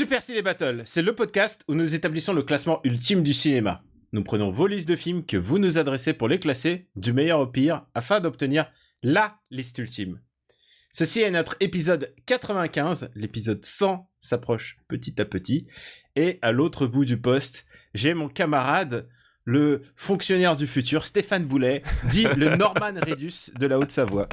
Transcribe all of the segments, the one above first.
Super Ciné Battle, c'est le podcast où nous établissons le classement ultime du cinéma. Nous prenons vos listes de films que vous nous adressez pour les classer du meilleur au pire afin d'obtenir LA liste ultime. Ceci est notre épisode 95, l'épisode 100 s'approche petit à petit, et à l'autre bout du poste, j'ai mon camarade, le fonctionnaire du futur, Stéphane Boulet, dit le Norman Redus de la Haute-Savoie.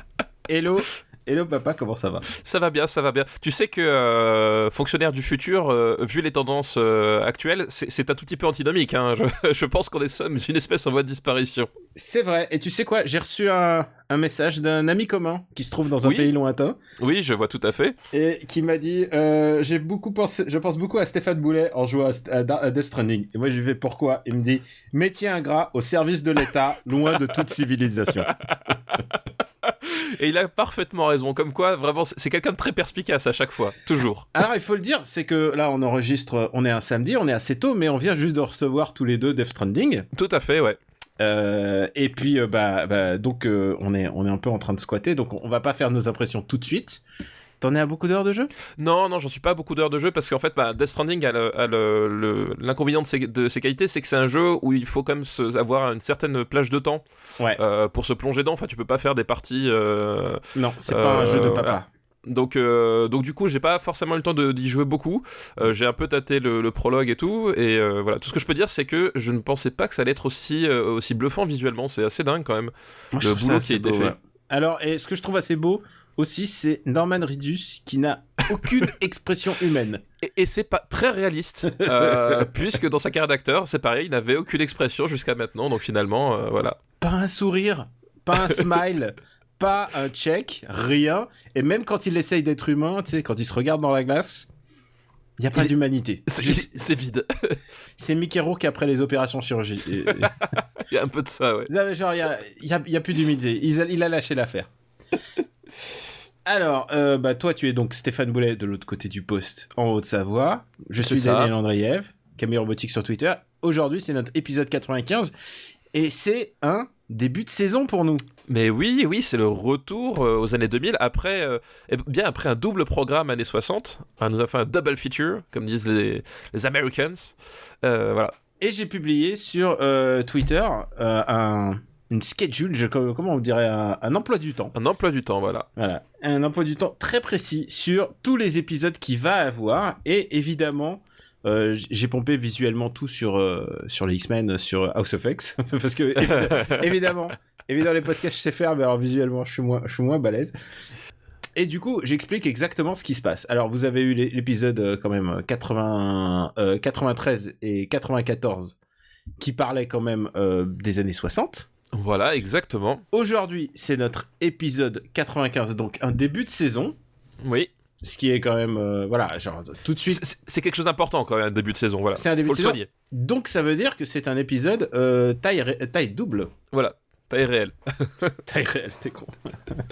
Hello, hello papa, comment ça va? Ça va bien, ça va bien. Tu sais que euh, fonctionnaire du futur, euh, vu les tendances euh, actuelles, c'est c'est un tout petit peu antinomique. Hein. Je, je pense qu'on est sommes une espèce en voie de disparition. C'est vrai, et tu sais quoi, j'ai reçu un, un message d'un ami commun qui se trouve dans un Oui. pays lointain, Oui, je vois tout à fait. et qui m'a dit euh, j'ai beaucoup pensé je pense beaucoup à Stéphane Boulet en jouant à, Death Stranding et moi je lui fais pourquoi? Il me dit métier ingrat au service de l'État loin de toute civilisation Et il a parfaitement raison. Comme quoi, vraiment, c'est c'est quelqu'un de très perspicace à chaque fois. Toujours. alors il faut le dire c'est que là on enregistre on est un samedi on est assez tôt mais on vient juste de recevoir tous les deux Death Stranding Tout à fait, ouais. Euh, et puis euh, bah, bah donc euh, on est on est un peu en train de squatter donc on va pas faire nos impressions tout de suite t'en es à beaucoup d'heures de jeu? Non, non, j'en suis pas à beaucoup d'heures de jeu parce qu'en fait, bah, Death Stranding a l'inconvénient de, ses, de ses qualités, c'est que c'est un jeu où il faut quand même se- avoir une certaine plage de temps ouais pour se plonger dedans. Enfin, tu peux pas faire des parties. non c'est pas un jeu de papa. Donc, euh, donc du coup, j'ai pas forcément eu le temps d'y jouer beaucoup. Euh, j'ai un peu tâté le, le prologue et tout, et euh, voilà. Tout ce que je peux dire, c'est que je ne pensais pas que ça allait être aussi aussi bluffant visuellement. C'est assez dingue quand même. Moi, le boulot qui a été fait. ouais. Alors, et ce que je trouve assez beau aussi, c'est Norman Reedus qui n'a aucune expression humaine. Et, et c'est pas très réaliste, puisque dans sa carrière d'acteur, c'est pareil, il n'avait aucune expression jusqu'à maintenant. Donc finalement, voilà. Pas un sourire, pas un smile, pas un check, rien. Et même quand il essaye d'être humain, tu sais, quand il se regarde dans la glace, il n'y a pas Il- d'humanité. C'est vide. C'est Mickey Rourke après les opérations chirurgie. Il y a un peu de ça, ouais. Genre, il y a, y a- il y a plus d'humidité. Il a, il a lâché l'affaire. Alors, euh, bah, toi, tu es donc Stéphane Boulet de l'autre côté du poste, en Haute-Savoie. Je suis. Daniel Andreev, Camille Robotique sur Twitter. Aujourd'hui, c'est notre épisode 95. Et c'est un début de saison pour nous. Mais oui, oui, c'est le retour euh, aux années 2000 après, euh, eh bien après un double programme années 60. Enfin, nous a fait un double feature, comme disent les, les Americans. Euh, voilà. Et j'ai publié sur Twitter un, une schedule, je- comment on dirait, un, un emploi du temps. Un emploi du temps, voilà. Voilà, un emploi du temps très précis sur tous les épisodes qu'il va avoir et évidemment euh, j'ai pompé visuellement tout sur euh, sur les X-Men sur House of X parce que évidemment évidemment les podcasts je sais faire mais alors visuellement je suis moins je suis moins balèze. Et du coup, j'explique exactement ce qui se passe. Alors, vous avez eu l'é- l'épisode euh, quand même 80, euh, 93 et 94 qui parlaient quand même des années 60. Voilà, exactement. Aujourd'hui, c'est notre épisode 95, donc un début de saison, Oui. Ce qui est quand même, euh, voilà, genre tout de suite. C'est quelque chose d'important quand même, un début de saison. Voilà. C'est un début Faut de saison. soigner. Donc ça veut dire que c'est un épisode euh, taille, taille double. Voilà. Taille réelle. Taille réelle, t'es con.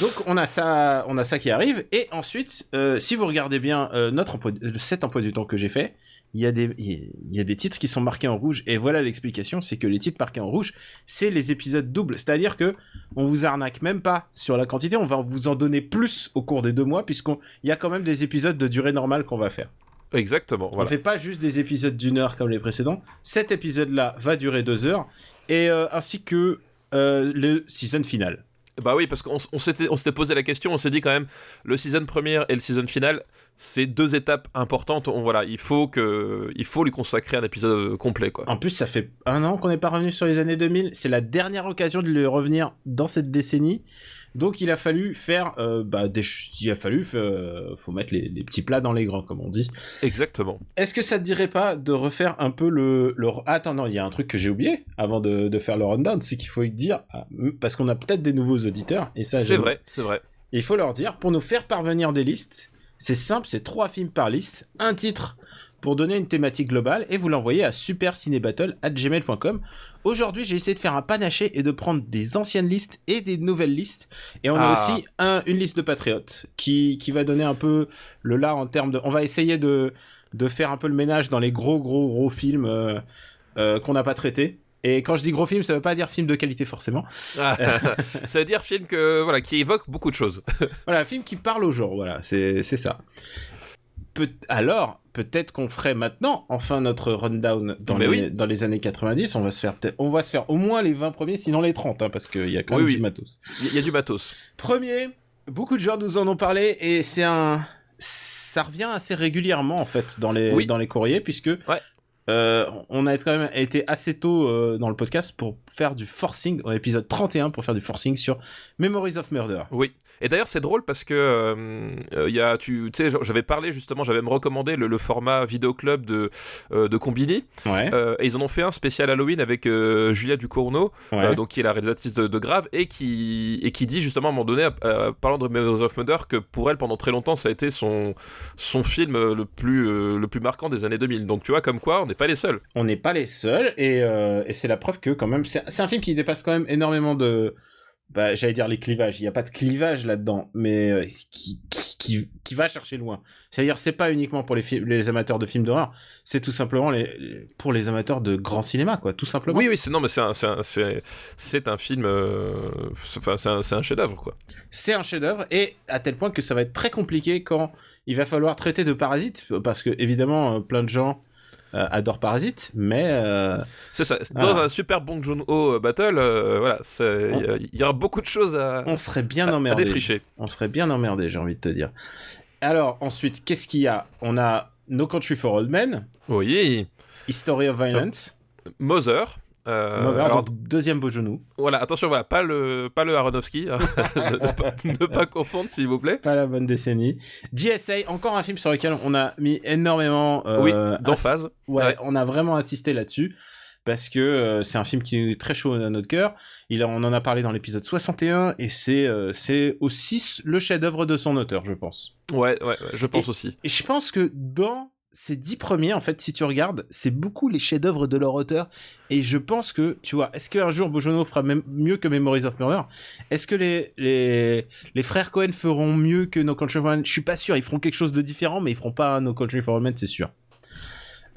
donc on a ça, on a ça qui arrive, et ensuite, euh, si vous regardez bien euh, notre emploi, cet emploi du temps que j'ai fait, il y a des, il y a des titres qui sont marqués en rouge, et voilà l'explication, c'est que les titres marqués en rouge, c'est les épisodes doubles, c'est-à-dire que on vous arnaque même pas sur la quantité, on va vous en donner plus au cours des deux mois, puisqu'il y a quand même des épisodes de durée normale qu'on va faire. Exactement. On Voilà. fait pas juste des épisodes d'une heure comme les précédents. Cet épisode-là va durer deux heures, et euh, ainsi que euh, le season final. Bah oui, parce qu'on s'était posé la question, on s'est dit quand même, le season première et le season final, c'est deux étapes importantes. On, voilà, il faut que, il faut lui consacrer un épisode complet, quoi. En plus, ça fait un an qu'on n'est pas revenu sur les années 2000. C'est la dernière occasion de le revenir dans cette décennie. Donc, il a fallu faire, euh, bah, des, il a fallu, euh, faut mettre les, les petits plats dans les grands, comme on dit. Exactement. Est-ce que ça te dirait pas de refaire un peu le, le... Attends, non, il y a un truc que j'ai oublié avant de, de faire le rundown, c'est qu'il faut dire, ah, parce qu'on a peut-être des nouveaux auditeurs, et ça, C'est vrai, c'est vrai. Il faut leur dire, pour nous faire parvenir des listes, c'est simple, c'est trois films par liste, un titre pour donner une thématique globale et vous l'envoyez à supercinébattle@gmail.com. Aujourd'hui, j'ai essayé de faire un panaché et de prendre des anciennes listes et des nouvelles listes. Et on a Ah. aussi un, une liste de patriotes qui, qui va donner un peu le là en termes de. On va essayer de, de faire un peu le ménage dans les gros, gros, gros films euh, euh, qu'on n'a pas traités. Et quand je dis gros film, ça veut pas dire film de qualité forcément. Ah, ça veut dire film que, voilà, qui évoque beaucoup de choses. Voilà, un film qui parle aux gens, voilà, c'est ça. Peut alors, peut-être qu'on ferait maintenant, enfin, notre rundown dans, Mais les, oui. dans les années 90. On va se faire, on va se faire au moins les 20 premiers, sinon les 30, hein, parce qu'il y a quand Oui, même oui. du matos. Il y a du matos. Premier, beaucoup de gens nous en ont parlé et c'est un, ça revient assez régulièrement en fait dans les dans les courriers puisque euh, on a quand même été assez tôt euh, dans le podcast pour faire du forcing, dans l'épisode 31 pour faire du forcing sur Memories of Murder. Oui. Et d'ailleurs, c'est drôle parce que euh, y a, tu sais, j'avais parlé justement, j'avais me recommandé le, le format vidéo club de de Combini. Ouais. Et ils en ont fait un spécial Halloween avec Julia Ducournau, ouais. donc qui est la réalisatrice de, de Grave et qui et qui dit justement à un moment donné, parlant de Memories of Murder, que pour elle pendant très longtemps ça a été son son film le plus le plus marquant des années 2000. Donc tu vois comme quoi on pas les seuls. On n'est pas les seuls et, euh, et c'est la preuve que quand même c'est un film qui dépasse quand même énormément de bah, j'allais dire les clivages il n'y a pas de clivage là-dedans mais euh, qui, qui, qui, qui va chercher loin c'est-à-dire c'est pas uniquement pour les, amateurs de films d'horreur c'est tout simplement les, les- pour les amateurs de grand cinéma quoi tout simplement Oui oui c'est non mais c'est un c'est un, c'est c'est un film euh, c'est- enfin c'est un, un chef-d'œuvre quoi. c'est un chef-d'œuvre et à tel point que ça va être très compliqué quand il va falloir traiter de Parasite parce que évidemment plein de gens euh, adorent Parasite mais euh, C'est ça. Dans Ah. un super Bong Joon-ho battle, euh, voilà, c'est- il y aura beaucoup de choses à, on serait bien emmerdé défricher. On serait bien emmerdé, j'ai envie de te dire. Alors, ensuite, qu'est-ce qu'il y a? On a No Country for Old Men, Oui. History of Violence, Mother. Euh, alors, deuxième beau genou. voilà, attention, voilà, pas le, pas le Aronofsky, hein. ne, ne pas, ne pas confondre, s'il vous plaît. Pas la bonne décennie. GSA, encore un film sur lequel on a mis énormément euh, oui, d'emphase. Ouais, Ouais. on a vraiment insisté là-dessus. Parce que euh, c'est un film qui est très chaud à notre cœur. Il a- on en a parlé dans l'épisode 61 et c'est euh, c'est aussi le chef-d'œuvre de son auteur, je pense. Ouais, ouais, ouais, je pense aussi. Et je pense que dans ces dix premiers, en fait, si tu regardes, c'est beaucoup les chefs-d'œuvre de leur auteur. Et je pense que, tu vois, est-ce qu'un jour Bojono fera mieux que Memories of Murder? Est-ce que les, les, les frères Cohen feront mieux que No Country for Je suis pas sûr. Ils feront quelque chose de différent, mais ils feront pas No Country for Old Men, c'est sûr.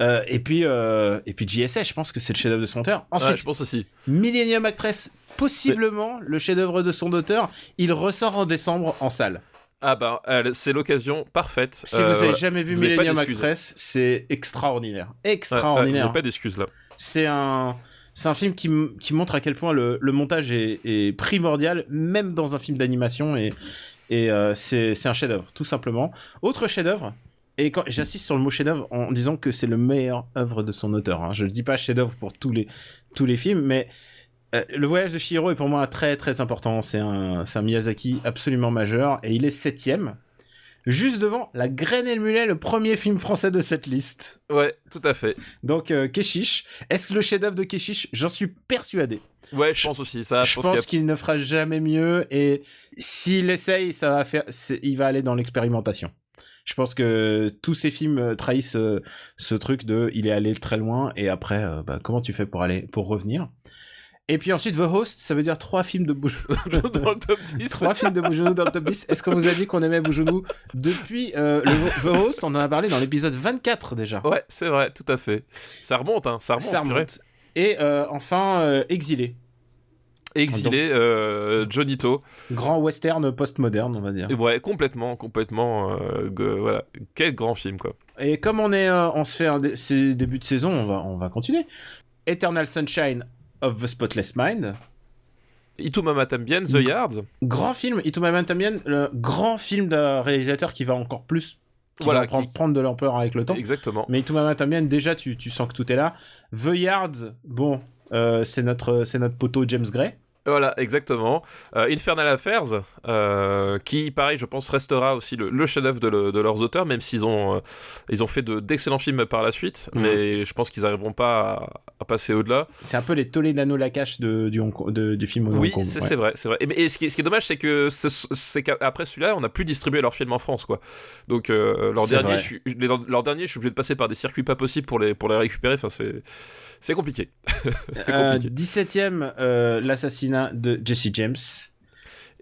Euh, et puis, euh, et puis JSA, je pense que c'est le chef-d'œuvre de son auteur. Ensuite, Ouais, je pense aussi. Millennium Actress, possiblement le chef-d'œuvre de son auteur. Il ressort en décembre en salle. Ah bah, c'est l'occasion parfaite. Si Euh, vous avez voilà. jamais vu Millennium. Actress, c'est extraordinaire. Extraordinaire. j'ai pas d'excuses là. c'est un, c'est un film qui, qui montre à quel point le, le montage est, est primordial, même dans un film d'animation, et, et euh, c'est c'est un chef-d'œuvre, tout simplement. Autre chef-d'œuvre, et quand j'insiste sur le mot chef-d'œuvre en disant que c'est le meilleur œuvre de son auteur. Hein. Je ne dis pas chef-d'œuvre pour tous les, tous les films, mais euh, le voyage de Chihiro est pour moi très très important. C'est un, Miyazaki absolument majeur, et il est septième. Juste devant La Graine et le Mulet, le premier film français de cette liste. Ouais, tout à fait. Donc euh, Keshish, est-ce que le chef-d'œuvre de Keshish? J'en suis persuadé. Ouais, je pense aussi. Ça, je qu'il pense qu'il ne fera jamais mieux et s'il essaye, ça va faire, il va aller dans l'expérimentation. Je pense que tous ces films euh, trahissent euh, ce truc de il est allé très loin et après euh, bah, comment tu fais pour aller pour revenir? Et puis ensuite The Host, ça veut dire trois films de Bouge- dans le top 10. trois films de Bougenou dans le top 10. Est-ce qu'on vous a dit qu'on aimait Bougenou depuis euh, le The Host? On en a parlé dans l'épisode 24 déjà. Ouais, c'est vrai, tout à fait. Ça remonte, hein, ça remonte. ça purée. remonte. Et euh, enfin euh, Exilé, Exilé, euh, Johnny To. grand western post-moderne on va dire. Et Ouais, complètement, complètement. euh, que- voilà, quel grand film, quoi. Et comme on est, euh, on se fait un dé- c'est début de saison, on va, on va continuer. Eternal Sunshine of the Spotless Mind, Itumama Tambien, The Yard. grand film. Itumama Tambien, le grand film d'un réalisateur qui va encore plus, qui Voilà, va prendre, qui- prendre de l'ampleur avec le temps. Exactement. Mais Itumama Tambien, déjà, tu, tu sens que tout est là. The Yards, bon, euh, c'est notre, c'est notre poteau James Gray. Voilà, exactement. Euh, Infernal Affairs, euh, qui, pareil, je pense, restera aussi le, le chef-d'œuvre de, le- de leurs auteurs, même s'ils ont, euh, ils ont fait de- d'excellents films par la suite, Mhm. mais je pense qu'ils n'arriveront pas à, à passer au-delà. C'est un peu les Lakash de, du, Hong Kong- de- du film au Oui, c'est ouais. vrai, c'est vrai. Et, et ce, qui est, ce qui est dommage, c'est que ce- c'est qu'après celui-là, on n'a plus distribué leurs films en France, quoi. Donc leur dernier, je les- leur dernier, je suis obligé de passer par des circuits pas possibles pour les pour les récupérer. Enfin, c'est compliqué. Compliqué. 17ème, euh, de Jesse James.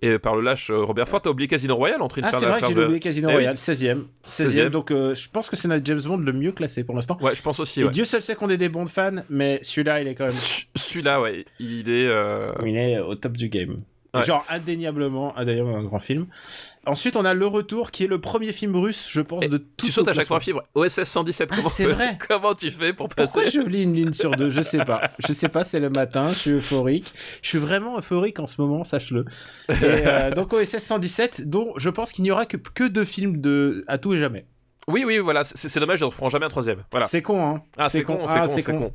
Et par le lâche euh, Robert Ford, t'as oublié Casino Royale entre Ah, Infernal c'est vrai que j'ai oublié Casino Eh oui. Royale, 16ème. 16ème, 16e. donc euh, je pense que c'est notre James Bond le mieux classé pour l'instant. Ouais, je pense aussi. Et. Dieu seul sait qu'on est des Bond fans, mais celui-là, il est quand même. Ce- Celui-là, ouais, il est. euh, Il est au top du game. Ouais. Genre indéniablement, indéniablement un grand film. Ensuite, on a Le Retour, qui est le premier film russe, je pense, Et de tout Tu sautes à chaque fois un film. OSS 117. Ah, c'est vrai. comment tu fais pour passer Pourquoi je lis une ligne sur deux? Je sais pas. Je sais pas, c'est le matin, je suis euphorique. Je suis vraiment euphorique en ce moment, sache-le. Et, euh, donc OSS 117, dont je pense qu'il n'y aura que, que deux films de à tout et jamais. Oui, oui, voilà. C'est c'est dommage, ils en feront jamais un troisième. Voilà. C'est con, hein Ah, c'est con, c'est Ah, con, c'est c'est con. con.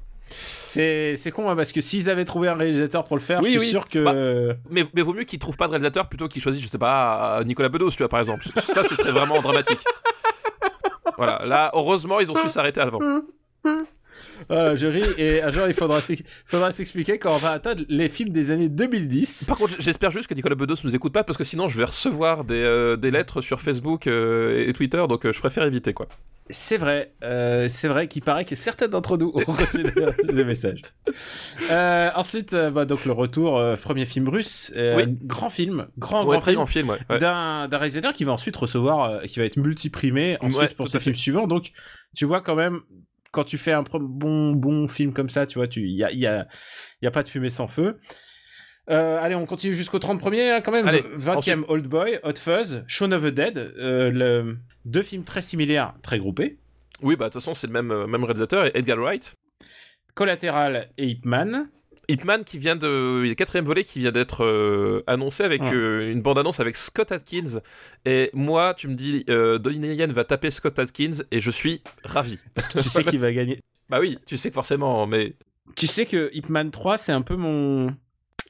C'est c'est con, hein, parce que s'ils avaient trouvé un réalisateur pour le faire, Oui, je suis oui. sûr que... Bah, Mais, mais vaut mieux qu'ils trouvent pas de réalisateur plutôt qu'ils choisissent, je sais pas, euh, Nicolas Bedos, tu vois, par exemple. Ça, ce serait vraiment dramatique. Voilà, là, heureusement, ils ont su s'arrêter avant. Ah, je ris, et un jour, il faudra s'ex- faudra s'expliquer quand on va atteindre les films des années 2010. Par contre, j'espère juste que Nicolas Bedos nous écoute pas, parce que sinon, je vais recevoir des, euh, des lettres sur Facebook euh, et Twitter, donc euh, je préfère éviter, quoi. C'est vrai, c'est vrai qu'il paraît que certains d'entre nous ont reçu des, des messages. Ensuite, bah, donc le retour, premier film russe, Oui. grand film, grand Ouais, grand film, grand film, ouais. ouais. d'un réalisateur qui va ensuite recevoir, qui va être multiprimé ensuite pour ses films suivants. Donc, tu vois quand même, quand tu fais un bon bon film comme ça, tu vois, tu il y a y a y a pas de fumée sans feu. Euh, allez, on continue jusqu'au 30 premier hein, quand même. Allez, 20e Old Boy, Hot Fuzz, Shaun of the Dead, euh, le... deux films très similaires, très groupés. Oui, bah, de toute façon, c'est le même, euh, même réalisateur, Edgar Wright. Collatéral et Ip Man. Hitman qui vient de. Il le quatrième volet qui vient d'être euh, annoncé avec Ouais. euh, une bande-annonce avec Scott Atkins. Et moi, tu me dis, euh, Donnie Yen va taper Scott Atkins et je suis ravi. Parce que tu sais qu'il va gagner. Bah oui, tu sais que forcément, mais. Tu sais que Ip Man 3, c'est un peu mon.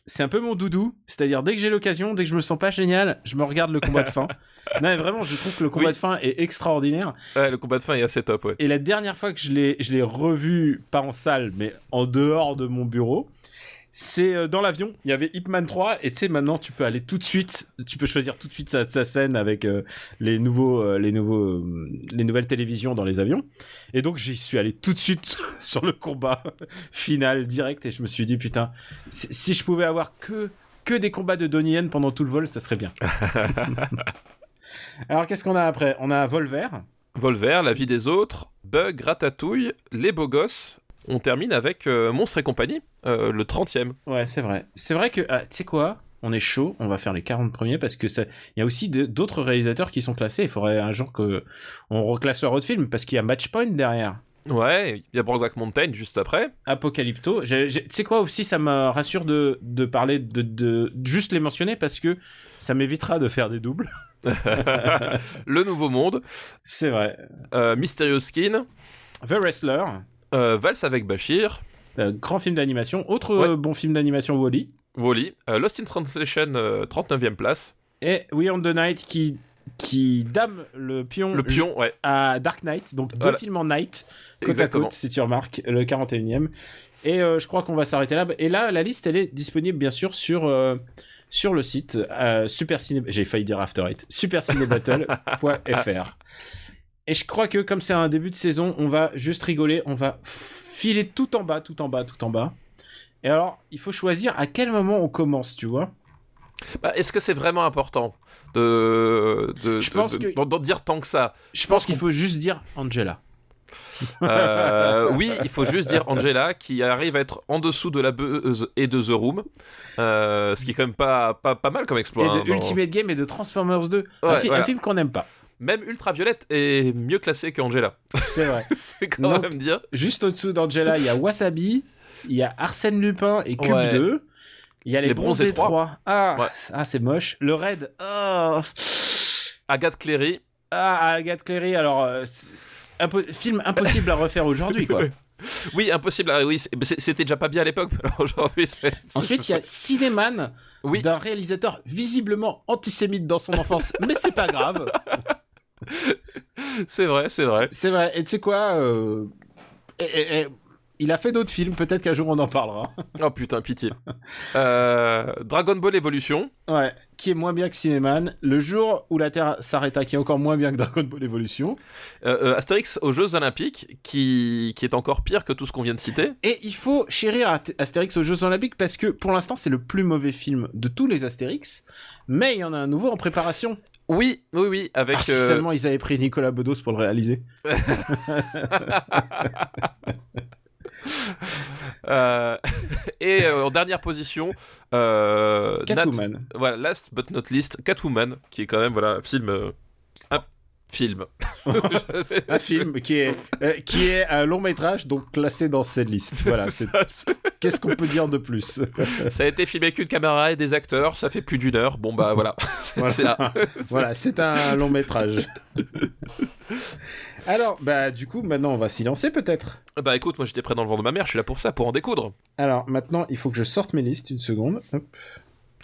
C'est un peu mon doudou. C'est-à-dire, dès que j'ai l'occasion, dès que je me sens pas génial, je me regarde le combat de fin. non, mais vraiment, je trouve que le combat Oui. de fin est extraordinaire. Ouais, le combat de fin est assez top, ouais. Et la dernière fois que je l'ai, je l'ai revu, pas en salle, mais en dehors de mon bureau, c'est euh, dans l'avion. Il y avait Ip Man 3, et tu sais, maintenant, tu peux aller tout de suite, tu peux choisir tout de suite sa, sa scène avec euh, les nouveaux, euh, les nouveaux, euh, les nouvelles télévisions dans les avions. Et donc, j'y suis allé tout de suite sur le combat final direct, et je me suis dit, putain, si, si je pouvais avoir que, que des combats de Donnie Yen pendant tout le vol, ça serait bien. Alors, qu'est-ce qu'on a après? On a Volver. Volver, La vie des autres, Bug, Ratatouille, Les beaux gosses. On termine avec euh, Monstres et compagnie, euh, le 30e. Ouais, c'est vrai. C'est vrai que, ah, tu sais quoi? On est chaud, on va faire les 40 premiers parce que ça... il y a aussi d'autres réalisateurs qui sont classés. Il faudrait un jour que on reclasse leur autre film parce qu'il y a Matchpoint derrière. Ouais, il y a Brokeback Mountain juste après. Apocalypto. Tu sais quoi aussi, ça me rassure de, de parler de, de juste les mentionner parce que ça m'évitera de faire des doubles. le Nouveau Monde, C'est vrai. euh, Mysterious Skin, The Wrestler, euh, Valse avec Bachir, euh, grand film d'animation. Autre Ouais. euh, bon film d'animation, Wally. Wally, euh, Lost in Translation, euh, 39e place. Et We on the Night qui qui dame le pion Le pion, ouais. à Dark Knight, donc deux Voilà. films en night, côte Exactement. à côte, si tu remarques, le 41e. Et je crois qu'on va s'arrêter là. Et là, la liste, elle est disponible, bien sûr, sur, sur le site euh, Super Ciné... J'ai failli dire After Eight. supercinébattle.fr. Et je crois que, comme c'est un début de saison, on va juste rigoler, on va filer tout en bas, tout en bas, tout en bas. Et alors, il faut choisir à quel moment on commence, tu vois. Bah, Est-ce que c'est vraiment important de, de, Je de- pense de- que- d'en- d'en dire tant que ça? Je pense qu'il faut juste dire Angela. Euh, Oui, il faut juste dire Angela qui arrive à être en dessous de la buzz et de The Room, euh, ce qui est quand même pas, pas, pas mal comme exploit. Et hein, de dans- Ultimate Game et de Transformers 2. un, Ouais, un film qu'on n'aime pas. Même Ultraviolette est mieux classé qu'Angela. C'est vrai. c'est quand Non. même dire. Juste au-dessous d'Angela, il y a Wasabi, il y a Arsène Lupin et Cube Ouais. 2. Il y a les, Les Bronzés Bronzés 3. Ah, Ouais. ah c'est moche. Le Raid. Ah, Agathe Cléry. ah Agathe Cléry. Alors, euh, impo- film impossible à refaire aujourd'hui, quoi. Oui, impossible. Ah, oui, c'était déjà pas bien à l'époque. Aujourd'hui, c'est- Ensuite, il y a Cinéman, Oui. d'un réalisateur visiblement antisémite dans son enfance, mais c'est pas grave. c'est vrai, c'est vrai. C'est vrai. Et tu sais quoi euh, et- et- et- Il a fait d'autres films, peut-être qu'un jour on en parlera. Oh putain, pitié. Euh, Dragon Ball Evolution. Ouais, qui est moins bien que Cinéman. Le jour où la Terre s'arrêta, qui est encore moins bien que Dragon Ball Evolution. Euh, euh, Astérix aux Jeux Olympiques, qui, qui est encore pire que tout ce qu'on vient de citer. Et il faut chérir Astérix aux Jeux Olympiques parce que pour l'instant c'est le plus mauvais film de tous les Astérix, mais il y en a un nouveau en préparation. Oui, oui, oui, avec. Ah, euh, seulement ils avaient pris Nicolas Bedos pour le réaliser. euh, et euh, en dernière position, Nat- Catwoman. voilà, last but not least, Catwoman, qui est quand même voilà un film, film. Un film qui est, euh, qui est un long métrage, donc classé dans cette liste. Voilà, qu'est-ce qu'on peut dire de plus? Ça a été filmé avec une caméra et des acteurs, ça fait plus d'une heure. Bon bah voilà. Voilà, c'est un long métrage. Alors, bah du coup, maintenant on va s'y lancer peut-être? Bah écoute, moi j'étais prêt dans le ventre de ma mère, je suis là pour ça, pour en découdre. Alors maintenant, il faut que je sorte mes listes, une seconde. Hop.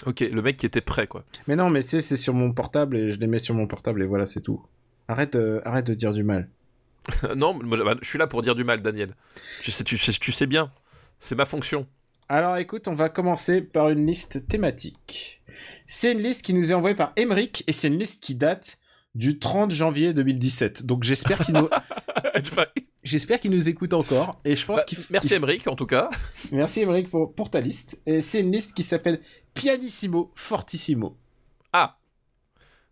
Ok, le mec qui était prêt quoi. Mais non, mais tu sais, c'est sur mon portable et je les mets sur mon portable et voilà, c'est tout. Arrête, de- arrête de dire du mal. non, bah, je suis là pour dire du mal, Daniel. Tu sais, tu, sais- tu sais bien, c'est ma fonction. Alors écoute, on va commencer par une liste thématique. C'est une liste qui nous est envoyée par Emeric et c'est une liste qui date du 30 janvier 2017. Donc j'espère qu'il nous, j'espère qu'il nous écoute encore et je pense Bah, qu'il merci Emeric en tout cas. Merci Emeric pour, pour ta liste. Et c'est une liste qui s'appelle Pianissimo Fortissimo. Ah.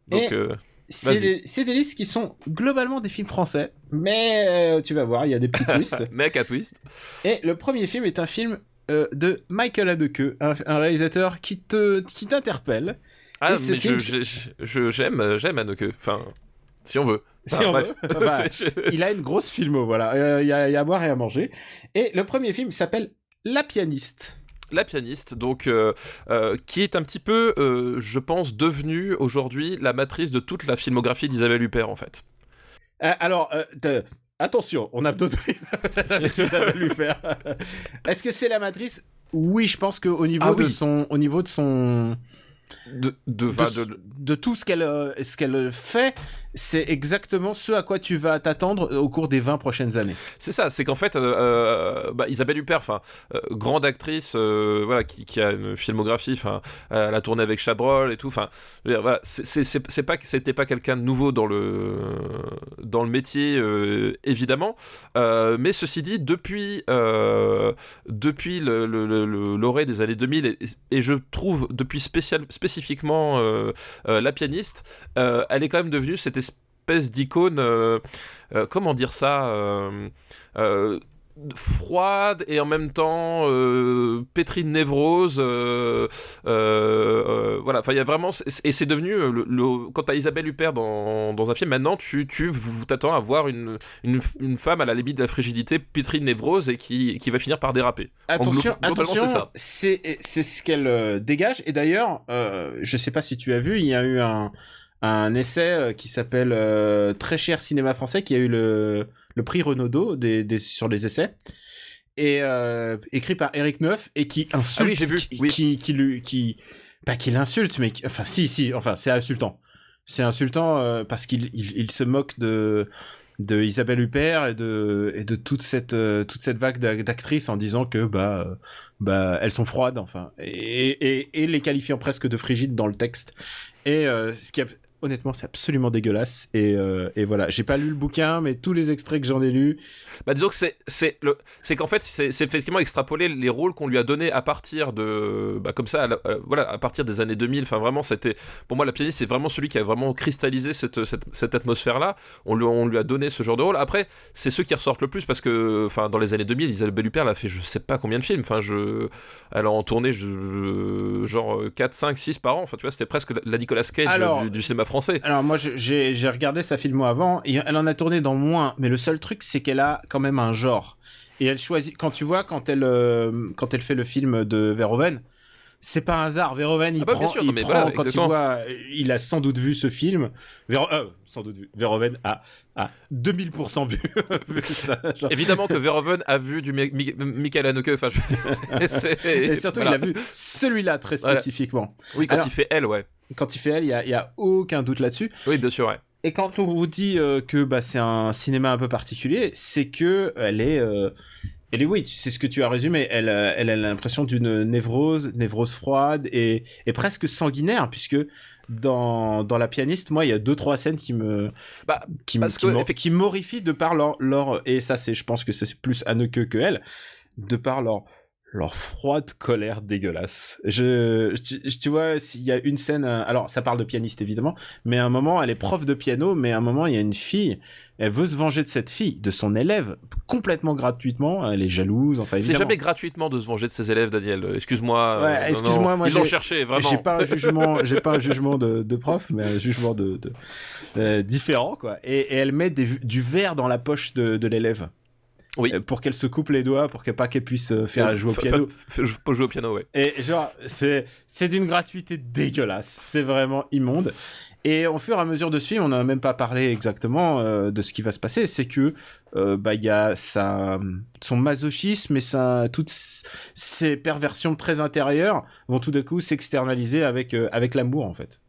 Donc Et- euh, C'est des, listes qui sont globalement des films français, mais euh, tu vas voir, il y a des petits twists. mec à twist. Et le premier film est un film euh, de Michael Haneke, un, un réalisateur qui te qui t'interpelle. Ah Et mais film, je- je- je- j'aime j'aime Haneke. Enfin, si on veut. Si on bref. veut. Bah, il a une grosse filmo, voilà. Euh, Il y, y a à boire et à manger. Et le premier film s'appelle La pianiste. La pianiste, donc, euh, euh, qui est un petit peu, euh, je pense, devenue aujourd'hui la matrice de toute la filmographie d'Isabelle Huppert, en fait. Alors, attention, on a d'autres avec Isabelle Huppert. Est-ce que c'est la matrice? Oui, je pense qu'au niveau Ah de oui. son, au niveau de son, De, de, de, enfin, de- de tout ce qu'elle, ce qu'elle fait, c'est exactement ce à quoi tu vas t'attendre au cours des 20 prochaines années. c'est ça, c'est qu'en fait, euh, euh, bah, Isabelle Huppert, euh, grande actrice, euh, voilà, qui, a une filmographie, elle a tourné avec Chabrol et tout, voilà, c'est- pas, c'était pas quelqu'un de nouveau dans le dans le métier, euh, évidemment, Euh, mais ceci dit, depuis euh, depuis l'orée des années 2000 et, je trouve depuis spécifiquement euh, euh, la pianiste, euh, elle est quand même devenue espèce d'icône, euh, euh, comment dire ça, euh, froide et en même temps euh, pétrie de névrose euh, euh, euh, voilà. Enfin il y a vraiment et c'est devenu le, le- quand t'as Isabelle Huppert dans, dans un film maintenant tu tu t'attends à voir une, une, une femme à la limite de la frigidité pétrie de névrose et qui, qui va finir par déraper. Attention, attention, c'est c'est c'est ce qu'elle dégage. Et d'ailleurs, je sais pas si tu as vu, il y a eu un un essai euh, qui s'appelle euh, Très cher cinéma français qui a eu le le prix Renaudot des, des sur les essais et euh, écrit par Eric Neuf et qui insulte, Ah oui, j'ai vu, qui, oui. qui qui lui qui pas qui l'insulte, mais qui- enfin si si, enfin c'est insultant. C'est insultant euh, parce qu'il il, il se moque de de Isabelle Huppert et de et de toute cette euh, toute cette vague d'ac- d'actrices en disant que bah euh, bah elles sont froides enfin et, et, et les qualifiant presque de frigides dans le texte et euh, ce qui a- honnêtement c'est absolument dégueulasse. Et, euh, et voilà. J'ai pas lu le bouquin mais tous les extraits que j'en ai lus. Bah disons que c'est c'est le c'est qu'en fait c'est c'est effectivement extrapoler les rôles qu'on lui a donnés à partir de bah comme ça à la- à- voilà à partir des années 2000 enfin vraiment c'était pour moi la pianiste c'est vraiment celui qui a vraiment cristallisé cette cette, cette atmosphère là on lui on lui a donné ce genre de rôle. Après c'est ceux qui ressortent le plus parce que enfin dans les années 2000 Isabelle Huppert a fait je sais pas combien de films. Enfin je elle a en tourné je, genre 4 5 6 par an. Enfin tu vois c'était presque la Nicolas Cage Alors- du, du cinéma français alors moi j'ai regardé sa filmo avant et elle en a tourné dans moins mais le seul truc c'est qu'elle a quand même un genre. Et elle choisit quand tu vois quand elle euh, quand elle fait le film de Verhoeven c'est pas un hasard. Verhoeven, il Ah bah, prend, sûr, il non, mais prend voilà, quand il voit, il a sans doute vu ce film. Ver- euh, sans doute vu. Verhoeven a, a 2000% vu, vu ça. Évidemment que Verhoeven a vu du Mi- Mi- Michael Haneke. Enfin, je... Et surtout, voilà. il a vu celui-là très Voilà. spécifiquement. Oui, quand Alors- il fait elle, ouais. Quand il fait elle, il y a, il y a aucun doute là-dessus. Oui, bien sûr, ouais. Et quand on vous dit euh, que bah, c'est un cinéma un peu particulier, c'est que elle est, euh, elle est oui, c'est ce que tu as résumé. Elle, euh, elle a l'impression d'une névrose, névrose froide et, et presque sanguinaire, puisque dans, dans la pianiste, moi, il y a deux trois scènes qui me, Bah, qui, me- parce qui que, qui m'horrifient de par leur, leur et ça c'est, je pense que c'est plus Anneke que elle, de par leur leur froide colère dégueulasse. Je, je- tu vois, s'il y a une scène, euh, alors ça parle de pianiste évidemment, mais à un moment elle est prof de piano, mais à un moment il y a une fille, elle veut se venger de cette fille, de son élève, complètement gratuitement, elle est jalouse, enfin c'est jamais gratuitement de se venger de ses élèves, Daniel. Excuse-moi. Ouais, euh, non, excuse-moi, moi, Ils l'ont j'ai- cherché, vraiment. J'ai pas un jugement, j'ai pas un jugement de, de prof, mais un jugement de, de euh, différent quoi. Et, et elle met des- du verre dans la poche de, de l'élève. Oui. Euh, Pour qu'elle se coupe les doigts, pour qu'elle pas qu'elle puisse euh, faire Euh, jouer au piano. jouer au piano, ouais. Et genre, c'est c'est d'une gratuité dégueulasse. C'est vraiment immonde. Et au fur et à mesure de ce film, on n'a même pas parlé exactement euh, de ce qui va se passer. C'est que euh, bah il y a sa son masochisme et sa toutes ses perversions très intérieures vont tout d'un coup s'externaliser avec euh, avec l'amour en fait.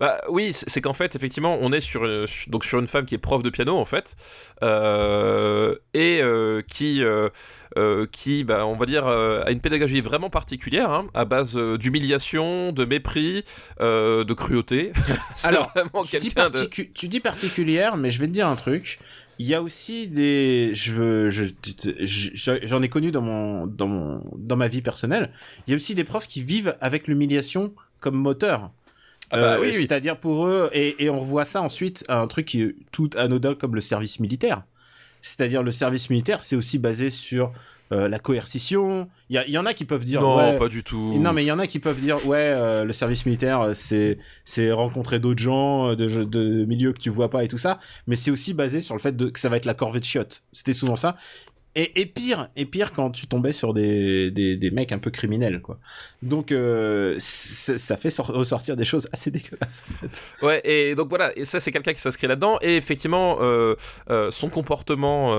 Bah oui, c'est qu'en fait, effectivement, on est sur, euh, sur- donc sur une femme qui est prof de piano, en fait, euh, et euh, qui, euh, euh, qui bah, on va dire, euh, a une pédagogie vraiment particulière, hein, à base euh, d'humiliation, de mépris, euh, de cruauté. Alors, Tu dis, quelqu'un de... particu- tu dis particulière, mais je vais te dire un truc. Il y a aussi des, je veux, je, je- j'en ai connu dans mon, dans mon, dans ma vie personnelle. Il y a aussi des profs qui vivent avec l'humiliation comme moteur. Ah bah Euh, oui, oui. C'est-à-dire pour eux, et, et on revoit ça ensuite à un truc qui est tout anodin comme le service militaire. C'est-à-dire le service militaire, c'est aussi basé sur euh, la coercition. Il y, en a qui peuvent dire non, ouais, pas du tout. non, mais il y en a qui peuvent dire ouais, euh, le service militaire, c'est c'est rencontrer d'autres gens de, milieux que tu vois pas et tout ça, mais c'est aussi basé sur le fait de, que ça va être la corvée de chiottes. C'était souvent ça. Et, pire, et pire quand tu tombais sur des, des, mecs un peu criminels, quoi. Donc euh, ça fait sor- ressortir des choses assez dégueulasses. Ouais, et donc voilà, et ça c'est quelqu'un qui s'inscrit là-dedans, et effectivement, euh, euh, son comportement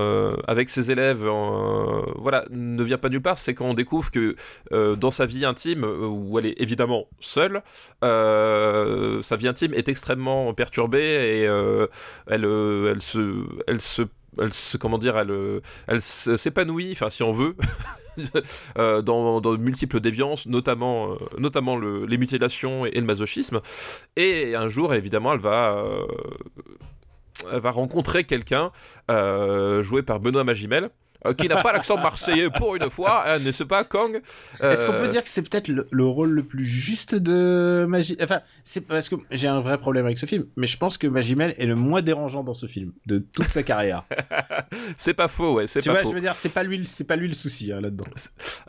avec ses élèves, voilà, ne vient pas nulle part, c'est qu'on découvre que dans sa vie intime, où elle est évidemment seule, sa vie intime est extrêmement perturbée, et elle, elle se... Elle se elle se, comment dire, elle, euh, elle s'épanouit, enfin si on veut, euh, dans, de multiples déviances, notamment, euh, notamment le- les mutilations et, le masochisme. Et un jour, évidemment, elle va, elle va rencontrer quelqu'un joué par Benoît Magimel. Euh, qui n'a pas l'accent marseillais pour une fois, hein, n'est-ce pas, Kang Est-ce qu'on Euh, peut dire que c'est peut-être le, le rôle le plus juste de Magie Enfin, c'est parce que j'ai un vrai problème avec ce film, mais je pense que Magimel est le moins dérangeant dans ce film de toute sa carrière. C'est pas faux, ouais, c'est tu pas vois, faux. je veux dire, c'est pas lui, c'est pas lui le souci hein, là-dedans.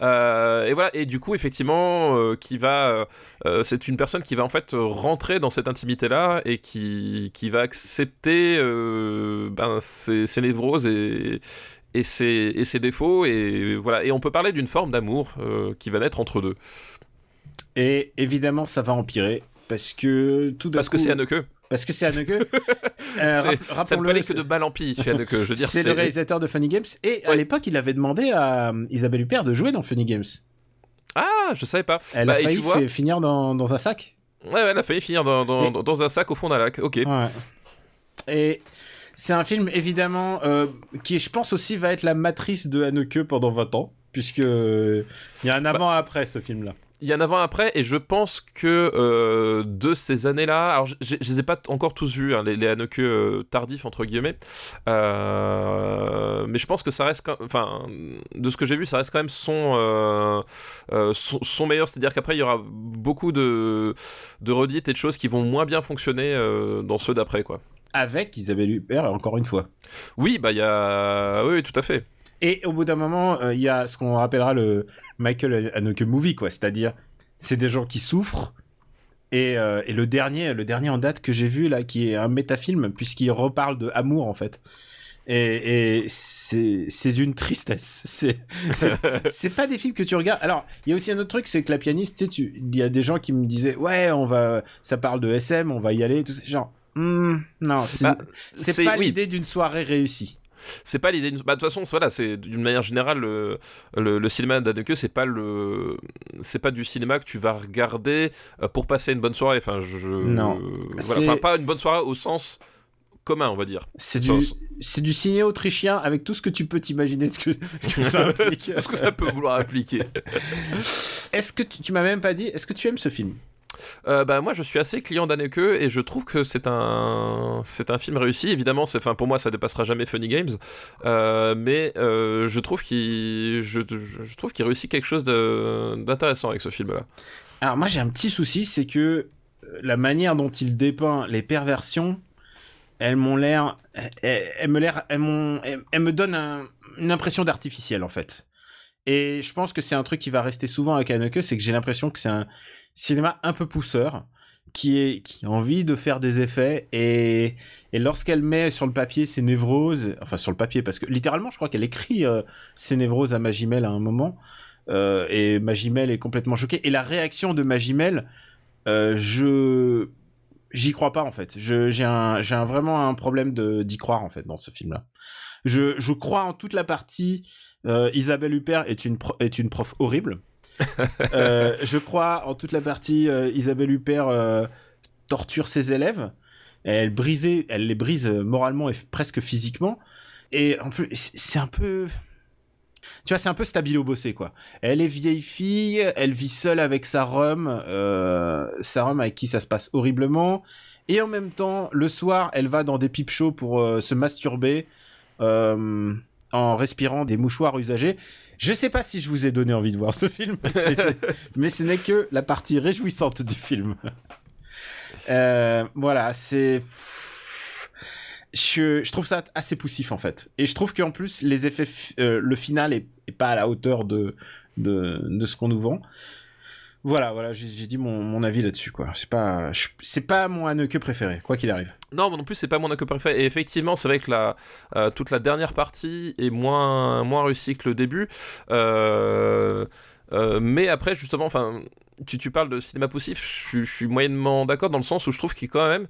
Euh, et voilà, et du coup, effectivement, euh, qui va, euh, euh, c'est une personne qui va en fait euh, rentrer dans cette intimité-là et qui, qui va accepter euh, ben, ses, ses névroses et, et, ses, et ses défauts. Et voilà, et on peut parler d'une forme d'amour euh, qui va naître entre deux. Et évidemment, ça va empirer parce que tout Parce que c'est Anneke. Parce que c'est Anneke. euh, rap- Ça ne peut aller que de balle en pille chez Anneke. Je veux dire, c'est le réalisateur de Funny Games et à l'époque, il avait demandé à euh, Isabelle Huppert de jouer dans Funny Games. Ah, je savais pas. Elle Bah, a failli vois finir dans, dans un sac. Ouais, ouais, elle a failli finir dans, dans, Mais- dans un sac au fond d'un lac. Ok. Ouais. Et c'est un film évidemment euh, qui, je pense aussi, va être la matrice de Haneke pendant 20 ans, puisque il y a un avant après ce film-là. Il y en a avant après, et je pense que euh, de ces années-là, alors je, je les ai pas encore tous vus, hein, les, les Haneke euh, tardifs entre guillemets, euh, mais je pense que ça reste, enfin, de ce que j'ai vu, ça reste quand même son euh, euh, son, son meilleur, c'est-à-dire qu'après il y aura beaucoup de de redites et de choses qui vont moins bien fonctionner euh, dans ceux d'après, quoi. Avec Isabelle Huppert, encore une fois. Oui, bah il y a, oui, tout à fait. Et au bout d'un moment, euh, il y a ce qu'on rappellera le Michael Haneke movie, quoi. C'est-à-dire, c'est des gens qui souffrent. Et, euh, et le dernier, le dernier en date que j'ai vu là, qui est un métafilm, puisqu'il reparle de amour en fait. Et, et c'est d'une tristesse. C'est pas des films que tu regardes. Alors, il y a aussi un autre truc, c'est que la pianiste, tu sais, il y a des gens qui me disaient, ouais, on va, ça parle de SM, on va y aller, tout ça. Genre, hmm, non, c'est Bah, pas oui. l'idée d'une soirée réussie. C'est pas l'idée. Bah, de toute façon, voilà, c'est d'une manière générale le, le, le cinéma d'Anneke, c'est pas le, c'est pas du cinéma que tu vas regarder euh, pour passer une bonne soirée. Enfin, je, Non. voilà, C'est- enfin, pas une bonne soirée au sens commun, on va dire. C'est du, c'est du ciné autrichien avec tout ce que tu peux t'imaginer ce que, ce que ça implique. Est-ce que ça peut vouloir appliquer Est-ce que tu, tu m'as même pas dit, est-ce que tu aimes ce film? Euh, bah, moi je suis assez client d'Anneke et je trouve que c'est un c'est un film réussi. Évidemment c'est enfin pour moi ça dépassera jamais Funny Games. Euh, mais euh, je trouve qu'il je, trouve qu'il réussit quelque chose d'intéressant avec ce film là Alors moi j'ai un petit souci, c'est que euh, la manière dont il dépeint les perversions, elles m'ont l'air, elles, me l'air, elles elles, elles me donnent un- une impression d'artificiel en fait. Et je pense que c'est un truc qui va rester souvent avec Haneke, c'est que j'ai l'impression que c'est un cinéma un peu pousseur, qui a envie de faire des effets et lorsqu'elle met sur le papier ses névroses, enfin sur le papier parce que littéralement je crois qu'elle écrit euh, ses névroses à Magimel à un moment. Euh, et Magimel est complètement choqué. Et la réaction de Magimel, euh, je j'y crois pas en fait. J'ai un un, vraiment un problème d'y croire en fait dans ce film-là. Je je crois en toute la partie. euh, Isabelle Huppert est une est une prof horrible. Euh, je crois en toute la partie euh, Isabelle Huppert euh, torture ses élèves. Elle elle les brise moralement et presque physiquement. Et en plus, c'est un peu, tu vois, c'est un peu stabilo bossé quoi. Elle est vieille fille, elle vit seule avec sa rhum, sa rhum avec qui ça se passe horriblement. Et en même temps, le soir, elle va dans des pipe shows pour se masturber en respirant des mouchoirs usagés. Je sais pas si je vous ai donné envie de voir ce film, mais, ce n'est que la partie réjouissante du film. Euh, voilà, c'est. Je, je trouve ça assez poussif en fait. Et je trouve qu'en plus, les effets, euh, le final est, est pas à la hauteur de, de, de ce qu'on nous vend. Voilà, voilà, j'ai dit mon, avis là-dessus, quoi. C'est pas, c'est pas mon Haneke préféré, quoi qu'il arrive. non non plus c'est pas mon accord préféré et effectivement c'est vrai que la euh, toute la dernière partie est moins moins réussie que le début Euh, euh, mais après justement enfin tu, tu parles de cinéma poussif, je, suis- je suis moyennement d'accord dans le sens où je trouve qu'il quand même,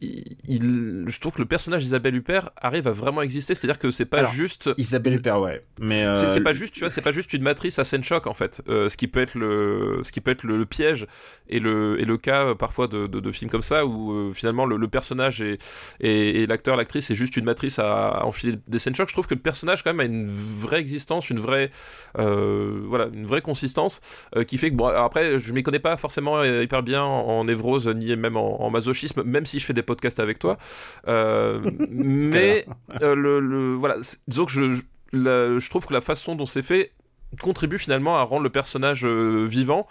il, je trouve que le personnage d'Isabelle Huppert arrive à vraiment exister, c'est-à-dire que c'est pas Alors, juste, Isabelle Huppert, ouais. Mais euh, c'est pas juste, tu vois, c'est pas juste une matrice à scène choc en fait. Euh, ce qui peut être le, ce qui peut être le, le piège et le, et le cas euh, parfois de, de, de films comme ça où euh, finalement le, le personnage et, et, et l'acteur, l'actrice c'est juste une matrice à, à enfiler des scènes choc. Je trouve que le personnage quand même a une vraie existence, une vraie, voilà, une vraie consistance qui fait que bon, après je m'y connais pas forcément hyper bien en, en névrose ni même en, en masochisme, même si je fais des podcasts avec toi. Euh, mais euh, le, le- voilà, disons que je, je, la- je trouve que la façon dont c'est fait contribue finalement à rendre le personnage euh, vivant.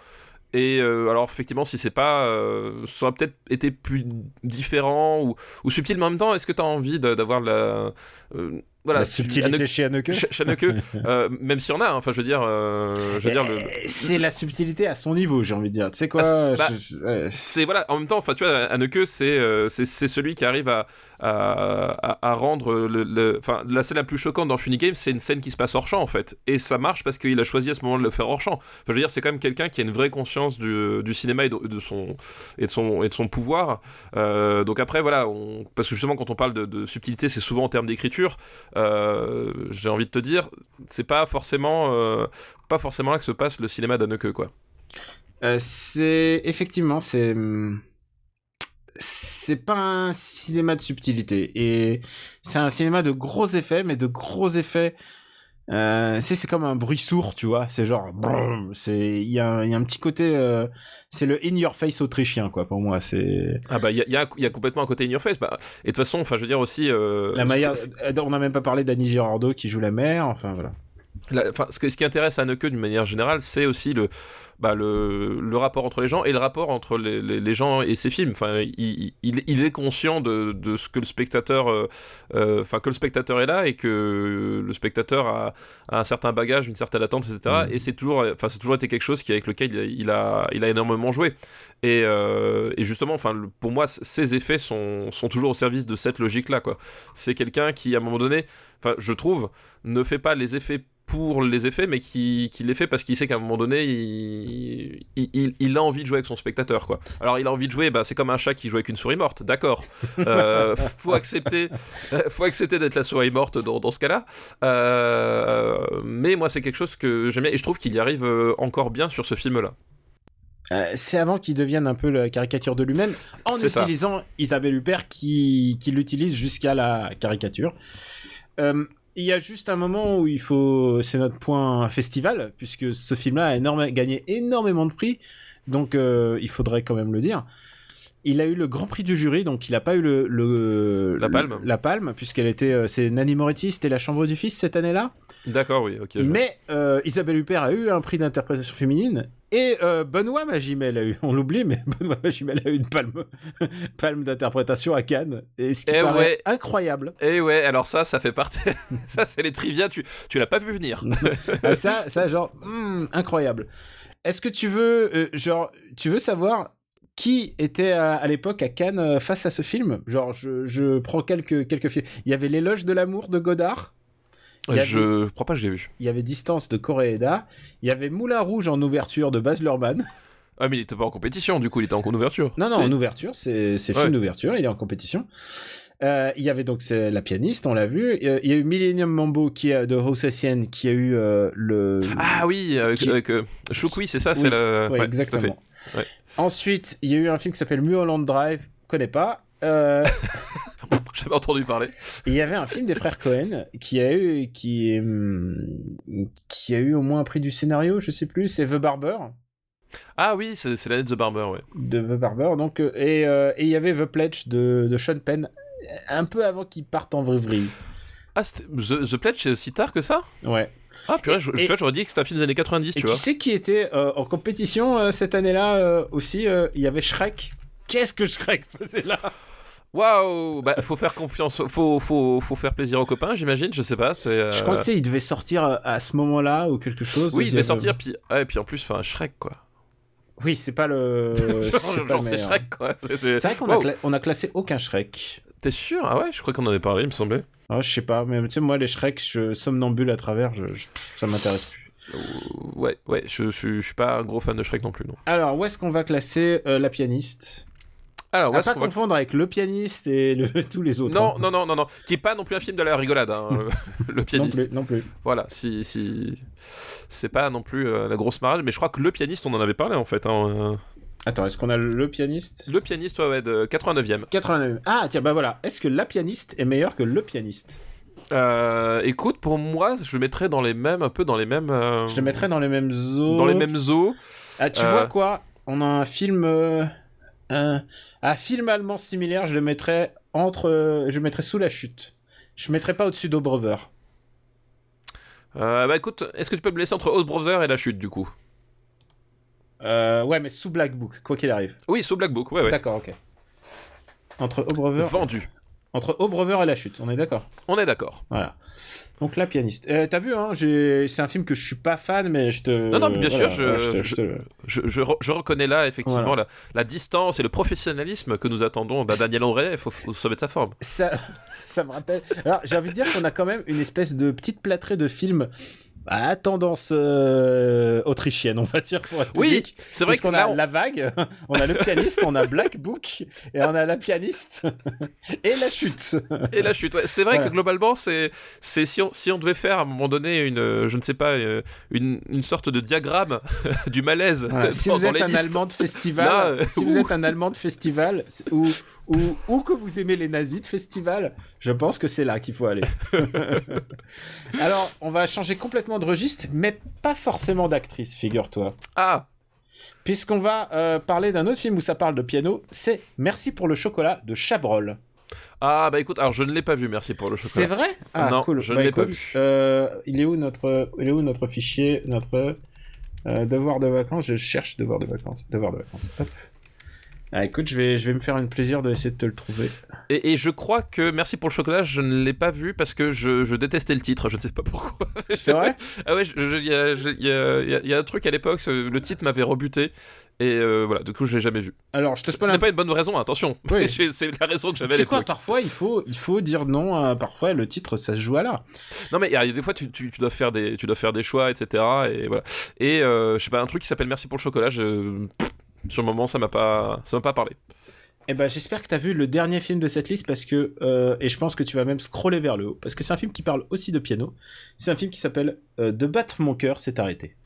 Et euh, alors effectivement, si c'est pas, euh, ça aurait peut-être été plus différent ou, ou subtil, mais en même temps, est-ce que tu as envie d'avoir la, voilà, la subtilité chez Haneke. Euh, même si on a, hein, enfin je veux dire, euh, je veux dire le, Euh, C'est la subtilité à son niveau, j'ai envie de dire. Tu sais quoi Ah, c'est- bah, je- ouais. c'est voilà en même temps enfin tu vois Haneke c'est euh, c'est c'est celui qui arrive à à, rendre le, enfin la scène la plus choquante dans Funny Games c'est une scène qui se passe hors champ en fait. Et ça marche parce qu'il a choisi à ce moment de le faire hors champ. Enfin, je veux dire c'est quand même quelqu'un qui a une vraie conscience du, du cinéma et de, son et de son et de son pouvoir. Euh, donc après voilà parce que justement quand on parle de, subtilité c'est souvent en termes d'écriture. Euh, j'ai envie de te dire c'est pas forcément euh, pas forcément là que se passe le cinéma d'Haneke quoi. C'est effectivement c'est c'est pas un cinéma de subtilité et c'est un cinéma de gros effets mais de gros effets euh, c'est c'est comme un bruit sourd tu vois c'est genre c'est il y a un- il y a un petit côté euh, c'est le in your face autrichien quoi pour moi c'est Ah bah il y a, il y a y complètement un côté in your face. Bah, et de toute façon, enfin je veux dire aussi. euh, la c'est- on n'a même pas parlé d'Annie Girardot qui joue la mère enfin voilà la- ce, que- ce qui intéresse Haneke d'une manière générale, c'est aussi le, bah, le, le rapport entre les gens et le rapport entre les, les- les gens et ses films. Enfin, il, il- il est conscient de, de ce que le spectateur, euh, euh, enfin que le spectateur est là et que le spectateur a, a un certain bagage, une certaine attente, etc. Mhm. Et c'est toujours, enfin, c'est toujours été quelque chose qui avec lequel il a, il a, il a énormément joué. Et, euh, et justement, enfin, le- pour moi, ces effets sont, sont toujours au service de cette logique-là, quoi. C'est quelqu'un qui, à un moment donné, enfin, je trouve, ne fait pas les effets pour les effets, mais qui, qui les fait parce qu'il sait qu'à un moment donné, il, il, il- il a envie de jouer avec son spectateur, quoi. Alors, il a envie de jouer, bah, c'est comme un chat qui joue avec une souris morte, d'accord. Euh, faut accepter, euh, faut accepter d'être la souris morte dans, dans ce cas-là. Euh, mais moi, c'est quelque chose que j'aime bien et je trouve qu'il y arrive encore bien sur ce film-là. Euh, c'est avant qu'il devienne un peu la caricature de lui-même, en ça. utilisant Isabelle Huppert qui, qui l'utilise jusqu'à la caricature. Euh, il y a juste un moment où il faut, c'est notre point festival, puisque ce film-là a gagné énormément de prix, donc euh, il faudrait quand même le dire. Il a eu le grand prix du jury, donc il n'a pas eu le, le- La palme. La palme, puisqu'elle était, euh, c'est Nanny Moretti, c'était la Chambre du Fils cette année-là. D'accord, oui, ok. Mais euh, Isabelle Huppert a eu un prix d'interprétation féminine et euh, Benoît Magimel a eu, on l'oublie, mais Benoît Magimel a eu une palme, palme d'interprétation à Cannes, et ce qui Eh paraît ouais. incroyable. Et ouais, alors ça, ça fait partie. ça, c'est les trivia, tu, tu l'as pas vu venir. Ah, ça, ça genre hmm, incroyable. Est-ce que tu veux, euh, genre, tu veux savoir qui était à, à l'époque à Cannes euh, face à ce film Genre, je, je prends quelques quelques films. Il y avait l'éloge de l'amour de Godard. Y avait- Je crois pas que je l'ai vu. Il y avait Distance de Koreeda. Il y avait Moulin Rouge en ouverture de Baz Luhrmann. Ah, mais il était pas en compétition, du coup, il était en ouverture. Non, non, en ouverture, c'est Ouais. film d'ouverture, il est en compétition. Euh, il y avait donc la pianiste, on l'a vu. Euh, Il y a eu Millennium Mambo qui a, de Hossein qui a eu euh, le. Ah oui, avec, Qui- avec euh, c'est ça, Oui, c'est le. Ouais, ouais, exactement. Ouais. Ensuite, il y a eu un film qui s'appelle Mulholland Drive, connais pas. Euh, J'avais entendu parler. il y avait un film des frères Cohen qui a eu qui hum, qui a eu au moins un prix du scénario, je sais plus, c'est The Barber Ah oui, c'est l'année de The Barber, ouais. de The Barber. Donc euh, et euh, et il y avait The Pledge de, de Sean Penn un peu avant qu'il parte en vrille. Ah, The, The Pledge, c'est aussi tard que ça? Ouais. Ah, purée, je- Et- tu vois, j'aurais dit que c'était un film des années 90, Et tu tu, vois. sais qui était euh, en compétition euh, cette année-là euh, aussi euh, Il y avait Shrek. Qu'est-ce que Shrek faisait là? Waouh Bah, faut faire confiance, faut, faut, faut faire plaisir aux copains, j'imagine, je sais pas. c'est, euh, Je crois que tu sais, il devait sortir à ce moment-là ou quelque chose. Oui, il devait sortir, puis, ah, et puis en plus, enfin, Shrek, quoi. Oui, c'est pas le. c'est genre, pas genre, le c'est. Shrek, quoi. C'est- c'est- C'est vrai qu'on a, Wow. cla- on a classé aucun Shrek. T'es sûr? Ah ouais, je crois qu'on en avait parlé, il me semblait. Ah, je sais pas, mais tu sais, moi, les Shrek, je somnambule à travers, je, je- ça m'intéresse plus. Euh, Ouais, ouais, je, je, suis pas un gros fan de Shrek non plus, non. Alors, où est-ce qu'on va classer euh, la pianiste? Alors, À pas va confondre avec le pianiste et le- tous les autres. Non, hein. non, non, non, non, qui est pas non plus un film de la rigolade, hein, le, le non pianiste. plus, non plus. Voilà, si, si, c'est pas non plus euh, la grosse marade, mais je crois que le pianiste, on en avait parlé en fait. hein, euh. Attends, est-ce qu'on a le pianiste Le pianiste, ouais, ouais, de 89e. 89. Ah, tiens, bah voilà. Est-ce que la pianiste est meilleure que le pianiste Euh, écoute, pour moi, je le mettrais dans les mêmes, un peu dans les mêmes. euh, Je le mettrais dans les mêmes eaux. dans les mêmes eaux. Ah, tu Euh. vois quoi? On a un film. euh, un, un film allemand similaire, je le mettrais entre. euh, je le mettrais sous la chute. Je mettrais pas au-dessus d'Obrother. Euh, bah écoute, est-ce que tu peux me laisser entre Brother et la chute du coup? Euh, ouais, mais sous Black Book, quoi qu'il arrive. Oui, sous Black Book, ouais, ouais. D'accord, ok. Entre Obrother, Vendu. entre Obrother et la chute, on est d'accord? On est d'accord. Voilà. Donc la pianiste. Euh, T'as vu, hein, c'est un film que je suis pas fan, mais je te. Non, non, mais bien sûr, je- ouais, je- te- Je, je re- je reconnais là effectivement Voilà. la, la distance et le professionnalisme que nous attendons. Bah, Daniel André, il faut, faut se mettre sa forme. ça, ça me rappelle. Alors, j'ai envie de dire qu'on a quand même une espèce de petite plâtrée de films à tendance euh, autrichienne, on va dire, pour être Oui, c'est vrai là, a on- la vague, on a le pianiste, on a Black Book, et on a la pianiste, et la chute. Et la chute, ouais. c'est vrai Voilà. que globalement, c'est, c'est si, on, si on devait faire à un moment donné une, je ne sais pas, euh, une, une sorte de diagramme du malaise. Voilà, Si vous êtes les un listes. Allemand de festival, si vous êtes un Allemand de festival, ou, ou, ou que vous aimez les nazis de festival, je pense que c'est là qu'il faut aller. Alors, on va changer complètement de registre, mais pas forcément d'actrice, figure-toi. Ah, Puisqu'on va euh, parler d'un autre film où ça parle de piano, c'est Merci pour le chocolat de Chabrol. Ah bah écoute, alors je ne l'ai pas vu, merci pour le chocolat. C'est vrai? Ah Non, cool. je Bah, ne l'ai pas vu. euh, il est où notre, il est où notre fichier, notre euh, devoir de vacances? Je cherche devoir de vacances. Devoir de vacances. Hop. Ah, écoute, je vais, je vais me faire un plaisir de essayer de te le trouver. Et, et je crois que Merci pour le chocolat, je ne l'ai pas vu parce que je, je détestais le titre, je ne sais pas pourquoi. C'est vrai Ah ouais, il y, y y y a un truc à l'époque, ce- le titre m'avait rebuté. Et euh, voilà, du coup, je l'ai jamais vu. Alors, je te Ce spoil n'est un pas une bonne raison, attention. Oui. C'est la raison que j'avais C'est quoi. Parfois, il faut, il faut dire non. à- parfois, le titre, ça se joue à là. Non, mais il y a des fois, tu, tu, tu dois faire des, tu dois faire des choix, etc. Et voilà. Et euh, je sais pas, un truc qui s'appelle Merci pour le chocolat, je... pff, sur le moment, ça m'a pas, ça m'a pas parlé. Eh ben, j'espère que t'as vu le dernier film de cette liste parce que, euh, et je pense que tu vas même scroller vers le haut parce que c'est un film qui parle aussi de piano. C'est un film qui s'appelle euh, De battre mon cœur s'est arrêté.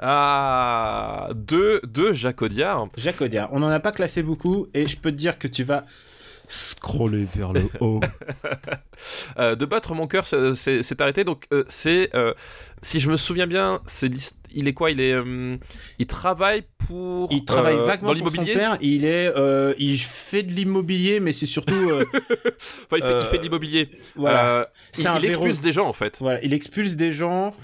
Ah, de, de Jacques Audiard. Jacques Audiard. On n'en a pas classé beaucoup et je peux te dire que tu vas scroller vers le haut. Euh, de battre mon cœur c'est arrêté. Donc, c'est, si je me souviens bien, c'est l'hist- il est quoi Il est, euh, il travaille pour. Il travaille euh, vaguement dans pour son l'immobilier. père. Il est, euh, il fait de l'immobilier, mais c'est surtout, euh, Enfin, il, fait, il fait de l'immobilier. voilà, il, C'est un il expulse des gens en fait. voilà, il expulse des gens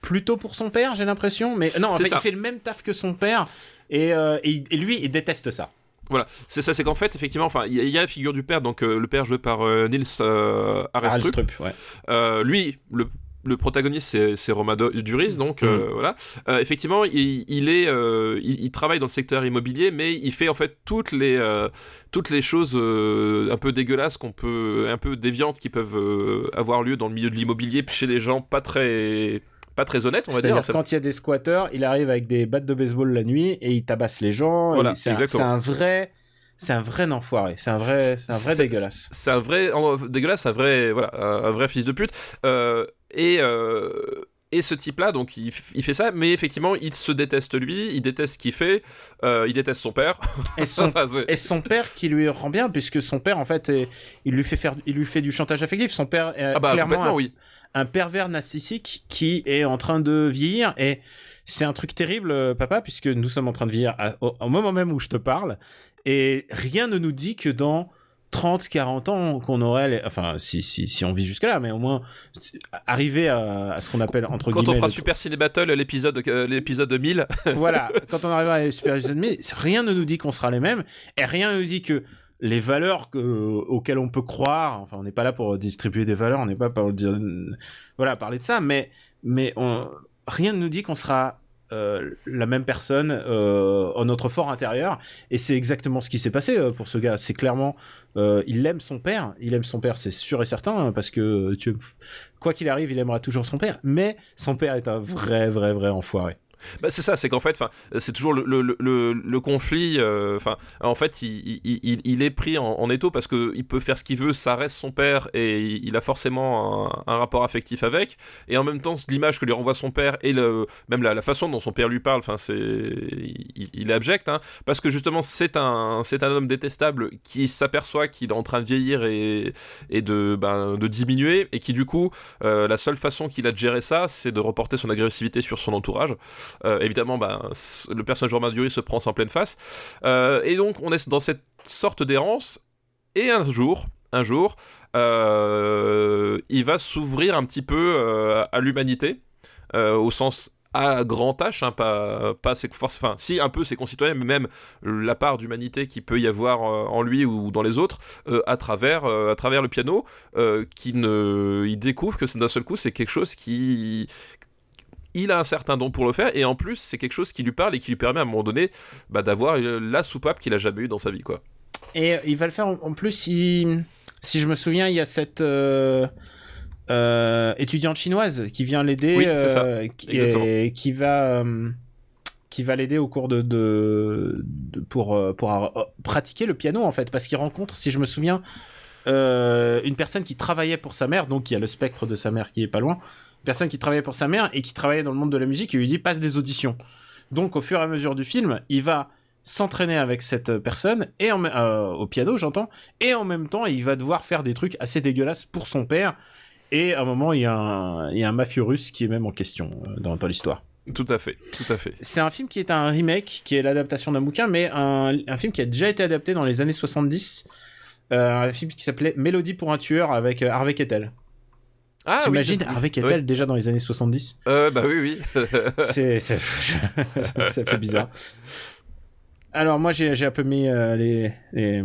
plutôt pour son père, j'ai l'impression. Mais non, en fait, il fait le même taf que son père et, et, et lui, il déteste ça. Voilà, c'est ça, c'est qu'en fait, effectivement, enfin, il y, a- la figure du père, donc euh, le père joué par euh, Nils euh, Arestrup. Arestrup, ouais. Lui, le, le protagoniste, c'est, Romain Duris, donc euh, Mhm. voilà. Euh, effectivement, il, il est, euh, il, il travaille dans le secteur immobilier, mais il fait en fait toutes les, euh, toutes les choses euh, un peu dégueulasses qu'on peut, un peu déviantes qui peuvent euh, avoir lieu dans le milieu de l'immobilier chez les gens pas très, pas très honnêtes, on va dire. Quand il y a des squatteurs, il arrive avec des battes de baseball la nuit et il tabasse les gens. Voilà, c'est un, vrai, c'est un vrai enfoiré. C'est un vrai, c'est un vrai dégueulasse. C'est un vrai dégueulasse, un vrai voilà, un un vrai fils de pute. Euh, et euh, et ce type-là, donc il, il fait ça, mais effectivement, il se déteste lui, il déteste ce qu'il fait, euh, il déteste son père. Et son, Enfin, et son père qui lui rend bien, puisque son père en fait, est- il lui fait faire, il lui fait du chantage affectif. Son père est ah bah clairement un, oui. un pervers narcissique qui est en train de vieillir et c'est un truc terrible, euh, papa, puisque nous sommes en train de vieillir à- au, au moment même où je te parle et rien ne nous dit que dans 30, 40 ans qu'on aurait, les- enfin, si, si, si on vit jusque-là, mais au moins arriver à, à ce qu'on appelle entre Quand on guillemets fera le- Super Ciné Battle l'épisode euh, l'épisode 1000, voilà, quand on arrivera à Super Vision mais rien ne nous dit qu'on sera les mêmes, et rien ne nous dit que les valeurs que- auxquelles on peut croire, enfin on n'est pas là pour distribuer des valeurs, on n'est pas pour dire, voilà, parler de ça, mais, mais on, rien ne nous dit qu'on sera euh, la même personne euh, en notre fort intérieur, et c'est exactement ce qui s'est passé euh, pour ce gars, c'est clairement, euh, il aime son père, il aime son père, c'est sûr et certain, hein, parce que tu, quoi qu'il arrive, il aimera toujours son père, mais son père est un vrai, vrai, vrai enfoiré. Bah, c'est ça, c'est qu'en fait, c'est toujours le, le, le, le conflit. euh, en fait, il, il, il, est pris en, étau parce que il peut faire ce qu'il veut, ça reste son père et il, a forcément un, rapport affectif avec. Et en même temps, l'image que lui renvoie son père et même la, la façon dont son père lui parle, enfin, c'est, il, est abject, hein, parce que justement, c'est un, un homme détestable qui s'aperçoit qu'il est en train de vieillir et, et de, ben, de diminuer et qui du coup, euh, la seule façon qu'il a de gérer ça, c'est de reporter son agressivité sur son entourage. Euh, évidemment, c- le personnage de Romain Duris se prend ça en pleine face. Euh, et donc, on est dans cette sorte d'errance. Et un jour, un jour, euh, il va s'ouvrir un petit peu à l'humanité, au sens à grand H, hein, pas, pas ses enfin, si un peu ses concitoyens, mais même la part d'humanité qu'il peut y avoir en lui ou dans les autres, à travers, à travers le piano, qui ne, il découvre que d'un seul coup, c'est quelque chose qui, il a un certain don pour le faire et en plus c'est quelque chose qui lui parle et qui lui permet à un moment donné bah, d'avoir euh, la soupape qu'il a jamais eue dans sa vie quoi. Et il va le faire en- plus si, si je me souviens, il y a cette euh, euh, étudiante chinoise qui vient l'aider, Oui, euh, et qui va euh, qui va l'aider au cours de, de, de- pour euh, pour euh, pratiquer le piano en fait, parce qu'il rencontre, si je me souviens, euh, une personne qui travaillait pour sa mère, donc il y a le spectre de sa mère qui est pas loin, personne qui travaillait pour sa mère et qui travaillait dans le monde de la musique et lui dit passe des auditions. Donc au fur et à mesure du film, il va s'entraîner avec cette personne et en, euh, au piano j'entends et en même temps il va devoir faire des trucs assez dégueulasses pour son père et à un moment il y a un, il y a un mafieux russe qui est même en question euh, dans, dans l'histoire Tout à fait, tout à fait. c'est un film qui est un remake qui est l'adaptation d'un bouquin mais un, un film qui a déjà été adapté dans les années 70 euh, un film qui s'appelait Mélodie pour un tueur avec Harvey Kettel. Ah, oui, T'imagines j'ai- Harvey Kettel déjà dans les années 70 Euh, bah oui, oui. C'est, c'est- ça fait bizarre. Alors moi j'ai, j'ai un peu mis euh, les, les-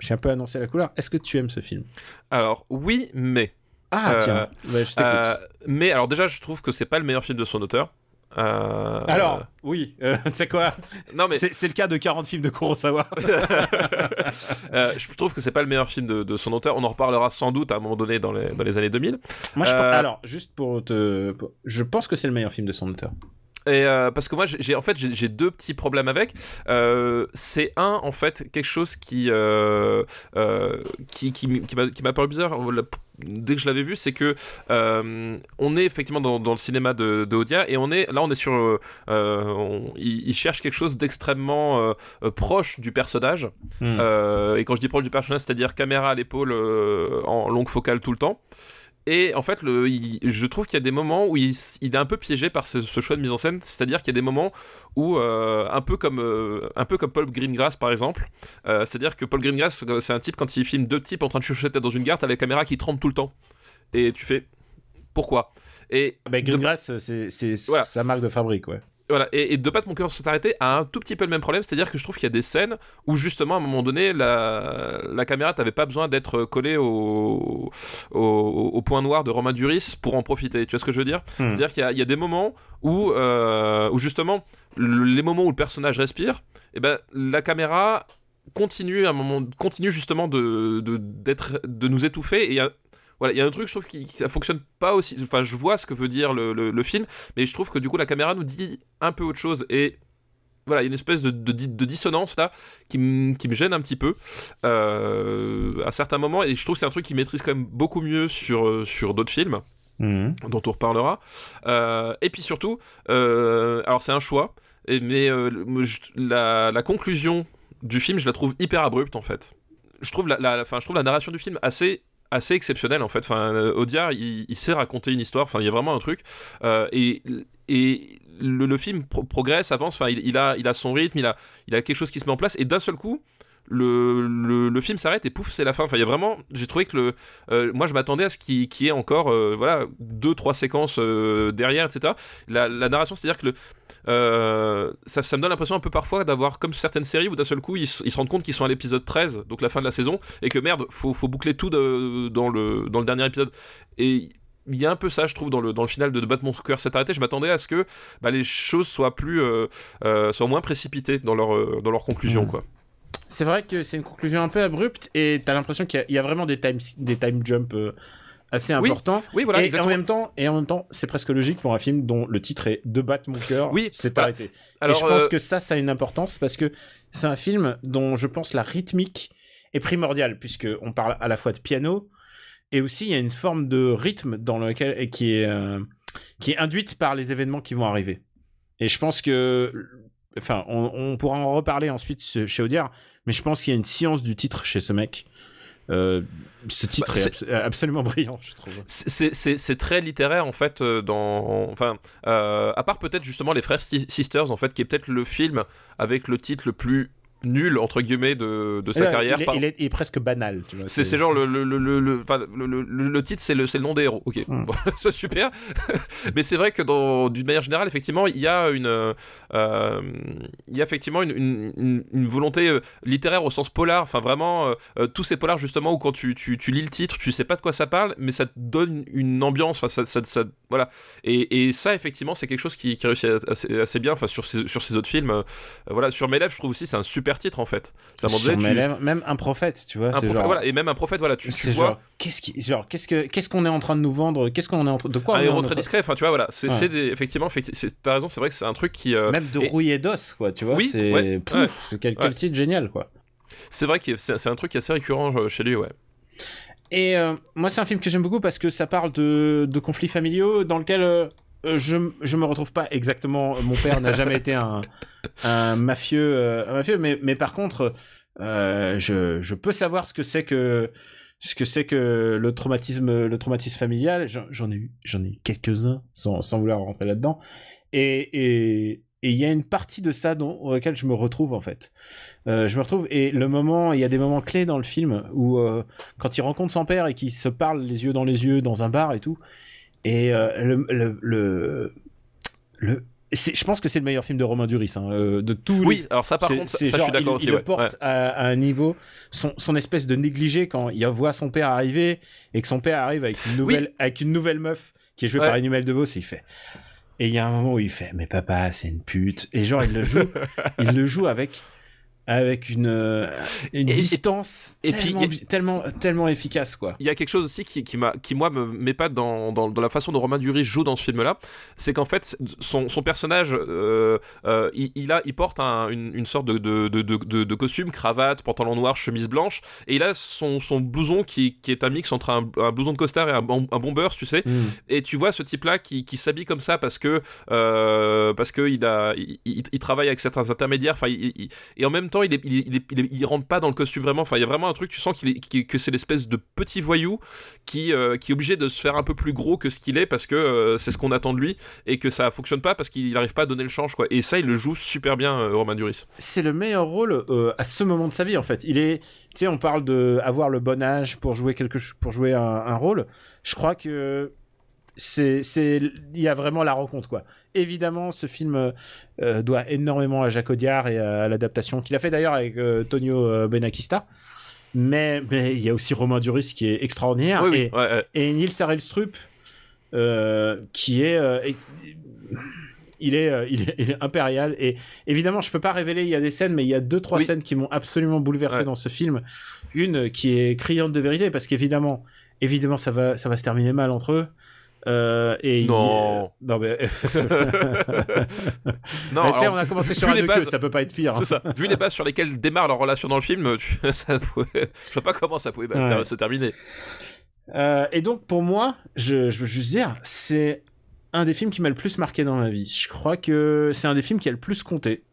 j'ai un peu annoncé la couleur. Est-ce que tu aimes ce film? Alors, oui, mais. Ah Euh, tiens, je t'écoute. Euh, mais alors, déjà, je trouve que c'est pas le meilleur film de son auteur. Euh, Alors oui, euh, tu sais quoi non, mais c'est, c'est le cas de 40 films de Kurosawa. euh, je trouve que c'est pas le meilleur film de, de son auteur. On en reparlera sans doute à un moment donné dans les, dans les années 2000. Moi je pense, Euh, alors juste pour te, je pense que c'est le meilleur film de son auteur. Et euh, parce que moi, j'ai en fait, j'ai deux petits problèmes avec. Euh, c'est un, en fait, quelque chose qui euh, euh, qui, qui, qui m'a qui m'a paru bizarre dès que je l'avais vu, c'est que euh, on est effectivement dans, dans le cinéma de, de Odia et on est là, on est sur, euh, on- il, il cherche quelque chose d'extrêmement euh, proche du personnage. Hmm. Et quand je dis proche du personnage, c'est-à-dire caméra à l'épaule en longue focale tout le temps. Et en fait, le, il- je trouve qu'il y a des moments où il, il est un peu piégé par ce, ce choix de mise en scène. C'est-à-dire qu'il y a des moments où, euh, un, peu comme, euh, un peu comme Paul Greengrass par exemple, euh, c'est-à-dire que Paul Greengrass, c'est un type, quand il filme deux types en train de chuchoter dans une gare, t'as la caméra qui tremble tout le temps. Et tu fais pourquoi? Et Bah, Greengrass, c'est, c'est Voilà. sa marque de fabrique, ouais. Voilà, et, et de pas de mon cœur s'est arrêté a un tout petit peu le même problème, c'est-à-dire que je trouve qu'il y a des scènes où justement à un moment donné la, la caméra t'avait pas besoin d'être collée au, au, au point noir de Romain Duris pour en profiter. Tu vois ce que je veux dire? Hmm. C'est-à-dire qu'il y a- il y, a des moments où, euh, où justement le- les moments où le personnage respire, et ben la caméra continue à un moment continue justement de de, nous étouffer et il y a voilà, il y a un truc, je trouve, qui, qui- ça fonctionne pas aussi. Enfin, je vois ce que veut dire le, le- le film, mais je trouve que du coup, la caméra nous dit un peu autre chose. Et voilà, il y a une espèce de, de, di- de dissonance là qui, me gêne un petit peu euh, à certains moments. Et je trouve que c'est un truc qui maîtrise quand même beaucoup mieux sur, euh, sur d'autres films Mhm. dont on reparlera. Euh, et puis surtout, euh, alors c'est un choix, et- mais je- la, la conclusion du film, je la trouve hyper abrupte en fait. Je trouve la, la, enfin, je trouve la narration du film assez assez exceptionnelle en fait. Enfin, euh, Audiard, il, il sait raconter une histoire. Enfin, il y a vraiment un truc. Euh, et et le, film pro- progresse, avance. Enfin, il, il a il a son rythme, il a il a quelque chose qui se met en place. Et d'un seul coup. Le, le, le film s'arrête et pouf c'est la fin. Enfin il y a vraiment j'ai trouvé que le euh, moi je m'attendais à ce qui qui est encore euh, voilà deux trois séquences euh, derrière etc la, la narration c'est à dire que le euh, ça, ça me donne l'impression un peu parfois d'avoir comme certaines séries où d'un seul coup ils, se rendent compte qu'ils sont à l'épisode 13 donc la fin de la saison et que merde faut, faut boucler tout de- dans, le, dans le dernier épisode. Et il y a un peu ça je trouve dans le, dans le final de, de battre mon cœur s'est arrêté. Je m'attendais à ce que bah, les choses soient plus euh, euh, soient moins précipitées dans leur, euh, dans leur conclusion Mhm. quoi C'est vrai que c'est une conclusion un peu abrupte et t'as l'impression qu'il y a- il y, a vraiment des time, des time jumps euh, assez Oui, importants. oui voilà et, en même temps, et en même temps, c'est presque logique pour un film dont le titre est De battre mon cœur. Oui, c'est voilà. arrêté. alors et je pense euh, que ça, ça a une importance parce que c'est un film dont je pense la rythmique est primordiale puisque on parle à la fois de piano et aussi il y a une forme de rythme dans lequel et qui est euh, qui est induite par les événements qui vont arriver. Et je pense que enfin on, on pourra en reparler ensuite chez Audiard, mais je pense qu'il y a une science du titre chez ce mec. Euh, ce titre Bah, est, absolument brillant, je trouve. c'est- très littéraire en fait euh, dans enfin euh, à part peut-être justement les frères Si- sisters en fait qui est peut-être le film avec le titre le plus nul entre guillemets de, de sa carrière il, est, par- il est- il est presque banal, c'est c'est genre le le, le, le, le- titre c'est le, c'est le nom des héros. Ok. Mm. Bon, c'est super. Mais c'est vrai que dans d'une manière générale effectivement il y a une euh, il y a effectivement une, une, une- une volonté euh, littéraire au sens polar. Enfin vraiment euh, euh, tous ces polars justement où quand tu, tu, tu lis le titre tu sais pas de quoi ça parle mais ça te donne une ambiance. Enfin ça, ça, ça- voilà. Et, et ça effectivement c'est quelque chose qui, qui réussit assez, assez bien enfin sur ces, sur ces autres films. Euh, voilà sur mes lèvres je trouve aussi c'est un super titre en fait ça Sur mes tu- lèvres, même un prophète, tu vois. un prophète, genre- voilà, et même un prophète, voilà, tu, tu vois genre, qu'est-ce qui, genre, qu'est-ce que, qu'est-ce qu'on est en train de nous vendre Qu'est-ce qu'on est en train de quoi un on est héros en très discret, enfin tu vois, voilà, c'est Ouais. c'est des, effectivement, t'as raison, c'est vrai que c'est un truc qui, euh, Même de et- rouille et d'os, quoi. Tu vois, Oui, c'est ouais, pouf, ouais. c'est quel, titre génial, quoi. c'est vrai que c'est c'est un truc assez récurrent euh, chez lui, ouais. Et euh, moi, c'est un film que j'aime beaucoup parce que ça parle de, de conflits familiaux dans lequel euh, je, je me retrouve pas exactement. Mon père n'a jamais été un, mafieux, euh, mafieux, mais, par contre, euh, je, peux savoir ce que c'est que ce que c'est que le traumatisme, le traumatisme familial. J'en ai eu, j'en ai quelques-uns sans, vouloir rentrer là-dedans. Et, il y a une partie de ça dans laquelle je me retrouve en fait. Euh, je me retrouve et le moment, il y a des moments clés dans le film où euh, quand il rencontre son père et qu'il se parle les yeux dans les yeux dans un bar et tout, et euh, le, le, le, le- c'est- je pense que c'est le meilleur film de Romain Duris, hein, euh, de tous les- Oui, alors ça par contre, ça, je suis d'accord aussi. il le porte Ouais. à, à un niveau, son, son espèce de négligé quand il voit son père arriver et que son père arrive avec une nouvelle, avec une nouvelle meuf qui est jouée Ouais. par Emmanuel DeVos et il fait. Et il y a un moment où il fait, mais papa, c'est une pute. Et genre, il le joue, il le joue avec, avec une, euh, une Et- et- distance et puis, tellement, tellement, tellement efficace, quoi. Il y a quelque chose aussi qui, qui, m'a, qui moi, me m'épate dans, dans, dans la façon dont Romain Duris joue dans ce film-là. C'est qu'en fait, son, son personnage, euh, euh, il, il a, il porte un- une, une sorte de, de, de, de, costume, cravate, pantalon noir, chemise blanche. Et il a son, son blouson qui, qui est un mix entre un, un blouson de costard et un, un bomber, tu sais. Et tu vois ce type-là qui, qui s'habille comme ça parce que euh, parce que il a il, il- il travaille avec certains intermédiaires. Enfin, et en même il est, rentre pas dans le costume vraiment. Enfin, il y a vraiment un truc. Tu sens qu'il qu'il- que c'est l'espèce de petit voyou qui euh, qui est obligé de se faire un peu plus gros que ce qu'il est parce que euh, c'est ce qu'on attend de lui et que ça fonctionne pas parce qu'il n'arrive pas à donner le change quoi. Et ça, il le joue super bien, euh, Romain Duris. c'est le meilleur rôle à ce moment de sa vie en fait. Il est, tu sais, on parle de avoir le bon âge pour jouer quelque pour jouer un rôle. Je crois que c'est, c'est, il y a vraiment la rencontre quoi. Évidemment, ce film euh, euh, doit énormément à Jacques Audiard et à l'adaptation qu'il a fait d'ailleurs avec euh, Tonio Benakista. Mais mais il y a aussi Romain Duris qui est extraordinaire oui, oui, et, ouais, ouais. et Nils Harelstrup euh, qui est et- il est, euh, il est il est impérial et évidemment je peux pas révéler il y a des scènes mais il y a deux trois Oui. scènes qui m'ont absolument bouleversé Ouais. dans ce film une qui est criante de vérité parce qu'évidemment évidemment ça va ça va se terminer mal entre eux Euh, et il- Non. non mais Non, Mais sais alors, on a commencé sur les bases- queues, ça peut pas être pire hein. C'est ça. Vu les bases sur lesquelles démarre leur relation dans le film, tu- ça pouvait- je vois pas comment ça pouvait Ouais. se terminer. Euh, et donc pour moi, je, je veux juste dire, c'est un des films qui m'a le plus marqué dans ma vie. Je crois que c'est un des films qui a le plus compté.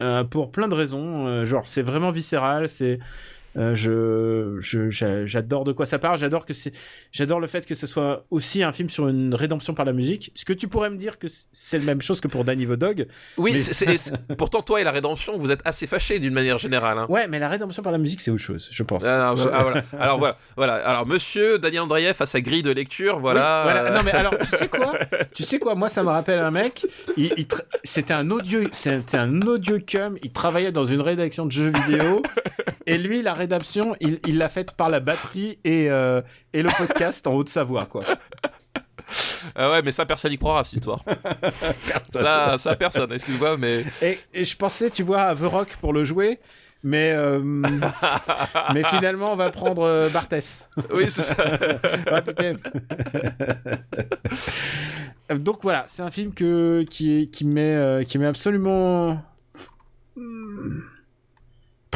Euh, pour plein de raisons. Euh, genre, c'est vraiment viscéral, c'est. Euh, je, je- j'a- j'adore de quoi ça parle. J'adore que c'est, j'adore le fait que ce soit aussi un film sur une rédemption par la musique. Est-ce que tu pourrais me dire que c'est la même chose que pour Danny the Dog Oui, Mais- pourtant toi et la rédemption, vous êtes assez fâchés d'une manière générale. hein. Ouais, mais la rédemption par la musique, c'est autre chose, je pense. Ah, non, ah, voilà. Alors voilà, voilà. Alors Monsieur Daniel Andreev a sa grille de lecture, voilà. Oui, voilà. Non mais alors, tu sais quoi? Tu sais quoi? Moi, ça me rappelle un mec. Il, il tra- c'était un audio, c'était un audio cum. Il travaillait dans une rédaction de jeux vidéo. Et lui, la il il l'a faite par la batterie et euh, et le podcast en Haute-Savoie, quoi. ah ouais, mais ça personne n'y croira cette histoire. ça, ça personne. Excuse-moi, mais Et, et je pensais, tu vois, à The Rock pour le jouer. Mais, euh, mais finalement, on va prendre euh, Barthès. oui, c'est ça. Euh, Donc voilà, c'est un film que, qui, qui m'est euh, qui m'est absolument hmm,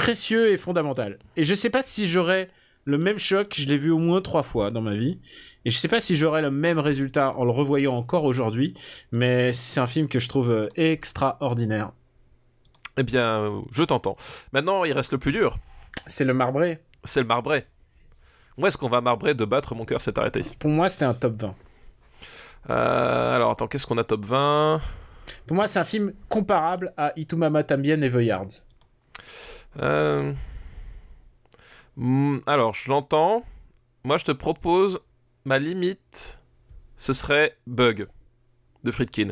précieux et fondamental. Et je sais pas si j'aurais le même choc, je l'ai vu au moins trois fois dans ma vie, et je sais pas si j'aurais le même résultat en le revoyant encore aujourd'hui, mais c'est un film que je trouve euh, extraordinaire. Eh bien, je t'entends. Maintenant, il reste le plus dur. C'est le marbré. C'est le marbré. Où est-ce qu'on va marbrer de battre Mon cœur s'est arrêté? Pour moi, c'était un top 20. Euh, alors attends, qu'est-ce qu'on a top 20 Pour moi, c'est un film comparable à Itumama Tambien et The Yards. Euh, hmm, Alors, je l'entends. Moi, je te propose ma limite. Ce serait Bug de Friedkin.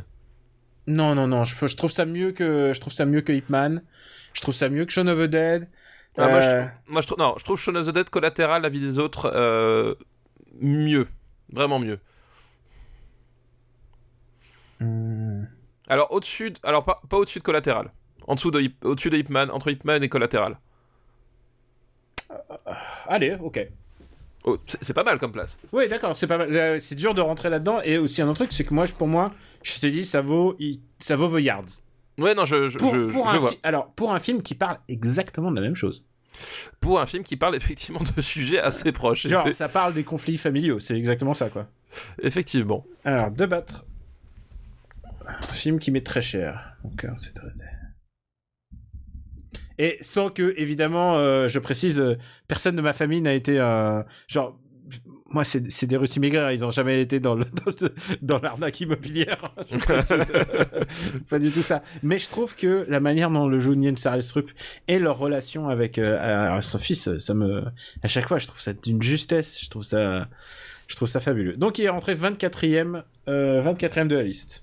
Non, non, non, je, je trouve ça mieux que je trouve ça mieux que Hitman. Je trouve ça mieux que Shaun of the Dead. Ah, moi, je, Euh, moi, je trouve, non, je trouve Shaun of the Dead collatéral, la vie des autres, euh, mieux, vraiment mieux. hmm. Alors au-dessus, de- alors pas, pas au-dessus de collatéral, en dessous de, au-dessus de Hitman, entre Hitman et collatéral. Allez, ok. Oh, c'est pas mal comme place. Oui, d'accord, c'est pas mal. Euh, C'est dur de rentrer là-dedans. Et aussi un autre truc, c'est que moi, pour moi, je te dis, ça vaut, ça vaut The Yards. Ouais, non, je, je, Pour, je- pour je un vois. alors, pour un film qui parle exactement de la même chose. Pour un film qui parle effectivement de sujets assez proches. Genre, ça parle des conflits familiaux. C'est exactement ça, quoi. Effectivement. Alors, de battre. Un film qui m'est très cher. Mon cœur, c'est très Et sans que, évidemment, euh, je précise, euh, personne de ma famille n'a été un. Genre, moi, c'est c'est des Russes immigrés, hein, ils ont jamais été dans l'arnaque immobilière. Je précise. pas du tout ça. Mais je trouve que la manière dont le joue Niels Sarestrup et leur relation avec euh, son fils, ça me, à chaque fois, je trouve ça d'une justesse. Je trouve ça, je trouve ça fabuleux. Donc, il est rentré 24e, euh, 24e de la liste.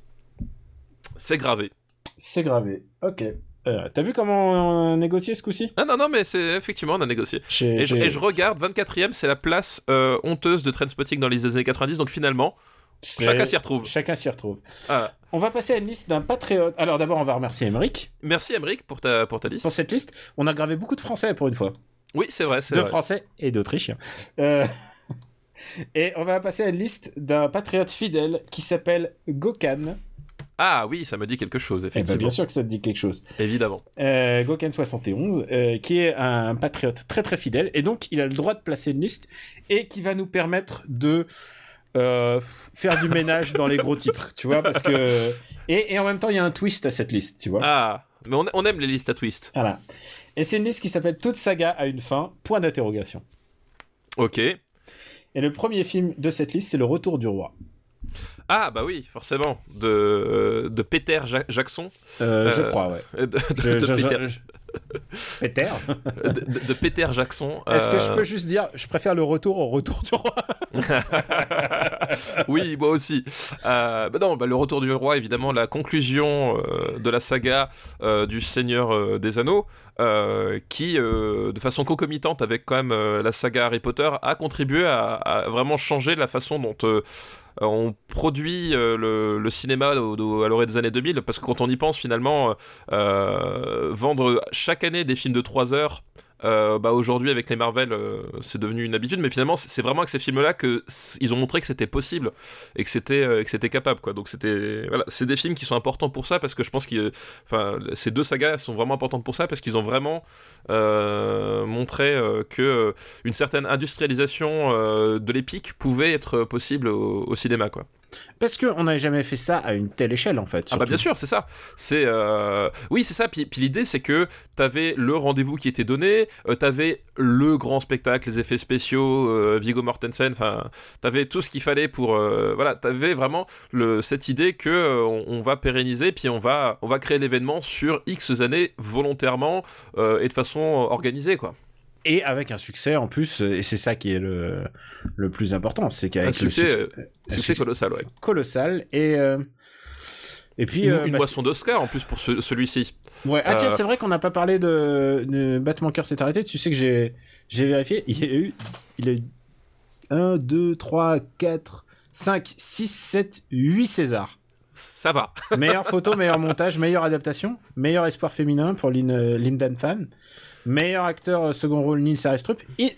C'est gravé. C'est gravé. Ok. Euh, T'as vu comment on négocier ce coup-ci? Ah non, non, mais c'est effectivement, on a négocié. Et je, j'ai- et je regarde, 24ème, c'est la place euh, honteuse de Trainspotting dans les années 90, donc finalement, chacun s'y retrouve. Chacun s'y retrouve. Ah. On va passer à une liste d'un patriote. Alors d'abord, on va remercier Emmerich Merci Emmerich pour ta, pour ta liste. pour cette liste. On a gravé beaucoup de Français pour une fois. Oui, c'est vrai, De vrai. Français et d'Autrichiens. Euh, Et on va passer à une liste d'un patriote fidèle qui s'appelle Gokan. Ah oui, ça me dit quelque chose, Eh ben, effectivement. bien sûr que ça te dit quelque chose. Évidemment. Euh, Gokan71, euh, qui est un patriote très très fidèle, et donc il a le droit de placer une liste, et qui va nous permettre de euh, faire du ménage dans les gros titres, tu vois, parce que... Et, et en même temps, il y a un twist à cette liste, tu vois. Ah, mais on, on aime les listes à twist. Voilà. Et c'est une liste qui s'appelle Toute saga a une fin, point d'interrogation. Ok. Et le premier film de cette liste, c'est Le Retour du Roi. Ah bah oui, forcément. De, de Peter Ja- Jackson. Euh, Je Euh, crois, ouais. De, Je- de Peter, je- Peter de- Peter Jackson. Est-ce que je euh, peux juste dire, je préfère le retour au retour du roi oui, moi aussi. Bah non, bah, le retour du roi, évidemment, la conclusion de la saga du Seigneur des Anneaux, euh, qui, euh, de façon concomitante avec quand même euh, la saga Harry Potter, a contribué à, à vraiment changer la façon dont on produit euh, le, cinéma à l'orée des années 2000, parce que quand on y pense, finalement, euh, vendre chaque année des films de 3 heures. Euh, bah aujourd'hui avec les Marvel euh, c'est devenu une habitude mais finalement c'est vraiment avec ces films là que ils ont montré que c'était possible et que c'était euh, c'était capable quoi. Donc c'était voilà c'est des films qui sont importants pour ça parce que je pense que ces deux sagas sont vraiment importantes pour ça parce qu'ils ont vraiment montré que une certaine industrialisation de l'épique pouvait être possible au, au cinéma quoi Parce qu'on n'a jamais fait ça à une telle échelle, en fait. ah bah bien sûr, c'est ça. C'est euh, oui, c'est ça. Puis, puis l'idée, c'est que t'avais le rendez-vous qui était donné, euh, t'avais le grand spectacle, les effets spéciaux, euh, Viggo Mortensen. Enfin, t'avais tout ce qu'il fallait pour euh, voilà. T'avais vraiment le, cette idée que euh, on, on va pérenniser, puis on va on va créer l'événement sur X années volontairement et de façon organisée quoi. Et avec un succès en plus, euh, et c'est ça qui est le, le plus important, c'est qu'avec Un succès, le euh, succès, un Succès colossal, ouais. colossal et euh, et puis Une, euh, une bah, moisson d'Oscar en plus pour ce- celui-ci. ouais. ah tiens euh, c'est vrai qu'on n'a pas parlé de, de Batman cœur s'est arrêté tu sais que j'ai j'ai vérifié il y a eu il a eu 1 2 3 4 5 6 7 8 Césars Ça va. meilleure photo meilleur montage meilleure adaptation meilleur espoir féminin pour Lin, euh, Lindan Fan meilleur acteur euh, second rôle Nils Arestrup et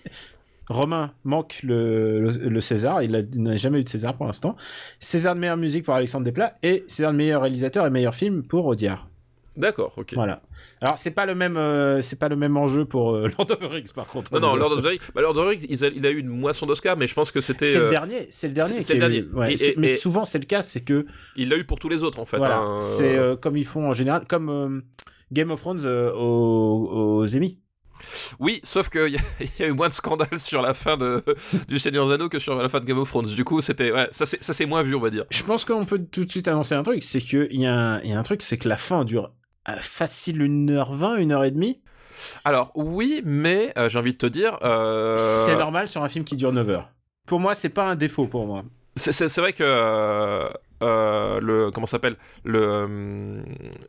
Romain manque le, le, le César, il n'a jamais eu de César pour l'instant. César de meilleure musique pour Alexandre Desplat et César de meilleur réalisateur et meilleur film pour Audiard. D'accord, ok. Voilà. Alors c'est pas le même, euh, c'est pas le même enjeu pour euh, Lord of the Rings par contre. Non, non, Lord of the Rings, bah, Lord of the Rings, il a, il a eu une moisson d'Oscar, mais je pense que c'était. C'est le euh, dernier, c'est le dernier. c'est- le dernier. ouais, Et- c'est- et- mais et- souvent c'est le cas, c'est que Il l'a eu pour tous les autres, en fait. voilà, hein. c'est comme ils font en général, comme Game of Thrones euh, aux, aux Emmy. Oui, sauf qu'il y, y a eu moins de scandales sur la fin de, du Seigneur des Anneaux que sur la fin de Game of Thrones. Du coup, c'était. Ouais, ça, c'est moins vu, on va dire. Je pense qu'on peut tout de suite annoncer un truc, c'est qu'il y, a un- il y a un truc, c'est que la fin dure euh, facile 1h20, 1h30. Alors, oui, mais euh, j'ai envie de te dire. euh, C'est normal sur un film qui dure 9 heures. Pour moi, c'est pas un défaut pour moi. C'est vrai que euh, le comment ça s'appelle le euh,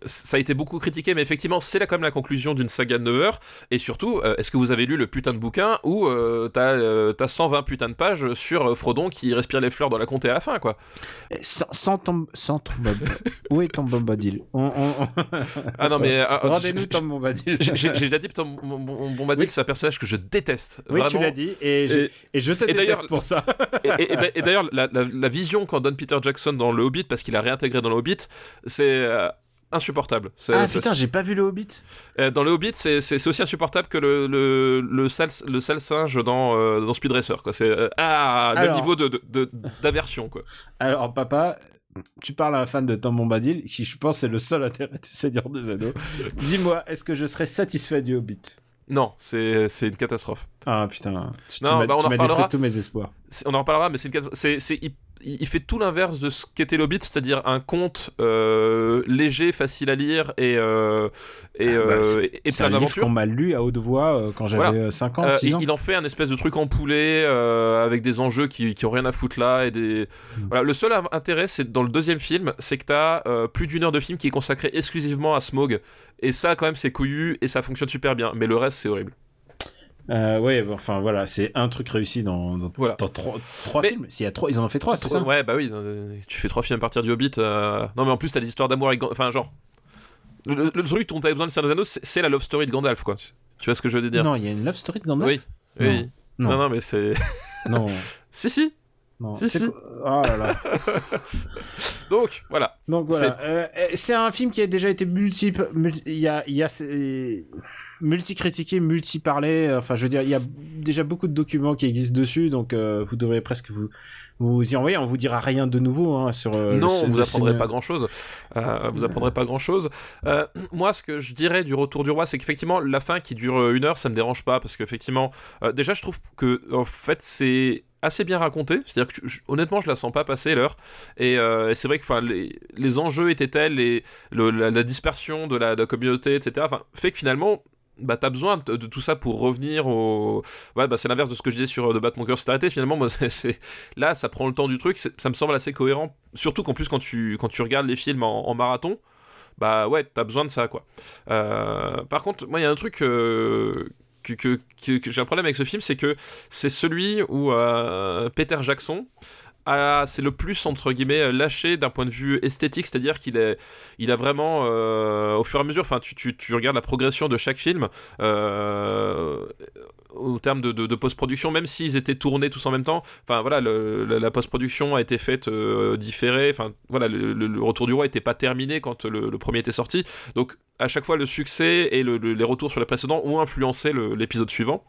ça a été beaucoup critiqué, mais effectivement c'est là quand même la conclusion d'une saga de 9 heures. Et surtout, euh, est-ce que vous avez lu le putain de bouquin où euh, t'as euh, t'as 120 putains de pages sur Frodon qui respire les fleurs dans la comté à la fin quoi. Sans, sans ton, sans ton. Où est ton Bombadil? On, on- on- Ah non mais Rendez-nous ton Bombadil. j'ai déjà dit Tom Bombadil, c'est un personnage que je déteste. Oui, tu l'as dit, et, je- Et- et je te et déteste pour ça. Et, et- et d'a- et d'ailleurs, la, la- la vision qu'en donne Peter Jackson dans le Hobbit, parce qu'il a réintégré dans le Hobbit, c'est euh, insupportable. Ah putain, j'ai pas vu le Hobbit. Euh, dans le Hobbit, c'est aussi insupportable que le, le, le, sale, le sale singe dans, euh, dans Speed Racer. Quoi. C'est euh, ah, le niveau d'aversion. De, de, quoi. Alors, papa, tu parles à un fan de Tom Bombadil, qui je pense est le seul intérêt du Seigneur des Anneaux. Dis-moi, est-ce que je serais satisfait du Hobbit? Non, c'est c'est une catastrophe. Ah putain, tu, Non, m'as bah, on tu en reparlera. tous mes espoirs. On en reparlera, mais c'est une catastrophe. C'est- il, fait tout l'inverse de ce qu'était l'Hobbit, c'est-à-dire un conte euh, léger, facile à lire et, euh, et, Ah, bah, euh, et- plein d'aventures. qu'on m'a lu à haute voix euh, quand j'avais Voilà. euh, 5 ans, Euh, 6 il, ans. il en fait un espèce de truc en poulet euh, avec des enjeux qui, qui ont rien à foutre là et des Mm. voilà le seul intérêt c'est dans le deuxième film c'est que t'as euh, plus d'une heure de film qui est consacré exclusivement à Smog et ça quand même c'est couillu et ça fonctionne super bien mais le reste c'est horrible Euh, ouais, bon, enfin voilà, c'est un truc réussi dans, dans, Voilà. dans trois, trois Mais- films. S'il y a trois, ils en ont fait trois, c'est ça? ouais bah oui tu fais trois films à partir du Hobbit euh, non mais en plus t'as des histoires d'amour avec enfin genre le, le- le truc dont t'avais besoin de Seigneur des Anneaux c'est la love story de Gandalf quoi tu vois ce que je veux dire? Non, il y a une love story de Gandalf? Oui Non. oui Non. non non mais c'est Non, si si non. Si, si. Oh là là. donc voilà Donc voilà, Euh, euh, c'est un film qui a déjà été multiple, multi- il y a, y multi-critiqué, multi-parlé. euh, Enfin, je veux dire, il y a déjà beaucoup de documents qui existent dessus, donc euh, vous devrez presque vous vous y envoyer. On vous dira rien de nouveau hein, sur. euh, non, le- vous apprendrez pas grand chose. vous apprendrez pas grand chose. moi, ce que je dirais du Retour du Roi, c'est qu'effectivement, la fin qui dure une heure, ça me dérange pas parce qu'effectivement, déjà, je trouve que en fait, c'est assez bien raconté. C'est-à-dire que honnêtement, je la sens pas passer l'heure. Et, euh, c'est vrai que les, les enjeux étaient tels, et la, dispersion de la, communauté, etc. Fait que finalement. Bah, t'as besoin de, tout ça pour revenir au. Ouais, bah, c'est l'inverse de ce que je disais sur euh, De battre mon cœur s'est arrêté. Finalement, moi, c'est- c'est- là, ça prend le temps du truc. c'est- Ça me semble assez cohérent. Surtout qu'en plus, quand tu, quand tu regardes les films en, marathon, bah ouais, t'as besoin de ça, quoi. Euh, par contre, moi, il y a un truc. Que, j'ai un problème avec ce film, c'est que c'est celui où euh, Peter Jackson c'est le plus entre guillemets lâché d'un point de vue esthétique, c'est-à-dire qu'il est, il a vraiment euh, au fur et à mesure, enfin tu, tu, tu regardes la progression de chaque film euh, au terme de, de- post-production, même s'ils étaient tournés tous en même temps, enfin voilà, le- la, post-production a été faite euh, différée, enfin voilà, le, Retour du Roi n'était pas terminé quand le, le premier était sorti, donc à chaque fois le succès et le- le- les retours sur les précédents ont influencé l'épisode suivant.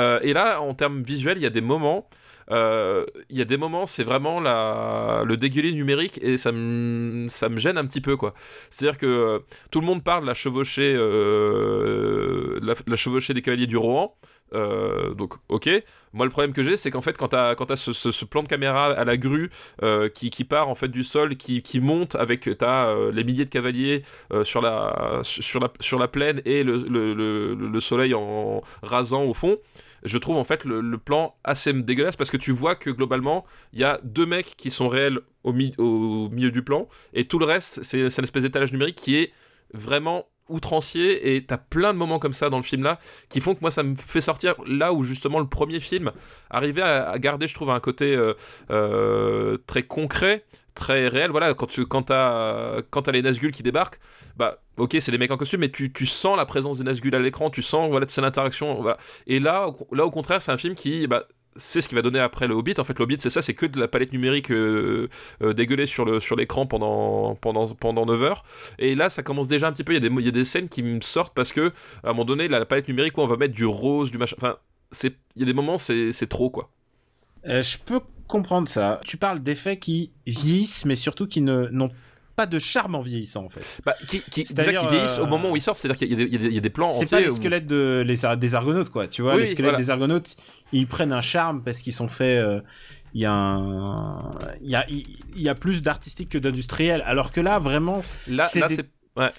Euh, et là, en termes visuels, il y a des moments euh, il y a des moments, c'est vraiment la, le dégueulé numérique et ça me, ça me gêne un petit peu quoi. C'est-à-dire que euh, tout le monde parle de la chevauchée, euh, la, la des cavaliers du Rohan. Euh, donc ok, moi le problème que j'ai c'est qu'en fait quand t'as quand t'as ce, plan de caméra à la grue euh, qui, qui part en fait du sol, qui, qui monte avec t'as euh, les milliers de cavaliers euh, sur la sur la sur la plaine et le, le, le soleil en rasant au fond, je trouve en fait le, plan assez dégueulasse parce que tu vois que globalement il y a deux mecs qui sont réels au, mi- au milieu du plan et tout le reste c'est une espèce d'étalage numérique qui est vraiment outrancier et t'as plein de moments comme ça dans le film là qui font que moi ça me fait sortir là où justement le premier film arrivait à, à garder je trouve un côté euh, euh, très concret très réel voilà quand tu quand t'as quand t'as les Nazgûl qui débarquent bah ok c'est des mecs en costume mais tu, tu sens la présence des Nazgûl à l'écran tu sens voilà c'est l'interaction voilà et là là au contraire c'est un film qui bah c'est ce qui va donner après le Hobbit. En fait, le Hobbit, c'est ça, c'est que de la palette numérique euh, euh, dégueulée sur le sur l'écran pendant pendant pendant 9 heures. Et là, ça commence déjà un petit peu. Il y a des il y a des scènes qui me sortent parce que à un moment donné, la, palette numérique où on va mettre du rose, du machin. Enfin, c'est il y a des moments, c'est c'est trop quoi. Euh, je peux comprendre ça. Tu parles d'effets qui vieillissent, mais surtout qui ne n'ont pas de charme en vieillissant en fait. Bah, qui, qui, déjà qui vieillissent euh, au moment où ils sortent, c'est-à-dire qu'il y, a des- y y a plans C'est pas les où- squelettes de, les, ar- des argonautes, quoi. Tu vois, Oui, les squelettes voilà. des argonautes, ils prennent un charme parce qu'ils sont faits. euh, Il y a un, il y a, il il y a plus d'artistique que d'industriel. Alors que là, vraiment, Là, c'est des- Ouais.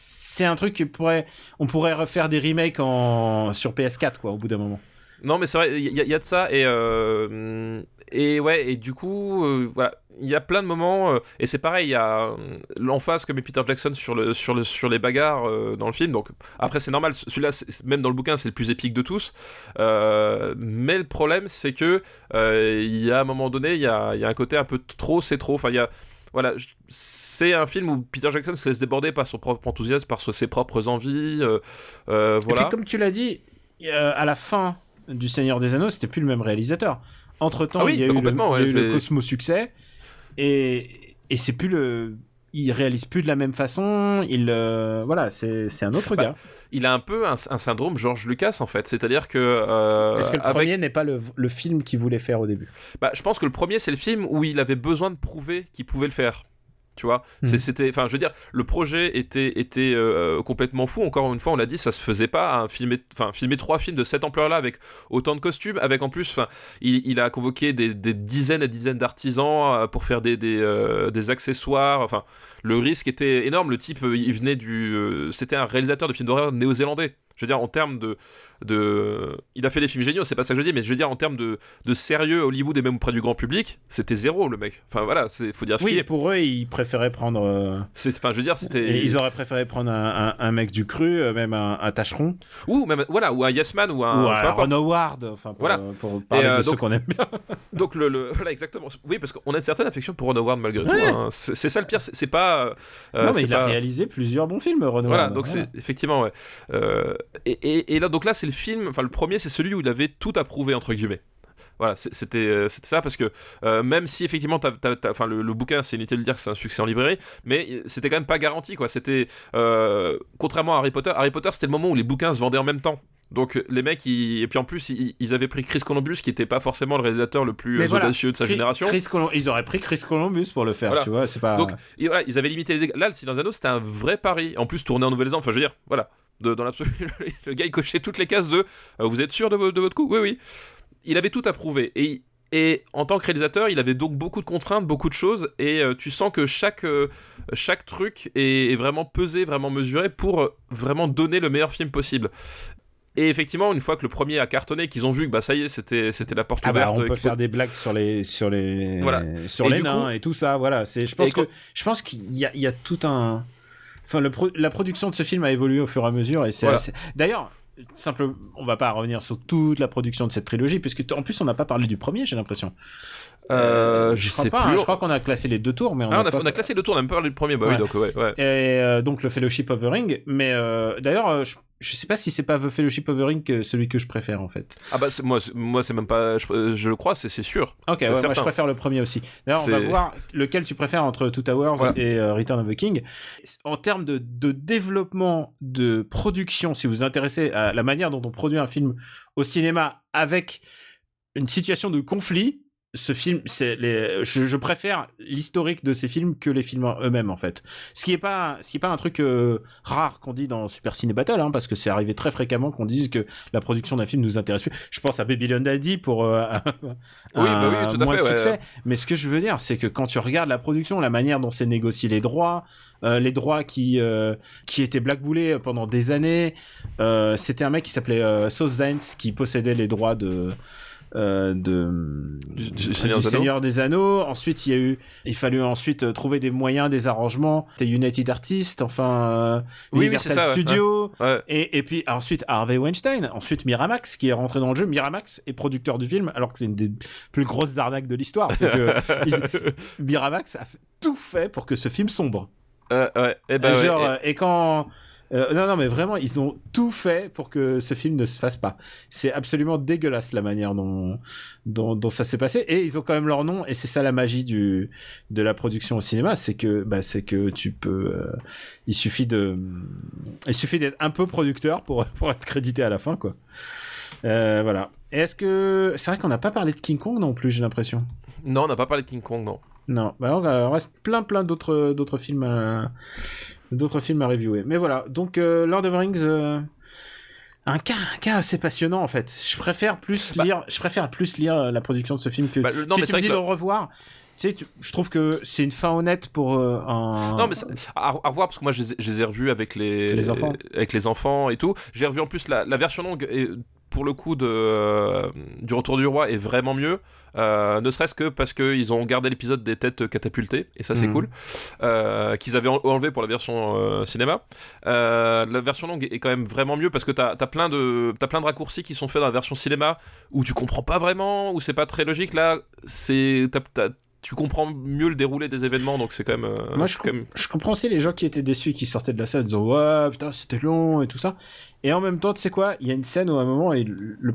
un truc qui pourrait, on pourrait refaire des remakes en sur PS4, quoi, au bout d'un moment. Non, mais c'est vrai, il y, a- il y a de ça et euh, et ouais et du coup euh, voilà, il y a plein de moments euh, et c'est pareil, il y a l'emphase comme est Peter Jackson sur le sur le sur les bagarres dans le film. Donc après c'est normal, celui-là même dans le bouquin c'est le plus épique de tous. Mais le problème c'est que il y a un moment donné, il y a y a un côté un peu trop, c'est trop. Enfin il y a voilà, c'est un film où Peter Jackson se laisse déborder par son propre enthousiasme, par ses propres envies. euh, euh, Et voilà. puis, comme tu l'as dit, euh, à la fin du Seigneur des Anneaux, c'était plus le même réalisateur. Entre temps, Ah oui, il y a eu le, y a ouais, eu le c'est- Cosmo succès, et, et c'est plus le, il réalise plus de la même façon. Il, euh, voilà, c'est c'est un autre Bah, gars. il a un peu un, un syndrome George Lucas en fait, c'est-à-dire que, euh, Est-ce que le avec- premier n'est pas le, le film qu'il voulait faire au début? Bah, je pense que le premier c'est le film où il avait besoin de prouver qu'il pouvait le faire. Tu vois. Mhm. C'était, enfin, je veux dire, le projet était, était euh, complètement fou. Encore une fois, on l'a dit, ça se faisait pas. Hein, filmer, enfin, filmer trois films de cette ampleur-là avec autant de costumes, avec en plus, enfin, il, il a convoqué des, des dizaines et dizaines d'artisans euh, pour faire des, des, euh, des accessoires. Enfin, le risque était énorme. Le type, euh, il venait du, euh, c'était un réalisateur de films d'horreur néo-zélandais. Je veux dire, en termes de, de. Il a fait des films géniaux, c'est pas ça que je dis, mais je veux dire, en termes de, de sérieux Hollywood et même auprès du grand public, c'était zéro, le mec. Enfin voilà, il faut dire ce Oui, qui est. pour eux, ils préféraient prendre. euh, C'est- Enfin, je veux dire, c'était. Ils auraient préféré prendre un, un- un mec du cru, euh, même un, un tâcheron, Ou même, voilà, ou un Yes Man, ou un. ou un. Ron Howard, enfin, pour, Voilà. euh, pour parler euh, de ceux qu'on aime bien. Donc, le, le- Voilà, exactement. Oui, parce qu'on a une certaine affection pour Ron Howard malgré tout. Hein. C'est ça le pire, c'est pas. non, mais il a réalisé plusieurs bons films, Ron Howard. Voilà, donc c'est effectivement, ouais. Et, et- et là, donc là, c'est le film, enfin, le premier, c'est celui où il avait tout approuvé, entre guillemets. Voilà, c'était euh, c'était ça parce que euh, même si effectivement, t'as- t'as- enfin le, le bouquin, c'est inutile de dire que c'est un succès en librairie, mais c'était quand même pas garanti quoi. C'était euh, contrairement à Harry Potter, Harry Potter c'était le moment où les bouquins se vendaient en même temps. Donc les mecs, ils... et puis en plus, ils, ils avaient pris Chris Columbus, qui était pas forcément le réalisateur le plus voilà, audacieux de sa Chris- génération. Chris Colum- ils auraient pris Chris Columbus pour le faire, Voilà. tu vois, c'est pas... Donc, et voilà, ils avaient limité les dégâts. Là, le Silence Anneaux, c'était un vrai pari. En plus, tourné en Nouvelle-Zélande, enfin, je veux dire, voilà. De- dans l'absolu, le gars, il cochait toutes les cases de euh, Vous êtes sûr de, vo- de votre coup? Oui, oui. Il avait tout approuvé. Et, et en tant que réalisateur, il avait donc beaucoup de contraintes, beaucoup de choses. Et euh, tu sens que chaque, euh, chaque truc est, est vraiment pesé, vraiment mesuré pour vraiment donner le meilleur film possible. Et effectivement, une fois que le premier a cartonné, qu'ils ont vu que bah ça y est, c'était c'était la porte Ah bah, ouverte. on peut faut- faire des blagues sur les sur les Voilà. sur Et les nains coup- et tout ça voilà c'est je pense Et que je pense qu'il y a, il y a tout un enfin le pro- la production de ce film a évolué au fur et à mesure et c'est Voilà. assez- d'ailleurs simple on va pas revenir sur toute la production de cette trilogie puisque en plus on n'a pas parlé du premier j'ai l'impression Euh, je crois sais pas plus. hein, je crois qu'on a classé les deux tours mais on, Ah, a on, a, pas- on a classé le tour, on a même parlé du premier. Bah oui, donc ouais, ouais. et euh, donc le Fellowship of the Ring mais euh, d'ailleurs euh, je, je sais pas si c'est pas The Fellowship of the Ring que celui que je préfère en fait Ah bah moi, moi c'est même pas, je, euh, je le crois, c'est sûr. Ok, ouais, moi je préfère le premier aussi. D'ailleurs, on va voir lequel tu préfères entre Two Towers Voilà. et euh, Return of the King. En termes de, de développement de production, si vous vous intéressez à la manière dont on produit un film au cinéma avec une situation de conflit, ce film, c'est les, je, je préfère l'historique de ces films que les films eux-mêmes en fait. Ce qui est pas, ce qui est pas un truc euh, rare qu'on dit dans Super Ciné Battle, hein, parce que c'est arrivé très fréquemment qu'on dise que la production d'un film nous intéresse plus. Je pense à Babylon Daddy pour euh, Oui, bah oui, un tout à moins fait, de ouais. succès. Mais ce que je veux dire, c'est que quand tu regardes la production, la manière dont c'est négocié les droits, euh, les droits qui euh, qui étaient blackboulés pendant des années, euh, c'était un mec qui s'appelait euh, Sauce Zaens qui possédait les droits de euh, de Du- du du Seigneur des Anneaux. Seigneur des Anneaux. Ensuite, il y a eu, il fallut ensuite euh, trouver des moyens, des arrangements. C'était United Artists, enfin euh, Oui, oui, Universal c'est ça, ouais. Studios. Ouais. Et, et puis ensuite Harvey Weinstein, ensuite Miramax qui est rentré dans le jeu. Miramax est producteur du film alors que c'est une des plus grosses arnaques de l'histoire. Miramax a fait- tout fait pour que ce film sombre. Euh, ouais. Et bah, Euh, ouais, genre, et- euh, et quand euh, non non mais vraiment ils ont tout fait pour que ce film ne se fasse pas. C'est absolument dégueulasse la manière dont dont, dont ça s'est passé et ils ont quand même leur nom et c'est ça la magie du de la production au cinéma, c'est que bah c'est que tu peux euh, il suffit de il suffit d'être un peu producteur pour pour être crédité à la fin quoi. Euh, voilà. Et est-ce que c'est vrai qu'on n'a pas parlé de King Kong non plus, j'ai l'impression. Non, on n'a pas parlé de King Kong, non. Non, bah on reste plein plein d'autres d'autres films à d'autres films à reviewer. Mais voilà, donc euh, Lord of the Rings euh, un cas un cas assez passionnant en fait. Je préfère plus Bah- lire je préfère plus lire euh, la production de ce film que Bah, le- non, si mais tu me dis que le- revoir. Tu sais, tu- je trouve que c'est une fin honnête pour euh, un. Non, mais ça- à, à revoir, parce que moi, je les ai- je les ai revus avec les, Les enfants. avec les enfants et tout. J'ai revu en plus la, la version longue, et pour le coup, de, euh, du Retour du Roi est vraiment mieux. Euh, ne serait-ce que parce qu'ils ont gardé l'épisode des têtes catapultées, et ça c'est Mhm. cool, euh, qu'ils avaient en- enlevé pour la version cinéma. La version longue est quand même vraiment mieux parce que t'as as plein, de, as plein de raccourcis qui sont faits dans la version cinéma où tu comprends pas vraiment, où c'est pas très logique. Là, c'est t'as- t'as- tu comprends mieux le déroulé des événements, donc c'est quand même. euh, Moi, je, même- je comprends aussi les gens qui étaient déçus, qui sortaient de la salle en disant ouais putain c'était long et tout ça. Et en même temps, tu sais quoi, il y a une scène où à un moment, et le,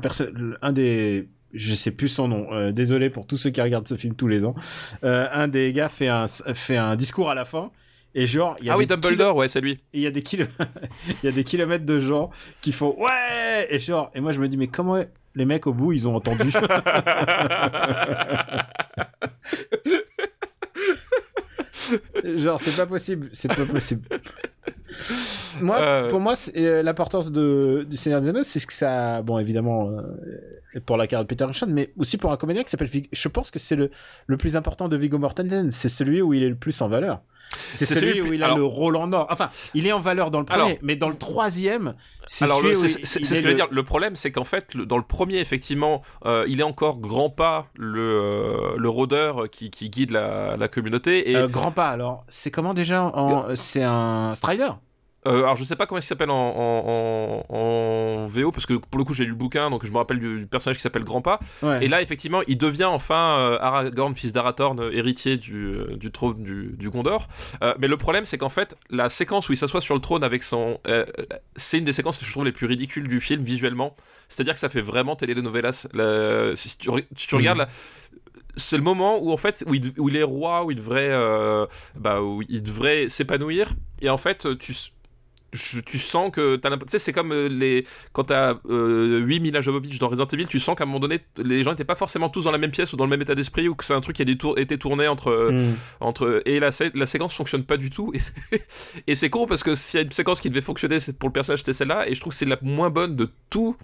un des, je sais plus son nom, euh, désolé pour tous ceux qui regardent ce film tous les ans, euh, un des gars fait un fait un discours à la fin. Et genre, il y a Ah oui, Dumbledore, ouais, c'est lui. il y a des il y a des kilomètres de gens qui font ouais et genre et moi je me dis mais comment les mecs au bout ils ont entendu Genre, c'est pas possible. C'est pas possible. Moi, Euh. pour moi, c'est, euh, l'importance de, du Seigneur des Anneaux, c'est ce que ça. Bon, évidemment, euh, pour la carrière de Peter Jackson, mais aussi pour un comédien qui s'appelle. Vig- Je pense que c'est le, le plus important de Viggo Mortensen. C'est celui où il est le plus en valeur. C'est celui, où il a alors- le rôle en or. Enfin, il est en valeur dans le premier, Alors- mais dans le troisième, c'est Alors, celui le- où c'est ce que je veux dire. Le problème, c'est qu'en fait, le- dans le premier, effectivement, euh, il est encore grand pas le, euh, le rôdeur qui, qui guide la, la communauté. Et Euh, grand pas, alors. C'est comment déjà en... C'est un Strider? Euh, alors, je sais pas comment il s'appelle en, en, en- en VO, parce que pour le coup, j'ai lu le bouquin, donc je me rappelle du, du personnage qui s'appelle Grandpa. Ouais. Et là, effectivement, il devient enfin euh, Aragorn, fils d'Arathorn, euh, héritier du, du trône du, du Gondor. Euh, mais le problème, c'est qu'en fait, la séquence où il s'assoit sur le trône avec son. c'est une des séquences que je trouve les plus ridicules du film visuellement. C'est-à-dire que ça fait vraiment telenovelas. La- si tu, si tu Mhm. regardes la- c'est le moment où en fait où il, où il est roi où il devrait euh, bah où il devrait s'épanouir et en fait tu je- tu sens que tu sais c'est comme euh, les quand t'as euh, 8 Mila Jovovich dans Resident Evil tu sens qu'à un moment donné les gens étaient pas forcément tous dans la même pièce ou dans le même état d'esprit ou que c'est un truc qui a tour- été tourné entre euh, Mm. entre et la, sé- la séquence fonctionne pas du tout et c'est- et c'est con parce que s'il y a une séquence qui devait fonctionner c'est pour le personnage c'était celle-là et je trouve que c'est la moins bonne de tout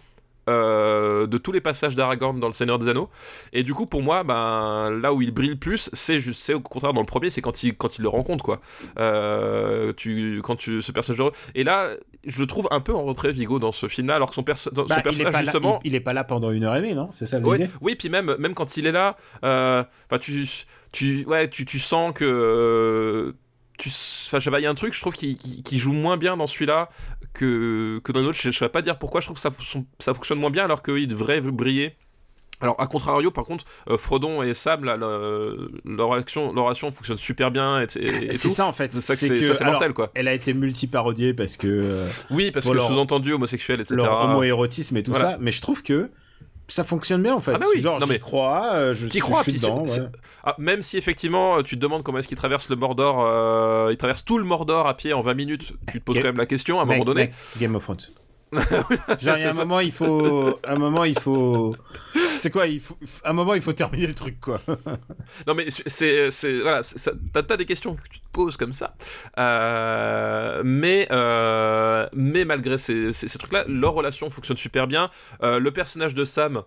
euh, de tous les passages d'Aragorn dans le Seigneur des Anneaux. Et du coup pour moi ben là où il brille le plus c'est au contraire dans le premier c'est quand il quand il le rencontre quoi. Euh, tu quand tu ce personnage et là je le trouve un peu en retrait Vigo dans ce film là alors que son, perso- Bah, son il personnage pas là- justement il, il est pas là pendant une heure et demie, non? C'est ça Ouais, l'idée. oui, puis même, même quand il est là, euh, tu, tu, ouais, tu, tu sens que. Tu, enfin, je sais pas, il y a un truc, je trouve, qui, qui, qui joue moins bien dans celui-là que, que dans l'autre. Je ne saurais pas dire pourquoi, je trouve que ça, fonctionne moins bien alors qu'il devrait briller. Alors, à contrario, par contre, euh, Frodon et Sam, là, le- leur, action, leur action fonctionne super bien et, et- et C'est ça en fait. C'est ça que que- ça, alors, mortel, quoi. Elle a été multi-parodiée parce que euh, Oui, parce Bon, que sous-entendu homosexuel, etc. leur homoérotisme et tout Voilà. ça, mais je trouve que ça fonctionne bien en fait. Ah bah oui, Genre, non, j'y mais- crois, euh, je crois, je suis puis c'est- dedans. c'est- ouais. Ah, même si effectivement euh, tu te demandes comment est-ce qu'il traverse le Mordor, euh, il traverse tout le Mordor à pied en 20 minutes, tu te poses Ga- quand même la question à un moment donné. Game of Thrones. Genre, il y a un moment, il faut. Un moment, il faut. C'est quoi il faut... Un moment, il faut terminer le truc, quoi. Non mais c'est voilà, t'as des questions que tu te poses comme ça, Euh, mais euh, mais malgré ces, ces, ces trucs-là, leur relation fonctionne super bien. Euh, le personnage de Sam.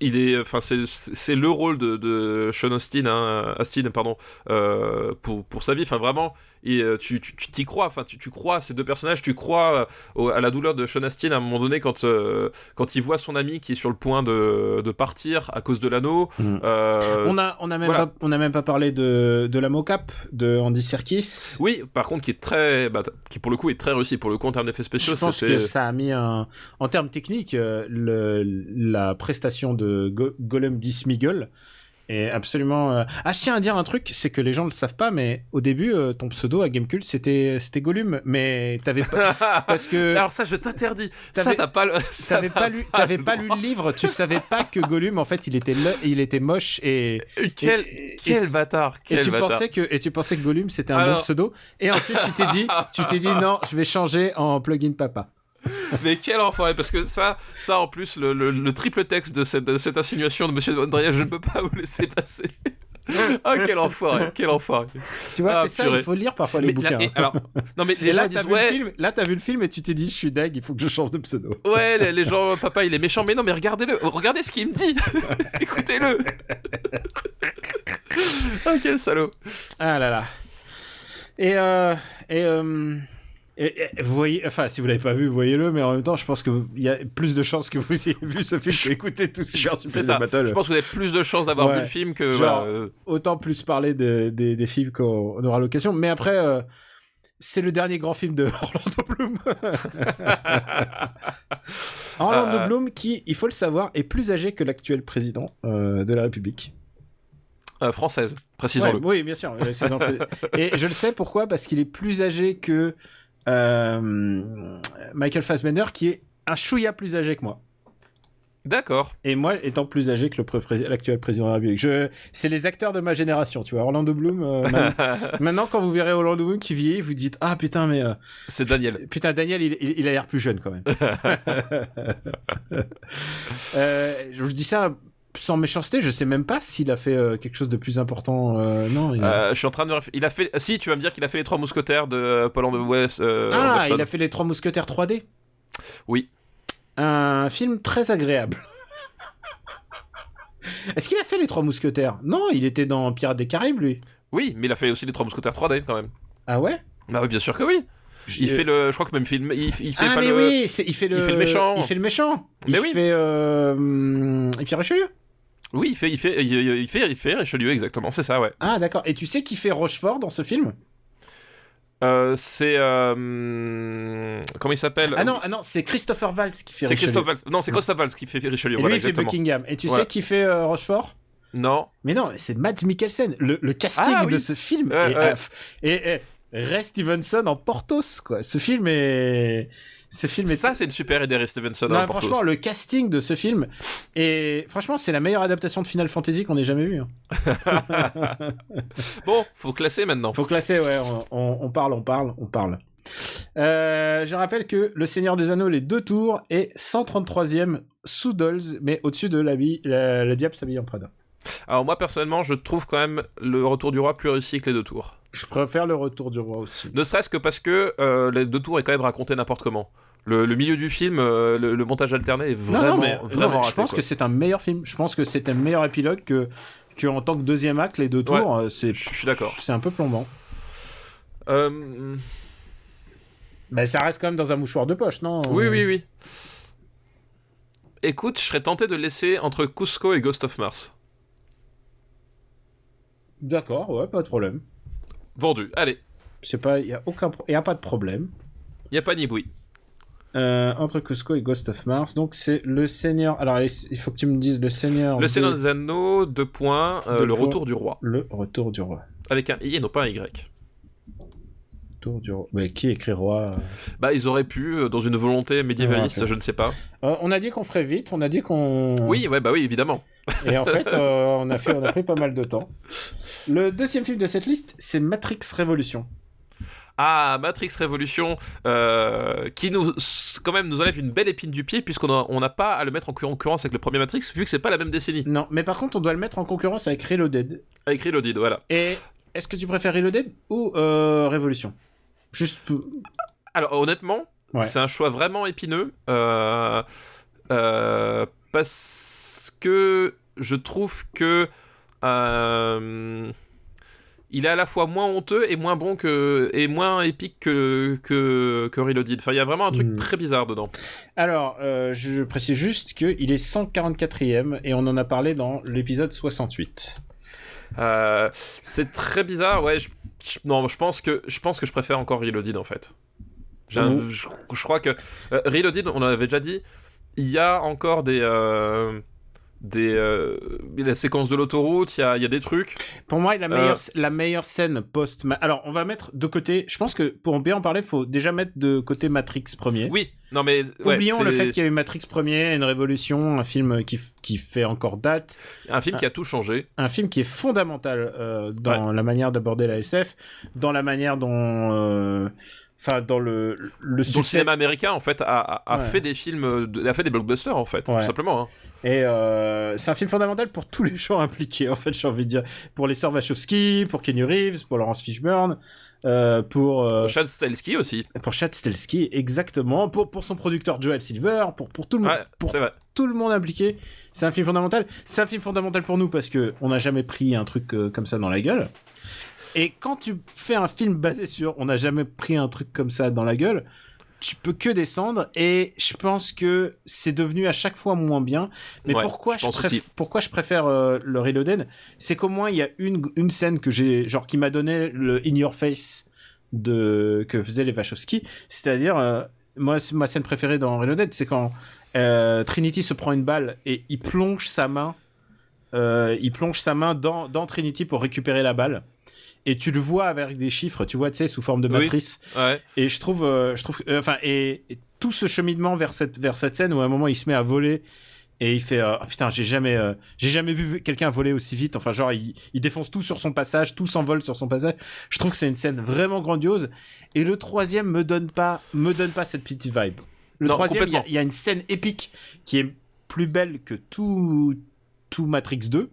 Il est, enfin, c'est- le rôle de, de Sean Austin, hein, Astin, pardon, euh, pour, pour sa vie. Enfin, vraiment, et euh, tu tu- tu t'y crois. Enfin, tu, tu crois à ces deux personnages. Tu crois euh, au- à la douleur de Sean Astin à un moment donné quand euh, quand il voit son ami qui est sur le point de, de partir à cause de l'anneau. Euh, on a, on a même voilà. pas, on a même pas parlé de, de la mocap de Andy Serkis. Oui, par contre, qui est très, bah, qui pour le coup est très réussi. Pour le coup, en termes d'effets spéciaux, Je pense que ça a mis un. En termes techniques, le, la prestation de Go- Golem Dismiggle est absolument. euh, Ah, je tiens à dire un truc, c'est que les gens le savent pas, mais au début, euh, ton pseudo à Gamecult, c'était c'était Gollum, mais t'avais pas. Parce que. Alors ça, je t'interdis. Ça, T'avais- t'as pas le. T'avais pas lu, t'avais le pas lu le livre, tu savais pas que Gollum en fait il était le- il était moche et Quel, et- et- quel et- bâtard. et tu bâtard. pensais que et tu pensais que Gollum c'était un Alors- bon pseudo et ensuite tu t'es dit tu t'es dit non je vais changer en plugin papa. Mais quel enfoiré, parce que ça, ça en plus, le, le- le triple texte de cette, de cette insinuation de Monsieur Andrea, je ne peux pas vous laisser passer. Ah, quel enfoiré, quel enfoiré. Tu vois Ah, c'est ça il faut lire parfois les Mais bouquins. là, et- hein. alors, non mais les là t'as vu ouais, le film là t'as vu le film et tu t'es dit je suis deg il faut que je change de pseudo. ouais, les, les gens, papa, il est méchant, mais non, mais regardez-le, regardez ce qu'il me dit, écoutez-le. ah quel salaud. Ah là là. Et euh, et, euh, et- et vous voyez, enfin, si vous l'avez pas vu, voyez-le, mais en même temps, je pense qu'il y a plus de chances que vous ayez vu ce film que écouter tout Super Super ça. Battle. Je pense que vous avez plus de chances d'avoir Ouais. vu le film que. Genre, voilà, euh, autant plus parler de- des- des films qu'on on aura l'occasion. Mais après, euh, c'est le dernier grand film de Orlando Bloom. Orlando Euh, Bloom, qui, il faut le savoir, est plus âgé que l'actuel président euh, de la République. euh, française, précisons-le. Ouais, oui, bien sûr. Et je le sais pourquoi? Parce qu'il est plus âgé que euh, Michael Fassbender, qui est un chouïa plus âgé que moi. D'accord. Et moi, étant plus âgé que pré- l'actuel président de la République. Je... C'est les acteurs de ma génération, tu vois. Orlando Bloom. euh, maintenant, maintenant, quand vous verrez Orlando Bloom qui vieillit, vous dites Ah putain, mais. euh, C'est Daniel. Putain, Daniel, il, il- il a l'air plus jeune quand même. Euh, je dis ça sans méchanceté, je sais même pas s'il a fait euh, quelque chose de plus important. euh, non. il a- Euh, je suis en train de. Il a fait. Si, tu vas me dire qu'il a fait les trois mousquetaires de Paul West. Euh, ah, Anderson. il a fait les Trois Mousquetaires 3D. Oui. Un film très agréable. Est-ce qu'il a fait les Trois Mousquetaires? Non, il était dans Pirates des Caraïbes, lui. Oui, mais il a fait aussi les trois mousquetaires 3D quand même. Ah ouais? Bah oui, bien sûr que oui. Il fait le. Je crois que même film. Il, il fait Ah pas mais le. oui, il fait le. il fait le méchant. Il fait le méchant. Il Mais oui. fait. Euh... hum, Il fait Richelieu. Oui, il fait, il fait, il, il fait, il fait Richelieu exactement. C'est ça, ouais. Ah d'accord. Et tu sais qui fait Rochefort dans ce film? Euh, c'est euh, comment il s'appelle? Ah non, ah non, c'est Christopher Waltz qui fait C'est Richelieu. Christophe Waltz. Non, c'est Christophe Waltz qui fait Richelieu. Et lui, voilà, il fait. Buckingham. Et tu Voilà. sais qui fait euh, Rochefort? Non. Mais non, c'est Mads Mikkelsen. Le, le casting Ah, de ce film est, et, et Ray Stevenson en Portos quoi. Ce film est ce film est Ça, c'est une super idée, Stevenson. Non, hein, pour franchement, tous. le casting de ce film et franchement, c'est la meilleure adaptation de Final Fantasy qu'on ait jamais vue. hein. Bon, faut classer maintenant. Faut classer, ouais. On, parle, on parle, on parle. Euh, je rappelle que Le Seigneur des Anneaux, les deux tours, est 133e sous Dolls, mais au-dessus de la, vie, la, la Diable s'habille en Prada. Alors moi, personnellement, je trouve quand même le Retour du Roi plus réussi que les deux tours. Je préfère le Retour du Roi aussi. Ne serait-ce que parce que euh, les deux tours est quand même raconté n'importe comment. Le, le milieu du film, euh, le, le montage alterné est vraiment, non, non, mais, vraiment non, raté. je pense quoi. que c'est un meilleur film. Je pense que c'est un meilleur épilogue que, que en tant que deuxième acte, les deux tours, euh, c'est Je suis d'accord. c'est un peu plombant. Euh, Mais ça reste quand même dans un mouchoir de poche, non Oui, oui, oui. Écoute, je serais tenté de laisser entre Cusco et Ghost of Mars. D'accord, ouais, pas de problème. Vendu. Allez, C'est pas, il y a aucun, pro- y a pas de problème. il y a pas ni bruit. Euh, entre Cusco et Ghost of Mars, donc c'est le Seigneur. Alors il faut que tu me dises le Seigneur. Le Seigneur des Anneaux, deux points, euh, Deux le points. Retour du Roi. Le Retour du Roi. Avec un I et non pas un Y. Retour du Roi. Mais qui écrit Roi euh Bah, ils auraient pu, euh, dans une volonté médiévaliste, Ouais, je ne sais pas. Euh, On a dit qu'on ferait vite. On a dit qu'on. Oui, ouais, bah oui, évidemment. Et en fait, euh, on a fait, on a pris pas mal de temps. Le deuxième film de cette liste, c'est Matrix Révolution. Ah, Matrix Révolution, euh, qui nous, quand même, nous enlève une belle épine du pied, puisqu'on a- on n'a pas à le mettre en concurrence avec le premier Matrix, vu que c'est pas la même décennie. Non, mais par contre, on doit le mettre en concurrence avec Reloaded. Avec Reloaded, voilà. Et est-ce que tu préfères Reloaded ou euh, Révolution Juste. Alors, honnêtement, Ouais. c'est un choix vraiment épineux, euh, euh, parce que je trouve que euh, il est à la fois moins honteux et moins bon que et moins épique que que, que Reloaded. Enfin, il y a vraiment un truc Hmm. très bizarre dedans. Alors, euh, je précise juste qu'il est 144e et on en a parlé dans l'épisode 68. Euh, c'est très bizarre, ouais. Je, je- non, je pense que je pense que je préfère encore Reloaded en fait. Un- Mhm. je, je crois que euh, Reloaded, on en avait déjà dit, il y a encore des euh, des euh, la séquence de l'autoroute, il y a, y a des trucs. Pour moi, la Euh. meilleure, la meilleure scène post. Alors, on va mettre de côté. Je pense que pour bien en parler, il faut déjà mettre de côté Matrix premier. Oui, non mais ouais, Oublions le fait qu'il y a eu Matrix premier, une révolution, un film qui, qui fait encore date, un film qui a tout changé. un film qui est fondamental euh, dans la manière d'aborder la SF, dans la manière dont. Enfin, dans le, le cinéma américain en fait a, a- a Ouais. fait des films, a fait des blockbusters en fait, Ouais. tout simplement. hein. Et euh, c'est un film fondamental pour tous les gens impliqués, en fait, j'ai envie de dire. Pour les sœurs Wachowski, pour Kenny Reeves, pour Laurence Fishburne, euh, pour, euh, Chad Stahelski aussi. pour Chad Stahelski, exactement, pour, pour son producteur Joel Silver, pour, pour, tout, le, monde Ouais, pour tout le monde impliqué. C'est un film fondamental. C'est un film fondamental pour nous parce que on n'a jamais pris un truc euh, comme ça dans la gueule. Et quand tu fais un film basé sur on n'a jamais pris un truc comme ça dans la gueule, tu peux que descendre et je pense que c'est devenu à chaque fois moins bien. Mais Ouais, pourquoi je je, pense préf- aussi. pourquoi je préfère euh, le Reloaded, c'est qu'au moins il y a une une scène que j'ai genre qui m'a donné le in your face de que faisaient les Wachowski, c'est-à-dire euh, moi ma scène préférée dans Reloaded, c'est quand euh, Trinity se prend une balle et il plonge sa main, il plonge sa main dans, dans Trinity pour récupérer la balle. Et tu le vois avec des chiffres, tu vois, tu sais, sous forme de Oui. matrice. Ouais. Et je trouve, euh, je trouve, euh, enfin, et, et tout ce cheminement vers cette, vers cette scène où à un moment il se met à voler et il fait, euh, Ah, putain, j'ai jamais, euh, j'ai jamais vu quelqu'un voler aussi vite. Enfin, genre, il, il défonce tout sur son passage, tout s'envole sur son passage. Je trouve que c'est une scène vraiment grandiose. Et le troisième me donne pas, me donne pas cette petite vibe. Le Non, troisième, il y, a- complètement. il y a une scène épique qui est plus belle que tout, tout Matrix 2,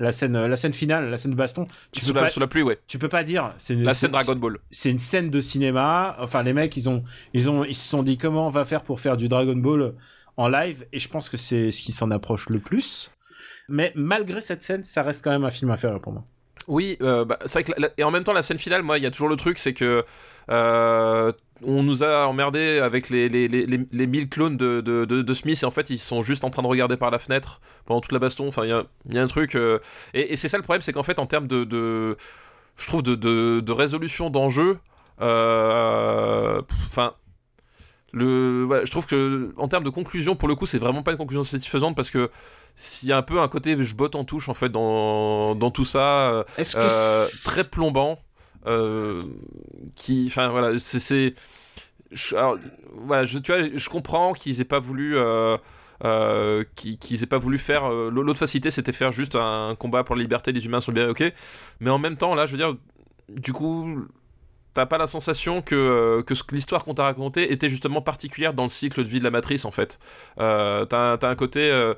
la scène, la scène finale, la scène de baston, tu Sous peux la, pas, sous la pluie, ouais. tu peux pas dire. C'est une, La scène Dragon Ball. c'est une scène de cinéma. Enfin, les mecs, ils ont, ils ont, ils se sont dit comment on va faire pour faire du Dragon Ball en live, et je pense que c'est ce qui s'en approche le plus. Mais malgré cette scène, ça reste quand même un film inférieur pour moi. Oui, euh, bah, c'est vrai que la- la- et en même temps la scène finale, moi, il y a toujours le truc, c'est que euh, on nous a emmerdé avec les, les, les, les, les 1000 clones de, de, de, de Smith et en fait ils sont juste en train de regarder par la fenêtre pendant toute la baston. Enfin, il y y a un truc euh, et, et c'est ça le problème, c'est qu'en fait en termes de, de je trouve de, résolution d'enjeu, euh, enfin. le, voilà, je trouve que en termes de conclusion, pour le coup, c'est vraiment pas une conclusion satisfaisante parce que s'il y a un peu un côté je botte en touche en fait dans, dans tout ça, euh, très plombant qui enfin voilà c'est voilà je tu vois je comprends qu'ils aient pas voulu euh, euh, qu'ils qu'ils aient pas voulu faire euh, l'autre facilité c'était faire juste un combat pour la liberté des humains sur le bien ok mais en même temps là je veux dire du coup t'as pas la sensation que, euh, que l'histoire qu'on t'a racontée était justement particulière dans le cycle de vie de la matrice en fait euh, t'as t'as un côté euh,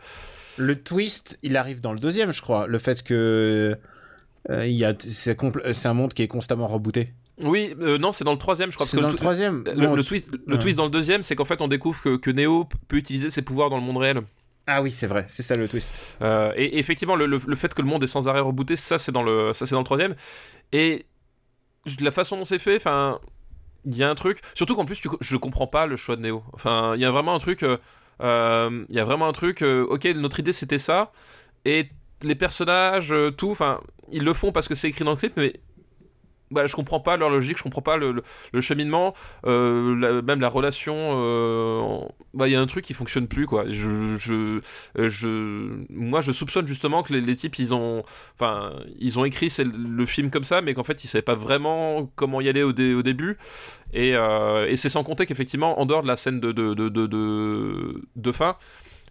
Le twist, il arrive dans le deuxième, je crois. Le fait que euh, a, c'est, un monde qui est constamment rebooté. oui euh, non c'est dans le troisième je crois C'est dans le troisième. Le, twist, le ouais. twist dans le deuxième, c'est qu'en fait on découvre que, que Neo peut utiliser ses pouvoirs dans le monde réel. Ah oui, c'est vrai. C'est ça le twist. Euh, et, et effectivement, le, le- le fait que le monde est sans arrêt rebooté, ça c'est dans le, ça c'est dans le troisième. Et la façon dont c'est fait, enfin, il y a un truc. Surtout qu'en plus, tu je comprends pas le choix de Neo. Enfin, il y a vraiment un truc. euh, euh, Il y a vraiment un truc. euh, ok, notre idée c'était ça. Et les personnages, euh, tout, enfin, ils le font parce que c'est écrit dans le script, mais voilà, je comprends pas leur logique, je comprends pas le, cheminement, euh, même la relation. euh, bah, il y a un truc qui fonctionne plus, quoi. Moi, je soupçonne justement que les, types, ils ont, enfin, ils ont écrit le, film comme ça, mais qu'en fait, ils savaient pas vraiment comment y aller au, dé- au début. Et, c'est sans compter qu'effectivement, en dehors de la scène de fin.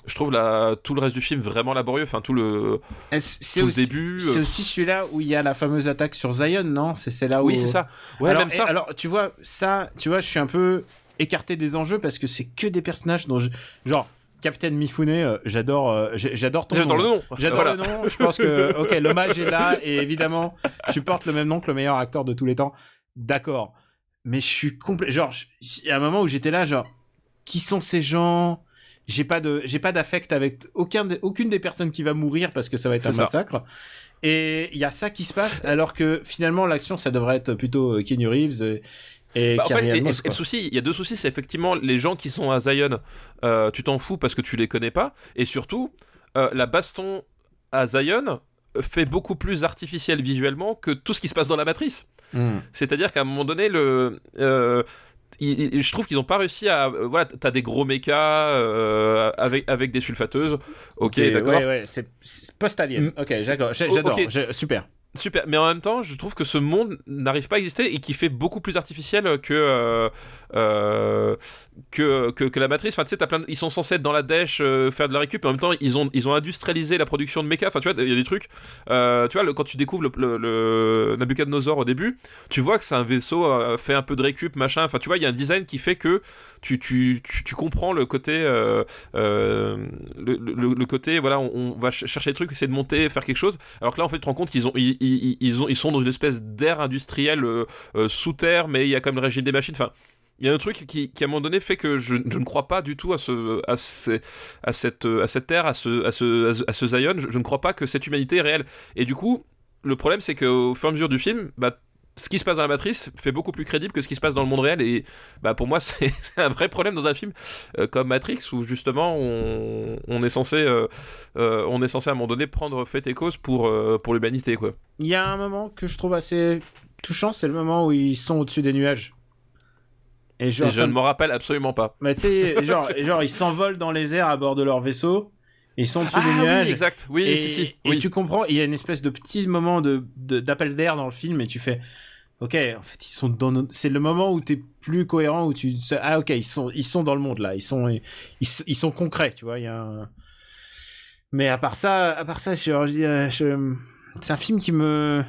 Je trouve la, tout le reste du film vraiment laborieux. Enfin, tout le, Est-ce- C'est le aussi, début. c'est euh, aussi celui-là où il y a la fameuse attaque sur Zion, non? C'est c'est là où. Oui, c'est ça. Ouais, alors, même ça. et- alors, tu vois, ça, tu vois, je suis un peu écarté des enjeux parce que c'est que des personnages dont je... genre Captain Mifune, euh, j'adore, euh, j'adore ton J'adore nom. le nom. J'adore Voilà. le nom. Je pense que, ok, l'hommage est là et évidemment, tu portes le même nom que le meilleur acteur de tous les temps. D'accord. Mais je suis complet. Genre, il y a un moment où j'étais là, genre, qui sont ces gens? J'ai pas de, j'ai pas d'affect avec aucun, aucune des personnes qui va mourir parce que ça va être un ça. massacre. Et il y a ça qui se passe alors que finalement l'action ça devrait être plutôt euh, Keanu Reeves et, et Bah, en fait, et- Moss, et le souci, il y a deux soucis, c'est effectivement les gens qui sont à Zion, euh, tu t'en fous parce que tu les connais pas, et surtout euh, la baston à Zion fait beaucoup plus artificiel visuellement que tout ce qui se passe dans la matrice. Hmm. C'est-à-dire qu'à un moment donné, le, euh, je trouve qu'ils n'ont pas réussi à. euh, voilà, t'as des gros mechas euh, avec, avec des sulfateuses. Ok, d'accord. Ouais, ouais, c'est post-alien. Ok, j'adore. Super. Super, mais en même temps, je trouve que ce monde n'arrive pas à exister et qui fait beaucoup plus artificiel que euh, euh, que, que, la matrice. Enfin, tu sais, plein ils sont censés être dans la dèche, euh, faire de la récup, et en même temps, ils ont ils ont industrialisé la production de méca. Enfin, tu vois, il y a des trucs. tu vois, quand tu découvres le, le, le Nabucodonosor au début, tu vois que c'est un vaisseau fait un peu de récup, machin. Enfin, tu vois, il y a un design qui fait que tu, tu, tu, comprends le côté euh, euh, le, le, côté voilà on, va ch- chercher des trucs essayer de monter faire quelque chose alors que là en fait tu te rends compte qu'ils ont ils, ils, ils ils sont dans une espèce d'air industriel euh, sous terre mais il y a quand même le régime des machines. Enfin il y a un truc qui, qui à un moment donné fait que je, je ne crois pas du tout à ce à, à cette à cette terre à ce à ce à ce, Zion. Je, je ne crois pas que cette humanité est réelle. Et du coup le problème c'est qu'au fur et à mesure du film bah ce qui se passe dans la matrice fait beaucoup plus crédible que ce qui se passe dans le monde réel et bah pour moi c'est un vrai problème dans un film euh, comme Matrix où justement on, on est censé euh, euh, on est censé à un moment donné prendre fait et cause pour pour l'humanité quoi Il y a un moment que je trouve assez touchant, c'est le moment où ils sont au-dessus des nuages. Et genre, et je ça ne me- m'en rappelle absolument pas Mais tu sais, genre, genre, ils s'envolent dans les airs à bord de leur vaisseau. Ils sont au-dessus ah des oui nuages. exact oui et, si si et oui. tu comprends, il y a une espèce de petit moment de d'appel d'air dans le film et tu fais, ok, en fait ils sont dans, nos- c'est le moment où t'es plus cohérent où tu, ah ok, ils sont ils sont dans le monde là, ils sont ils, ils sont concrets, tu vois, il y a. Un... Mais à part ça, à part ça, je, je- je- c'est un film qui me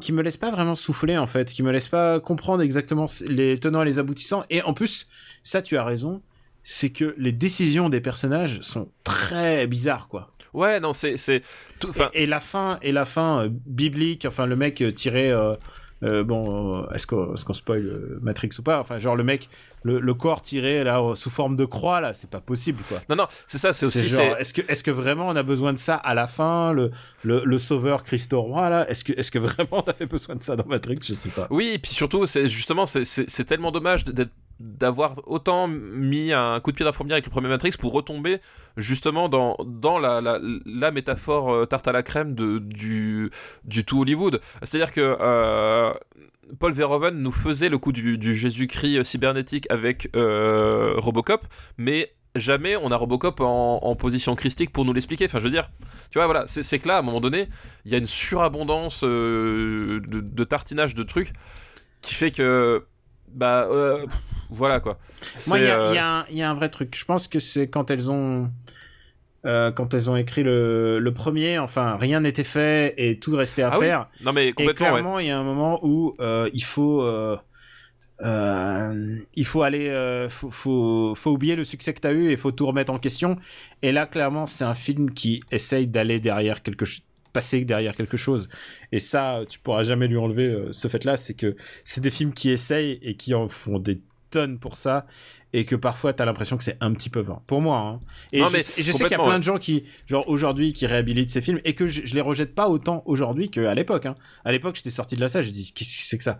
qui me laisse pas vraiment souffler en fait, qui me laisse pas comprendre exactement les tenants et les aboutissants. Et en plus, ça tu as raison, c'est que les décisions des personnages sont très bizarres quoi. Ouais, non, c'est c'est tout. Et, et la fin, et la fin euh, biblique, enfin le mec euh, tiré. euh, euh, bon, est-ce qu'on est qu'on spoil Matrix ou pas? Enfin, genre le mec, le, le corps tiré là sous forme de croix là, c'est pas possible quoi. non, non, c'est ça, c'est aussi. est-ce que, est-ce que vraiment on a besoin de ça à la fin, le, le, le sauveur Christo Roi là? Est-ce que, est-ce que vraiment on avait besoin de ça dans Matrix? Je sais pas. Oui, et puis surtout, c'est justement, c'est tellement dommage d'être d'avoir autant mis un coup de pied dans la fourmilière avec le premier Matrix pour retomber justement dans, dans la, la, métaphore euh, tarte à la crème de, du, du tout Hollywood. C'est-à-dire que euh, Paul Verhoeven nous faisait le coup du, du Jésus-Christ euh, cybernétique avec Robocop, mais jamais on a Robocop en, en position christique pour nous l'expliquer. Enfin, je veux dire, tu vois, voilà, c'est que là, à un moment donné, il y a une surabondance de, de tartinage de trucs qui fait que bah euh, voilà quoi Moi, il y, euh, y a un- il y a un vrai truc. Je pense que c'est quand elles ont. euh, quand elles ont écrit le, le premier, enfin, rien n'était fait et tout restait à Ah oui, faire. non mais complètement clairement, il y a un moment où euh, il faut. euh, il faut aller, euh, faut, faut, faut oublier le succès que tu as eu et faut tout remettre en question. Et là, clairement, c'est un film qui essaye d'aller derrière quelque chose, passer derrière quelque chose. Et ça, tu pourras jamais lui enlever euh, ce fait-là, c'est que c'est des films qui essayent et qui en font des tonnes pour ça. Et que parfois, t'as l'impression que c'est un petit peu vain. Pour moi, hein. Et Non, je, mais et je sais qu'il y a plein ouais. de gens qui, genre, aujourd'hui, qui réhabilitent ces films et que je, je les rejette pas autant aujourd'hui qu'à l'époque, hein. À l'époque, j'étais sorti de la salle, j'ai dit, qu'est-ce que c'est que ça?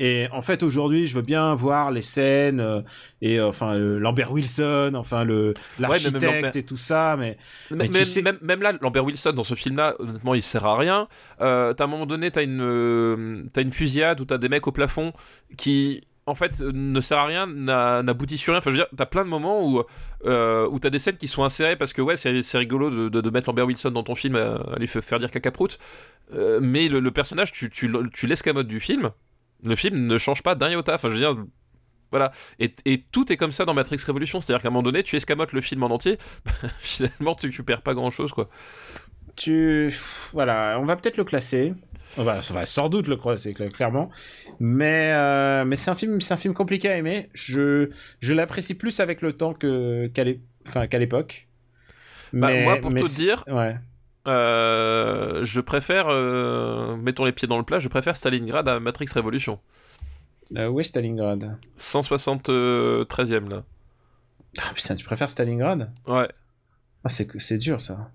Et en fait, aujourd'hui, je veux bien voir les scènes euh, et euh, enfin euh, Lambert Wilson, enfin le l'architecte Lambert- et tout ça, mais même, sais- même, même là, Lambert Wilson dans ce film-là, honnêtement, il sert à rien. Euh, t'as à un moment donné, t'as une, t'as une fusillade où t'as des mecs au plafond qui, en fait, euh, ne sert à rien, n'a- n'aboutit sur rien. Enfin, je veux dire, t'as plein de moments où, euh, où t'as des scènes qui sont insérées parce que ouais, c'est rigolo de, mettre Lambert Wilson dans ton film, à, à lui fa- faire dire caca prout. Euh, mais le, personnage, tu, tu, tu l'escamotes du film. Le film ne change pas d'un iota. Enfin, je veux dire. Voilà, et, et tout est comme ça dans Matrix Révolution, c'est-à-dire qu'à un moment donné, tu escamotes le film en entier, finalement, tu, tu perds pas grand-chose, quoi. tu voilà, on va peut-être le classer. On va, on va sans doute le cla- clairement, mais euh, mais c'est un film, c'est un film compliqué à aimer. Je je l'apprécie plus avec le temps que qu'à l'époque. Bah, moi, pour mais tout dire, ouais. euh, je préfère, euh, mettons les pieds dans le plat, je préfère Stalingrad à Matrix Révolution. Où est Stalingrad? 173ème là. Ah putain, tu préfères Stalingrad? Ouais. Ah c'est c'est dur ça.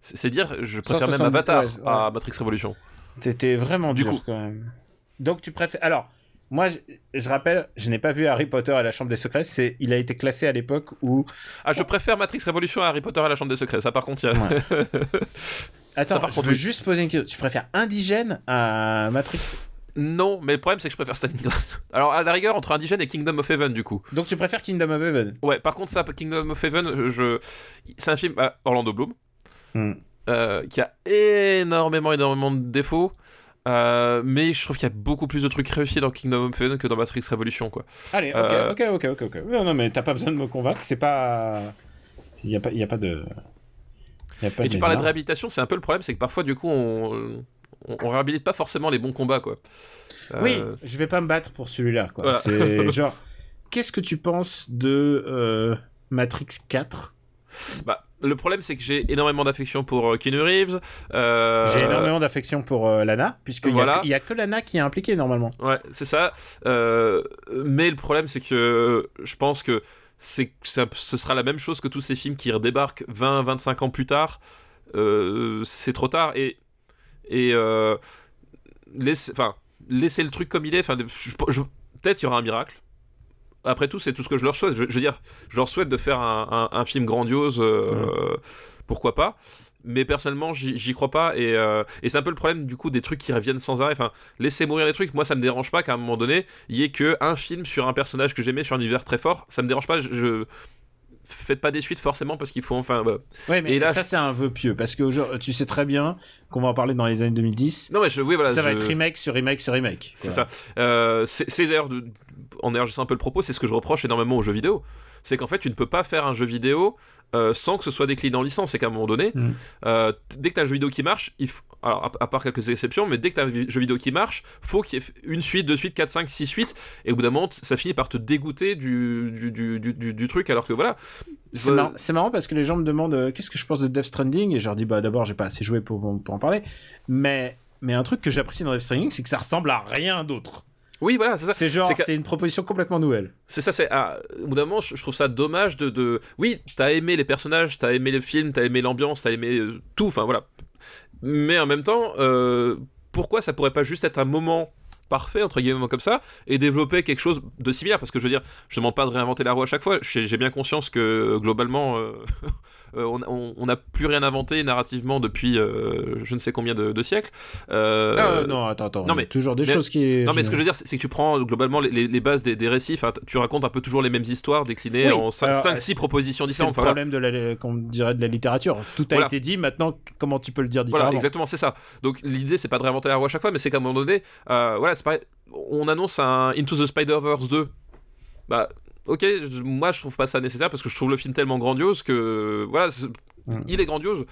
C'est dire, je préfère même 173, Avatar ouais. à Matrix Révolution. T'étais vraiment Du dur coup. quand même. Donc tu préfères alors moi, je, je rappelle, je n'ai pas vu Harry Potter et la Chambre des Secrets. C'est, il a été classé à l'époque où. Ah, je préfère Matrix Révolution à Harry Potter à la Chambre des Secrets. Ça, par contre, il y a... Attends, Ça, par je contre, veux oui. juste poser une question. Tu préfères Indigène à Matrix? Non, mais le problème, c'est que je préfère Stalingrad. Alors, à la rigueur, entre Indigène et Kingdom of Heaven, du coup. Donc tu préfères Kingdom of Heaven? Ouais, par contre, ça, Kingdom of Heaven, je... c'est un film à Orlando Bloom. Hmm. Euh, qui a énormément, énormément de défauts. Euh, mais je trouve qu'il y a beaucoup plus de trucs réussis dans Kingdom of Heaven que dans Matrix Révolution, quoi. Allez, ok, Euh, ok, ok, ok, ok. Non, non, mais t'as pas besoin de me convaincre. C'est pas. Il y a pas, a pas de. Y a pas Et de tu parlais de réhabilitation, c'est un peu le problème, c'est que parfois, du coup, on, on, on réhabilite pas forcément les bons combats, quoi. Oui, Euh, je vais pas me battre pour celui-là. Quoi. Voilà. C'est genre, qu'est-ce que tu penses de euh, Matrix 4 Bah, le problème, c'est que j'ai énormément d'affection pour euh, Keanu Reeves. euh, J'ai énormément d'affection pour euh, Lana, puisqu'il voilà. y, a que Lana qui est impliquée normalement. Ouais, c'est ça. Euh, mais le problème, c'est que je pense que c'est, ce sera la même chose que tous ces films qui redébarquent 20-25 ans plus tard. C'est trop tard. Et, et laisse- enfin, laisser le truc comme il est. Enfin, je- je- peut-être il y aura un miracle. Après tout, c'est tout ce que je leur souhaite. Je, je veux dire, je leur souhaite de faire un, un- un film grandiose. euh, Pourquoi pas. Mais personnellement j'y crois pas. Et, euh, et c'est un peu le problème du coup des trucs qui reviennent sans arrêt. Enfin laisser mourir les trucs moi ça me dérange pas qu'à un moment donné il y ait que un film sur un personnage que j'aimais sur un univers très fort. Ça me dérange pas. Je- faites pas des suites forcément parce qu'il faut enfin voilà. Ouais, mais Et là, ça c'est un vœu pieux, parce que aujourd'hui, tu sais très bien qu'on va en parler dans les années 2010. non mais je oui voilà ça va être remake sur remake sur remake. C'est ça. Euh, c'est d'ailleurs, en élargissant un peu le propos, c'est ce que je reproche énormément aux jeux vidéo. C'est qu'en fait, tu ne peux pas faire un jeu vidéo euh, sans que ce soit décliné en licence. C'est qu'à un moment donné, Mm. euh, dès que tu as un jeu vidéo qui marche, il f- alors à, à part quelques exceptions, mais dès que t'as un jeu vidéo qui marche, faut qu'il y ait une suite, deux suites, 4, 5, 6 suites, et au bout d'un moment, ça finit par te dégoûter du, du, du, du, truc, alors que voilà. C'est Euh, marrant, parce que les gens me demandent euh, qu'est-ce que je pense de Death Stranding et je leur dis bah d'abord j'ai pas assez joué pour, pour en parler mais mais un truc que j'apprécie dans Death Stranding c'est que ça ressemble à rien d'autre. Oui, voilà, c'est ça. C'est genre c'est une proposition complètement nouvelle. C'est ça, c'est. ah, au bout d'un moment, je, je trouve ça dommage de, de. Oui, t'as aimé les personnages, t'as aimé le film, t'as aimé l'ambiance, t'as aimé euh, tout, enfin voilà. Mais en même temps, euh, pourquoi ça pourrait pas juste être un moment parfait, entre guillemets, comme ça, et développer quelque chose de similaire Parce que je veux dire, je demande pas de réinventer la roue à chaque fois, j'ai bien conscience que euh, globalement. euh, euh, on- n'a plus rien inventé narrativement depuis euh, je ne sais combien de, de siècles. Euh, Ah, non attends attends. non, mais- toujours des mais- choses qui. non mais ce que je veux dire c'est c'est que tu prends globalement les, bases des, des récits, tu racontes un peu toujours les mêmes histoires déclinées Oui, en alors, 5-6 propositions c'est le différentes. Enfin, voilà. problème de la qu'on dirait de la littérature. Tout a Voilà. été dit maintenant comment tu peux le dire Voilà, différemment? exactement, c'est ça. Donc l'idée, c'est pas de réinventer la roue à chaque fois, mais c'est qu'à un moment donné, voilà, c'est pareil. On annonce un Into the Spider-Verse 2. Bah, ok, moi je trouve pas ça nécessaire parce que je trouve le film tellement grandiose que, voilà, Mm. il est grandiose.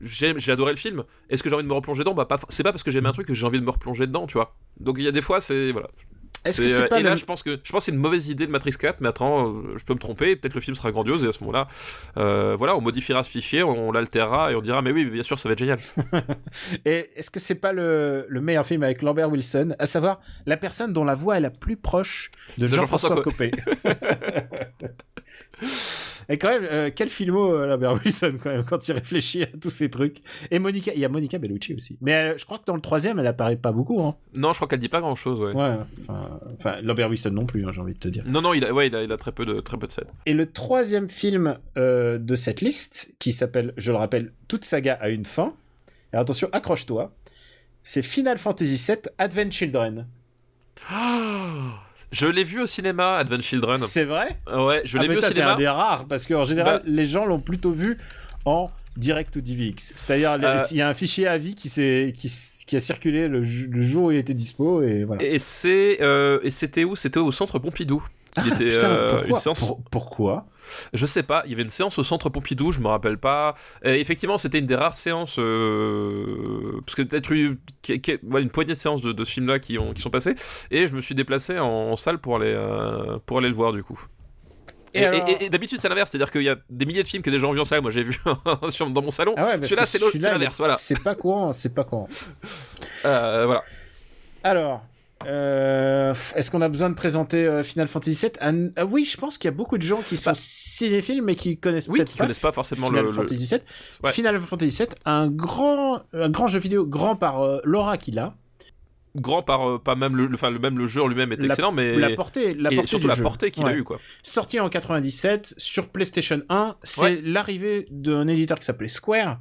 J'ai j'ai adoré le film. Est-ce que j'ai envie de me replonger dedans? Bah, pas, c'est pas parce que j'aime un truc que j'ai envie de me replonger dedans, tu vois. Donc il y a des fois, c'est voilà. Est-ce que C'est, c'est euh, pas et là, le- je pense que je pense que c'est une mauvaise idée de Matrix 4, mais attends, euh, je peux me tromper, peut-être le film sera grandiose et à ce moment-là, euh, voilà, on modifiera ce fichier, on, l'altérera et on dira mais oui, bien sûr, ça va être génial. Et est-ce que c'est pas le, le meilleur film avec Lambert Wilson, à savoir la personne dont la voix est la plus proche de De Jean-François Jean-François Copé Et quand même, euh, quel filmo euh, Lambert Wilson quand même quand il réfléchit à tous ces trucs. Et Monica, il y a Monica Bellucci aussi. Mais euh, je crois que dans le troisième, elle apparaît pas beaucoup. Hein. Non, je crois qu'elle dit pas grand-chose, ouais. Ouais. Enfin, Lambert Wilson non plus, hein, j'ai envie de te dire. Non, non, il a, ouais, il a, il a très peu de, très peu de scènes. Et le troisième film euh, de cette liste, qui s'appelle, je le rappelle, Toute saga a une fin. Et attention, accroche-toi. C'est Final Fantasy VII Advent Children. Je l'ai vu au cinéma, Advent Children. C'est vrai Ouais, je l'ai Ah, mais vu au toi, cinéma. un des rares, parce qu'en général, Bah- les gens l'ont plutôt vu en direct ou DivX. C'est-à-dire, Euh, il y a un fichier avis qui, s'est- qui, qui a circulé le, jour où il était dispo, et voilà. Et c'est euh, et c'était où? C'était au centre Pompidou. Il était Putain, euh, pourquoi, une séance. pour- pourquoi Je sais pas. Il y avait une séance au centre Pompidou. Je me rappelle pas. Et effectivement, c'était une des rares séances euh, parce que peut-être eu une poignée de séances de, de ce film-là qui ont qui sont passées. Et je me suis déplacé en, en salle pour aller euh, pour aller le voir du coup. Et Et, alors- et- et d'habitude c'est l'inverse, c'est-à-dire qu'il y a des milliers de films que des gens ont vu en salle. Moi j'ai vu dans mon salon. Ah ouais, Celui-là, c'est l'autre- celui-là, c'est l'inverse, voilà. C'est pas courant, c'est pas courant. Voilà. Alors, euh, est-ce qu'on a besoin de présenter euh, Final Fantasy VII Ah, ah oui, je pense qu'il y a beaucoup de gens qui sont Bah, cinéphiles mais qui connaissent Oui, qui pas connaissent pas forcément Final le, Fantasy VII. Ouais. Final Fantasy VII, un grand, un grand jeu vidéo, grand par euh, l'aura qu'il a, grand par euh, pas même le, enfin le même le jeu en lui-même est La- excellent, mais la portée, la et portée surtout la jeu. portée qu'il a eu quoi. Sorti en 97 sur PlayStation 1, c'est Ouais. l'arrivée d'un éditeur qui s'appelait Square.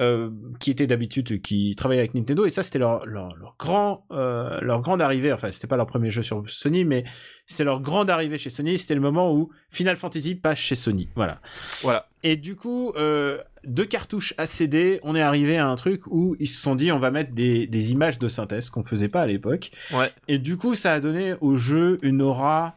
Euh, qui était d'habitude qui travaillait avec Nintendo et ça c'était leur, leur, leur grand euh, leur grande arrivée enfin c'était pas leur premier jeu sur Sony mais c'était leur grande arrivée chez Sony c'était le moment où Final Fantasy passe chez Sony voilà Voilà. et du coup euh, deux cartouches ACD on est arrivé à un truc où ils se sont dit on va mettre des, des images de synthèse qu'on faisait pas à l'époque Ouais. et du coup, ça a donné au jeu une aura.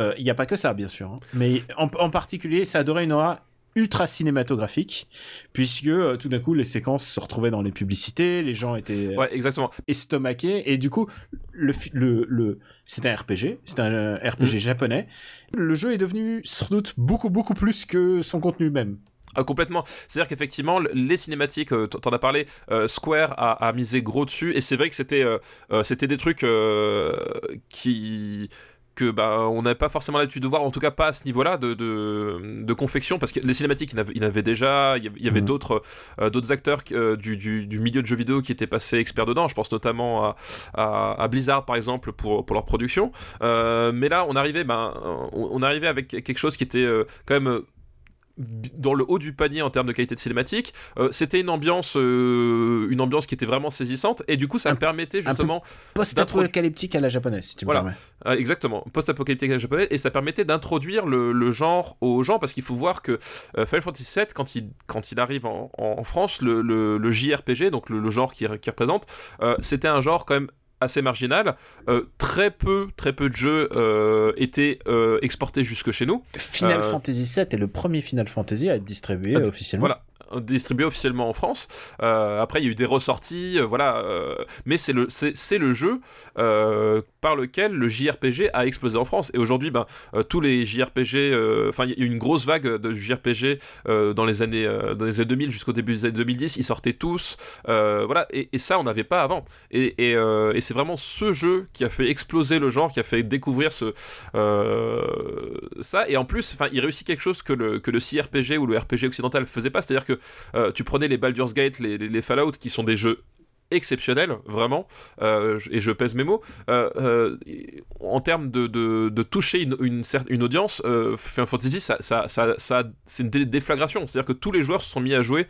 euh, Il n'y a pas que ça, bien sûr. hein. Mais en, en particulier, ça a donné une aura ultra cinématographique, puisque euh, tout d'un coup, les séquences se retrouvaient dans les publicités, les gens étaient euh, Ouais, exactement. estomaqués, et du coup, le, le, le, c'est un RPG, c'est un euh, RPG japonais. Le jeu est devenu sans doute beaucoup, beaucoup plus que son contenu même. Ah, complètement. C'est-à-dire qu'effectivement, le- les cinématiques, t'en as parlé, euh, Square a, a misé gros dessus, et c'est vrai que c'était euh, c'était des trucs qui que bah, on n'avait pas forcément l'habitude de voir, en tout cas pas à ce niveau-là de, de, de confection, parce que les cinématiques, il y en avait, déjà, il y avait, Mhm. d'autres euh, d'autres acteurs euh, du, du, du milieu de jeux vidéo qui étaient passés experts dedans, je pense notamment à, à, à Blizzard par exemple pour, pour leur production, Euh, mais là on arrivait, ben, on, on arrivait avec quelque chose qui était quand même... dans le haut du panier en termes de qualité de cinématique, Euh, c'était une ambiance, euh, une ambiance qui était vraiment saisissante et du coup ça Un- me permettait justement, Post-apocalyptique à la japonaise, si tu me Voilà. permets. euh, exactement, post-apocalyptique japonais et ça permettait d'introduire le, le genre aux gens parce qu'il faut voir que Final Fantasy VII quand il quand il arrive en, en- France, le, le- le JRPG donc le, le genre qui, qui représente, c'était un genre quand même assez marginal. Euh, très peu très peu de jeux euh, étaient euh, exportés jusque chez nous. Final Fantasy VII est le premier Final Fantasy à être distribué officiellement. Voilà. Distribué officiellement en France. après, il y a eu des ressorties, voilà. mais c'est le, c'est, le jeu par lequel le JRPG a explosé en France. Et aujourd'hui, ben, tous les JRPG, enfin, il y a eu une grosse vague de JRPG dans les années, dans les années 2000 jusqu'au début des années 2010. Ils sortaient tous, voilà. Et, ça, on n'avait pas avant. Et, et, et c'est vraiment ce jeu qui a fait exploser le genre, qui a fait découvrir ce ça. Et en plus, enfin, il réussit quelque chose que le que le CRPG ou le RPG occidental faisait pas, c'est-à-dire que euh, tu prenais les Baldur's Gate, les, les, Fallout, qui sont des jeux exceptionnel, vraiment, euh, et je pèse mes mots, euh, euh, en termes de, de, toucher une, une, une audience, Final Fantasy, ça, ça, ça, c'est une déflagration. C'est-à-dire que tous les joueurs se sont mis à jouer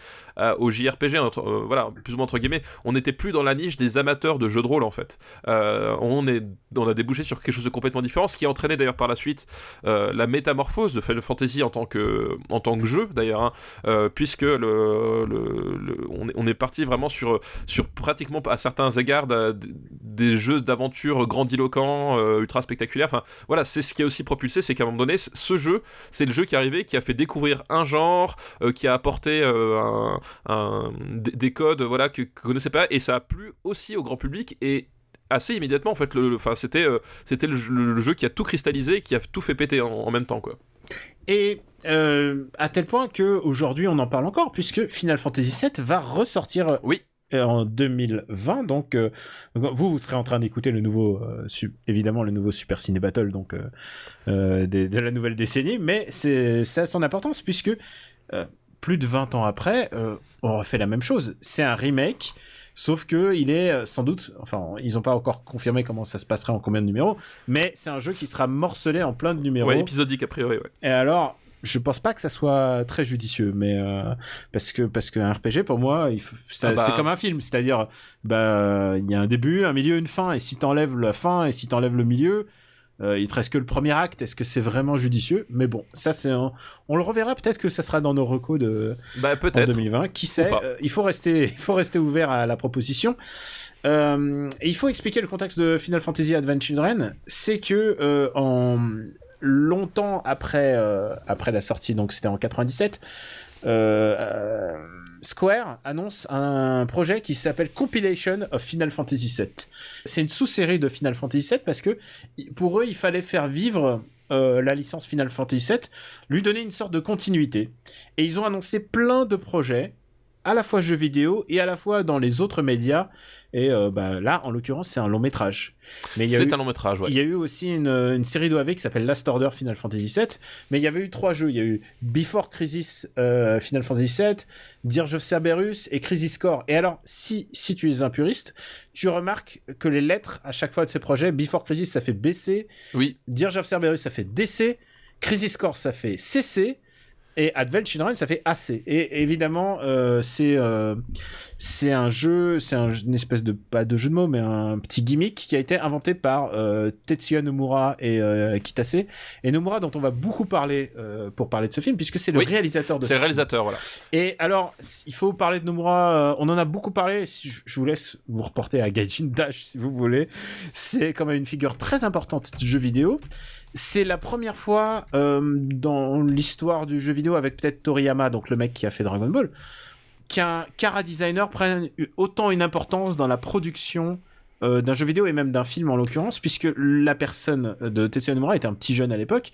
au JRPG, voilà, plus ou moins entre guillemets. On n'était plus dans la niche des amateurs de jeux de rôle, en fait. on, est, on a débouché sur quelque chose de complètement différent, ce qui a entraîné d'ailleurs par la suite la métamorphose de Final Fantasy en tant que, en tant que jeu, d'ailleurs, hein, puisque le, le, on, est, on est parti vraiment sur, sur pratiquement à certains égards des jeux d'aventure grandiloquents, euh, ultra spectaculaires. Enfin, voilà, c'est ce qui a aussi propulsé, c'est qu'à un moment donné, ce jeu, c'est le jeu qui est arrivé, qui a fait découvrir un genre, euh, qui a apporté euh, un, des, codes, voilà, que, que connaissait pas, et ça a plu aussi au grand public et assez immédiatement en fait le, enfin c'était c'était le, jeu qui a tout cristallisé qui a tout fait péter en, en même temps quoi et à tel point que aujourd'hui on en parle encore puisque Final Fantasy VII va ressortir oui en 2020. Donc, euh, vous, vous serez en train d'écouter le nouveau, euh, évidemment, le nouveau Super Ciné Battle, donc euh, de, la nouvelle décennie. Mais c'est ça a son importance puisque plus de 20 ans après, on refait la même chose. C'est un remake. Sauf que il est sans doute, enfin, ils n'ont pas encore confirmé comment ça se passerait en combien de numéros, mais c'est un jeu qui sera morcelé en plein de numéros. Ouais, épisodique a priori, ouais. Et alors, je pense pas que ça soit très judicieux mais euh, parce que parce qu'un RPG pour moi ah bah. c'est comme un film. C'est-à-dire bah il y a un début un milieu une fin et si t'enlèves la fin et si t'enlèves le milieu euh, il te reste que le premier acte. Est-ce que c'est vraiment judicieux? Mais bon ça c'est on le reverra. Peut-être que ça sera dans nos recos de bah, peut-être. 2020 qui sait euh, il faut rester il faut rester ouvert à la proposition. Et il faut expliquer le contexte de Final Fantasy Advent Children. C'est que en longtemps après, euh, après la sortie, donc c'était en 97, euh, euh, Square annonce un projet qui s'appelle Compilation of Final Fantasy VII. C'est une sous-série de Final Fantasy VII parce que pour eux, il fallait faire vivre la licence Final Fantasy VII, lui donner une sorte de continuité. Et ils ont annoncé plein de projets, à la fois jeux vidéo et à la fois dans les autres médias et euh, bah, là, en l'occurrence, c'est un long métrage. C'est un long métrage, ouais. Il y a eu aussi une, une série d'OAV qui s'appelle Last Order Final Fantasy VII, mais il y avait eu trois jeux. Il y a eu Before Crisis euh, Final Fantasy VII, Dirge of Cerberus et Crisis Core. Et alors, si, si tu es un puriste, tu remarques que les lettres à chaque fois de ces projets, Before Crisis ça fait BC, oui. Dirge of Cerberus ça fait DC, Crisis Core ça fait CC, et Advent Children, ça fait assez. Et évidemment, euh, c'est euh, c'est un jeu, c'est un, une espèce de pas de jeu de mots, mais un petit gimmick qui a été inventé par euh, Tetsuya Nomura et euh, Kitase. Et Nomura, dont on va beaucoup parler euh, pour parler de ce film, puisque c'est le réalisateur de. C'est le réalisateur, voilà. Et alors, il faut parler de Nomura. on en a beaucoup parlé. Je vous laisse vous reporter à Gaijin Dash si vous voulez. C'est quand même une figure très importante du jeu vidéo c'est la première fois euh, dans l'histoire du jeu vidéo avec peut-être Toriyama, donc le mec qui a fait Dragon Ball, qu'un cara designer prenne autant une importance dans la production euh, d'un jeu vidéo et même d'un film en l'occurrence, puisque la personne de Tetsuya Nomura était un petit jeune à l'époque.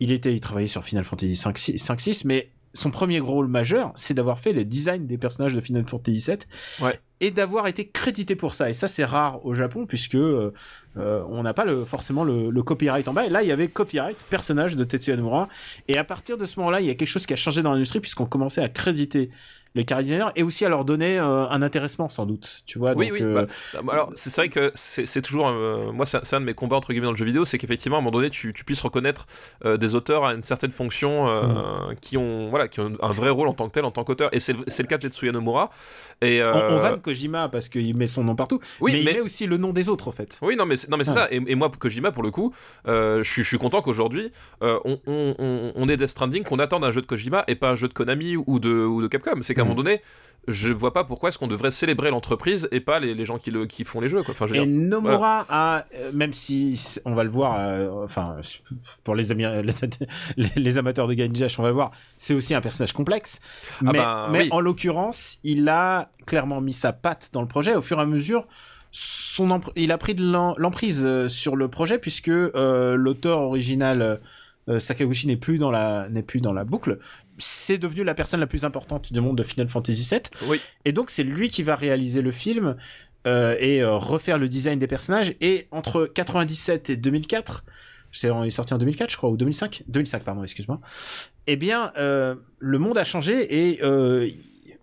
Il était, il travaillait sur Final Fantasy 5-6, mais son premier rôle majeur, c'est d'avoir fait le design des personnages de Final Fantasy VII. Et d'avoir été crédité pour ça. Et ça, c'est rare au Japon, puisque euh, euh, on n'a pas le, forcément le, copyright en bas. Et là, il y avait copyright, personnage de Tetsuya Nomura. Et à partir de ce moment-là, il y a quelque chose qui a changé dans l'industrie, puisqu'on commençait à créditer les car designers et aussi à leur donner euh, un intéressement sans doute tu vois oui oui euh, bah, alors c'est vrai que c'est toujours euh, moi c'est un de mes combats entre guillemets dans le jeu vidéo c'est qu'effectivement à un moment donné tu, tu puisses reconnaître des auteurs à une certaine fonction mm. qui ont voilà qui ont un vrai rôle en tant que tel en tant qu'auteur et c'est le, cas de Tetsuya Nomura et on, va Kojima parce qu'il met son nom partout, Oui, mais, mais- il met aussi le nom des autres en fait. Oui, non, mais c'est, non, mais c'est Ah. ça. Et, et moi, Kojima, pour le coup, euh, je, suis, content qu'aujourd'hui, euh, on, on, on, on ait Death Stranding, qu'on attende un jeu de Kojima et pas un jeu de Konami ou de, ou de Capcom. C'est qu'à un Mhm. moment donné, je vois pas pourquoi est-ce qu'on devrait célébrer l'entreprise et pas les, les gens qui, le, qui font les jeux. Quoi. Enfin, je Et dire, Nomura a, euh, même si on va le voir, euh, enfin pour les, amis, les, les amateurs de Gainjash, on va le voir, c'est aussi un personnage complexe. Ah mais bah, mais oui. en l'occurrence, il a clairement mis sa patte dans le projet au fur et à mesure. Son il a pris de l'em- l'emprise euh, sur le projet puisque euh, l'auteur original Sakaguchi n'est plus dans la n'est plus dans la boucle. C'est devenu la personne la plus importante du monde de Final Fantasy VII. Oui. Et donc c'est lui qui va réaliser le film euh, et euh, refaire le design des personnages. Et entre 97 et 2004, c'est il est sorti en 2004 je crois ou 2005, 2005 pardon excuse-moi. Eh bien euh, le monde a changé et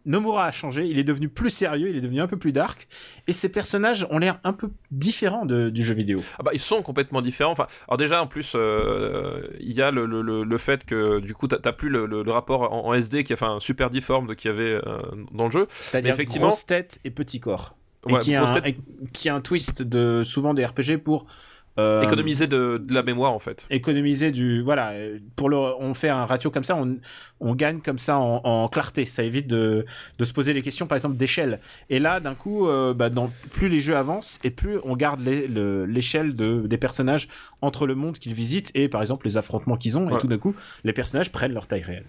Nomura a changé, il est devenu plus sérieux, il est devenu un peu plus dark, et ses personnages ont l'air un peu différents de- du jeu vidéo. Ah bah, ils sont complètement différents. Enfin, alors déjà, en plus, euh, il y a le, le, le, fait que du coup, t'as plus le, rapport en, en SD qui a enfin super difforme qu'il y avait euh, dans le jeu. C'est-à-dire effectivement- grosse tête et petit corps. Et Ouais, qui, a un, tête- qui a un twist de souvent des RPG pour euh, Économiser de, de la mémoire en fait. économiser du voilà pour le on fait un ratio comme ça on, on gagne comme ça en, en clarté ça évite de, de se poser les questions par exemple d'échelle et là d'un coup euh, bah, dans, plus les jeux avancent et plus on garde l'échelle de, des personnages entre le monde qu'ils visitent et par exemple les affrontements qu'ils ont et Ouais. tout d'un coup les personnages prennent leur taille réelle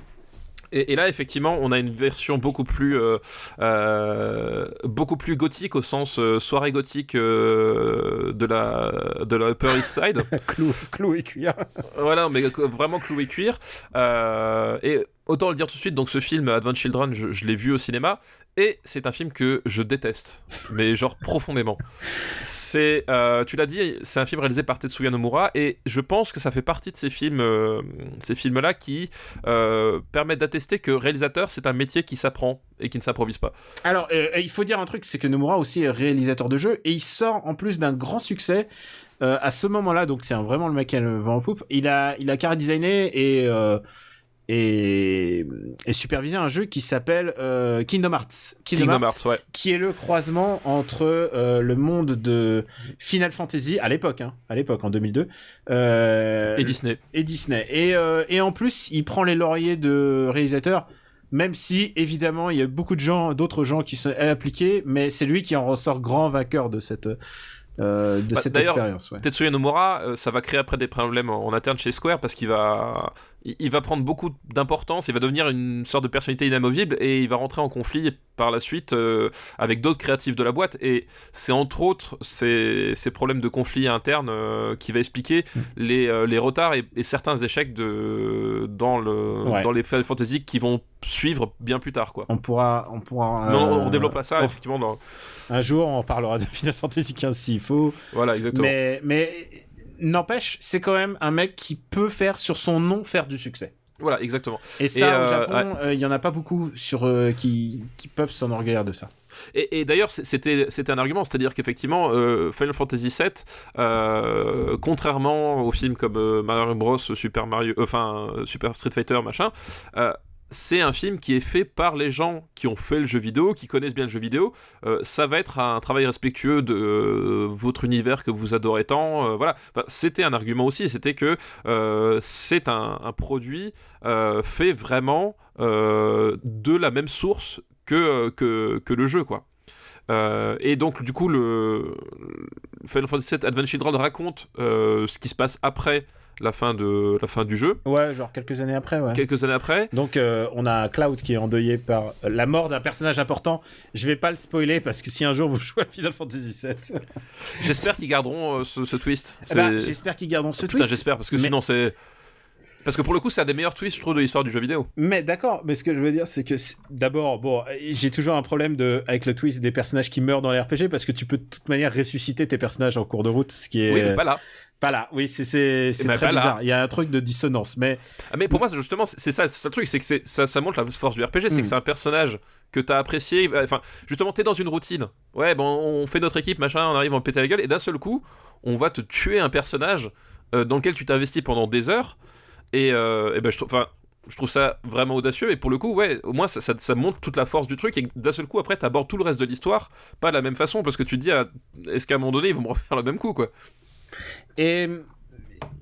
Et, et là, effectivement, on a une version beaucoup plus, euh, euh, beaucoup plus gothique au sens euh, soirée gothique euh, de la de la Upper East Side. clou, clou et cuir voilà, mais vraiment cloué cuir. Euh, et autant le dire tout de suite, donc ce film Advent Children, je, l'ai vu au cinéma. Et c'est un film que je déteste, mais genre profondément. C'est, euh, tu l'as dit, c'est un film réalisé par Tetsuya Nomura, et je pense que ça fait partie de ces films, euh, ces films-là qui euh, permettent d'attester que réalisateur, c'est un métier qui s'apprend et qui ne s'improvise pas. Alors, il faut dire un truc, c'est que Nomura aussi est réalisateur de jeux et il sort en plus d'un grand succès à ce moment-là. Donc, c'est vraiment le mec qui a le vent en poupe. Il a, il a carré designé et et, et supervisé un jeu qui s'appelle euh, Kingdom Hearts. Kingdom Hearts, ouais. qui est le croisement entre euh, le monde de Final Fantasy à l'époque, hein, à l'époque en 2002, euh, Et Disney. et Disney. Et, et en plus, il prend les lauriers de réalisateur, même si évidemment il y a beaucoup de gens, d'autres gens qui sont impliqués, mais c'est lui qui en ressort grand vainqueur de cette euh, de Bah, cette expérience. Ouais. Tetsuya Nomura, euh, ça va créer après des problèmes en, en interne chez Square parce qu'il va, il, va prendre beaucoup d'importance, il va devenir une sorte de personnalité inamovible et il va rentrer en conflit par la suite euh, avec d'autres créatifs de la boîte. Et c'est entre autres ces, ces problèmes de conflit interne euh, qui va expliquer Mm. les, euh, les retards et, et certains échecs de, dans, le, Ouais. dans les Final Fantasy qui vont suivre bien plus tard. Quoi. On pourra, on pourra. Mais on, on développe pas ça, effectivement. Dans... Un jour, on parlera de Final Fantasy XV s'il faut. Voilà, exactement. Mais, mais n'empêche, c'est quand même un mec qui peut faire sur son nom faire du succès. Voilà, exactement. Et ça, euh, au Japon, euh, il y en a pas beaucoup sur euh, qui, qui peuvent s'enorgueillir de ça. Et, et d'ailleurs, c'était un argument, c'est-à-dire qu'effectivement, euh, Final Fantasy VII, euh, contrairement aux films comme euh, Mario Bros, Super Mario, euh, enfin euh, Super Street Fighter, machin, euh, c'est un film qui est fait par les gens qui ont fait le jeu vidéo, qui connaissent bien le jeu vidéo. Euh, ça va être un travail respectueux de euh, votre univers que vous adorez tant. euh, voilà, c'était un argument aussi, c'était que c'est un, produit fait vraiment de la même source que, que, le jeu, quoi. Et donc, du coup, le Final Fantasy VII Advent Children raconte ce qui se passe après la fin, de, la fin du jeu, Ouais, genre quelques années après, ouais. quelques années après. Donc euh, on a Cloud qui est endeuillé par euh, la mort d'un personnage important. Je vais pas le spoiler parce que si un jour vous jouez à Final Fantasy VII, J'espère qu'ils garderont euh, ce, ce twist. eh ben, j'espère qu'ils garderont ce twist. j'espère, parce que Mais- sinon c'est. Parce que pour le coup, c'est un des meilleurs twists, je trouve, de l'histoire du jeu vidéo. Mais d'accord, mais ce que je veux dire, c'est que d'abord, bon, j'ai toujours un problème de avec le twist des personnages qui meurent dans les RPG parce que tu peux de toute manière ressusciter tes personnages en cours de route, ce qui est Oui, mais pas là. Pas là. Oui, c'est c'est c'est ben, très là. bizarre. Il y a un truc de dissonance, mais Ah, mais pour moi, justement, c'est ça, ça le truc, c'est que ça, ça montre la force du RPG, c'est Mm. que c'est un personnage que t'as apprécié. Enfin, justement, t'es dans une routine. Ouais, bon, on fait notre équipe, machin, on arrive, on péter la gueule, et d'un seul coup, on va te tuer un personnage euh, dans lequel tu t'investis pendant des heures. Et, euh, et ben, je trouve. Enfin, je trouve ça vraiment audacieux et pour le coup ouais au moins ça, ça, ça montre toute la force du truc et d'un seul coup après t'abordes tout le reste de l'histoire pas de la même façon parce que tu te dis ah, est-ce qu'à un moment donné ils vont me refaire le même coup quoi Et,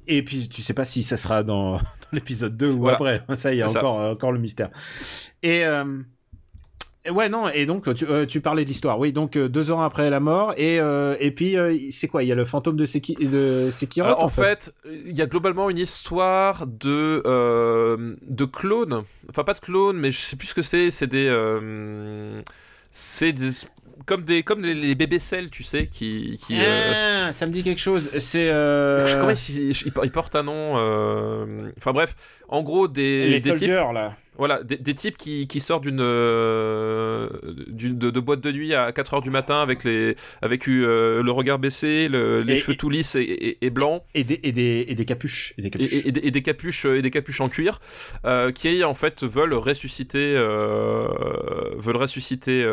et puis, tu sais pas si ça sera dans, dans l'épisode 2 ou Voilà. après. Ça, y a C'est ça. encore, encore le mystère. Et, euh, et ouais, non, et donc, tu, euh, tu parlais de l'histoire. Oui, donc, euh, deux ans après la mort. Et, et puis, c'est quoi? Il y a le fantôme de, Seki, de Sekiro Alors, en fait, il y a globalement une histoire de de clones. Enfin, pas de clones, mais je sais plus ce que c'est. C'est des c'est des comme des comme les, les bébés sels, tu sais, qui qui. euh, Ah, ça me dit quelque chose. C'est. Euh... je- Comment ils, portent un nom euh, Enfin bref, en gros des, les des types, soldiers, là. Voilà, des, des types qui, qui sortent d'une euh, de, de boîte de nuit à 4h du matin avec les avec euh, le regard baissé, le- les Et- cheveux et- tout lisses et, et- et blancs. Et des, et, des, et des capuches. Et des capuches. et- des, capuches et des capuches en cuir euh, qui en fait veulent ressusciter veulent ressusciter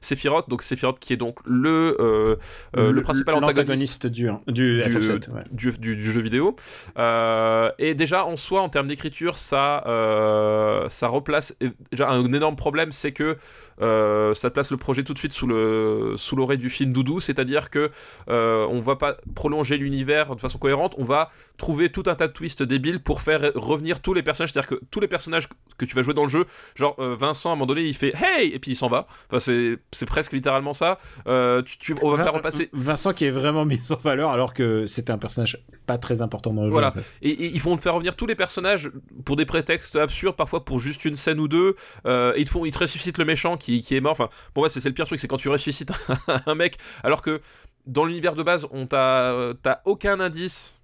Sephiroth donc Sephiroth qui est donc le le principal antagoniste du, du, du, FF7. ouais. du, du- du jeu vidéo et déjà en soi en termes d'écriture ça ça replace déjà un énorme problème c'est que euh, ça place le projet tout de suite sous le sous l'oreille du film Doudou c'est-à-dire que euh, on va pas prolonger l'univers de façon cohérente on va trouver tout un tas de twists débiles pour faire revenir tous les personnages c'est-à-dire que tous les personnages que tu vas jouer dans le jeu genre euh, Vincent à un moment donné il fait hey et puis il s'en va enfin c'est c'est presque littéralement ça Euh, tu, tu- on va faire repasser Vincent qui est vraiment mis en valeur alors que c'était un personnage pas très important dans le Voilà. jeu. en fait. Et, et ils vont te faire revenir tous les personnages pour des prétextes absurdes, parfois pour juste une scène ou deux. Euh, et ils te font, ils te ressuscitent le méchant qui, qui est mort. Enfin, bon, ouais, c'est le pire truc, c'est quand tu ressuscites un mec, alors que dans l'univers de base, on t'a, euh, aucun indice.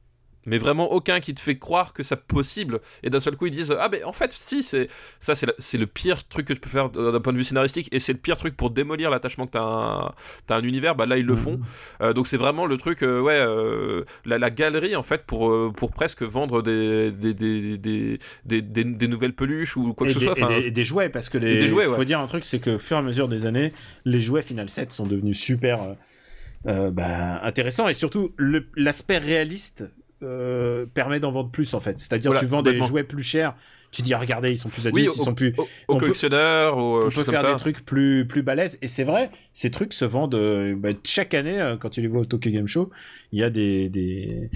Mais vraiment aucun qui te fait croire que c'est possible. Et d'un seul coup, ils disent Ah, mais en fait, si, c'est ça, c'est le pire truc que tu peux faire d'un point de vue scénaristique. Et c'est le pire truc pour démolir l'attachement que t'as à un, un univers. Bah là, ils le Mhm. font. Euh, donc c'est vraiment le truc, euh, ouais, euh, la, la galerie en fait pour, pour presque vendre des, des, des, des, des, nouvelles peluches ou quoi que Et ce soit. enfin, des- et des jouets, parce que les. Jouets, ouais. faut dire un truc, c'est que au fur et à mesure des années, les jouets Final 7 sont devenus super euh, bah, intéressants et surtout l'aspect réaliste euh, permet d'en vendre plus en fait. C'est-à-dire Voilà, tu vends des jouets plus chers, tu dis ah, regardez ils sont plus Oui, adultes, ils au- sont plus. Au, au on peut- collectionneur, ou euh, on peut faire ça. des trucs plus plus balèzes et c'est vrai ces trucs se vendent euh, bah, chaque année quand tu les vois au Tokyo Game Show il y a des des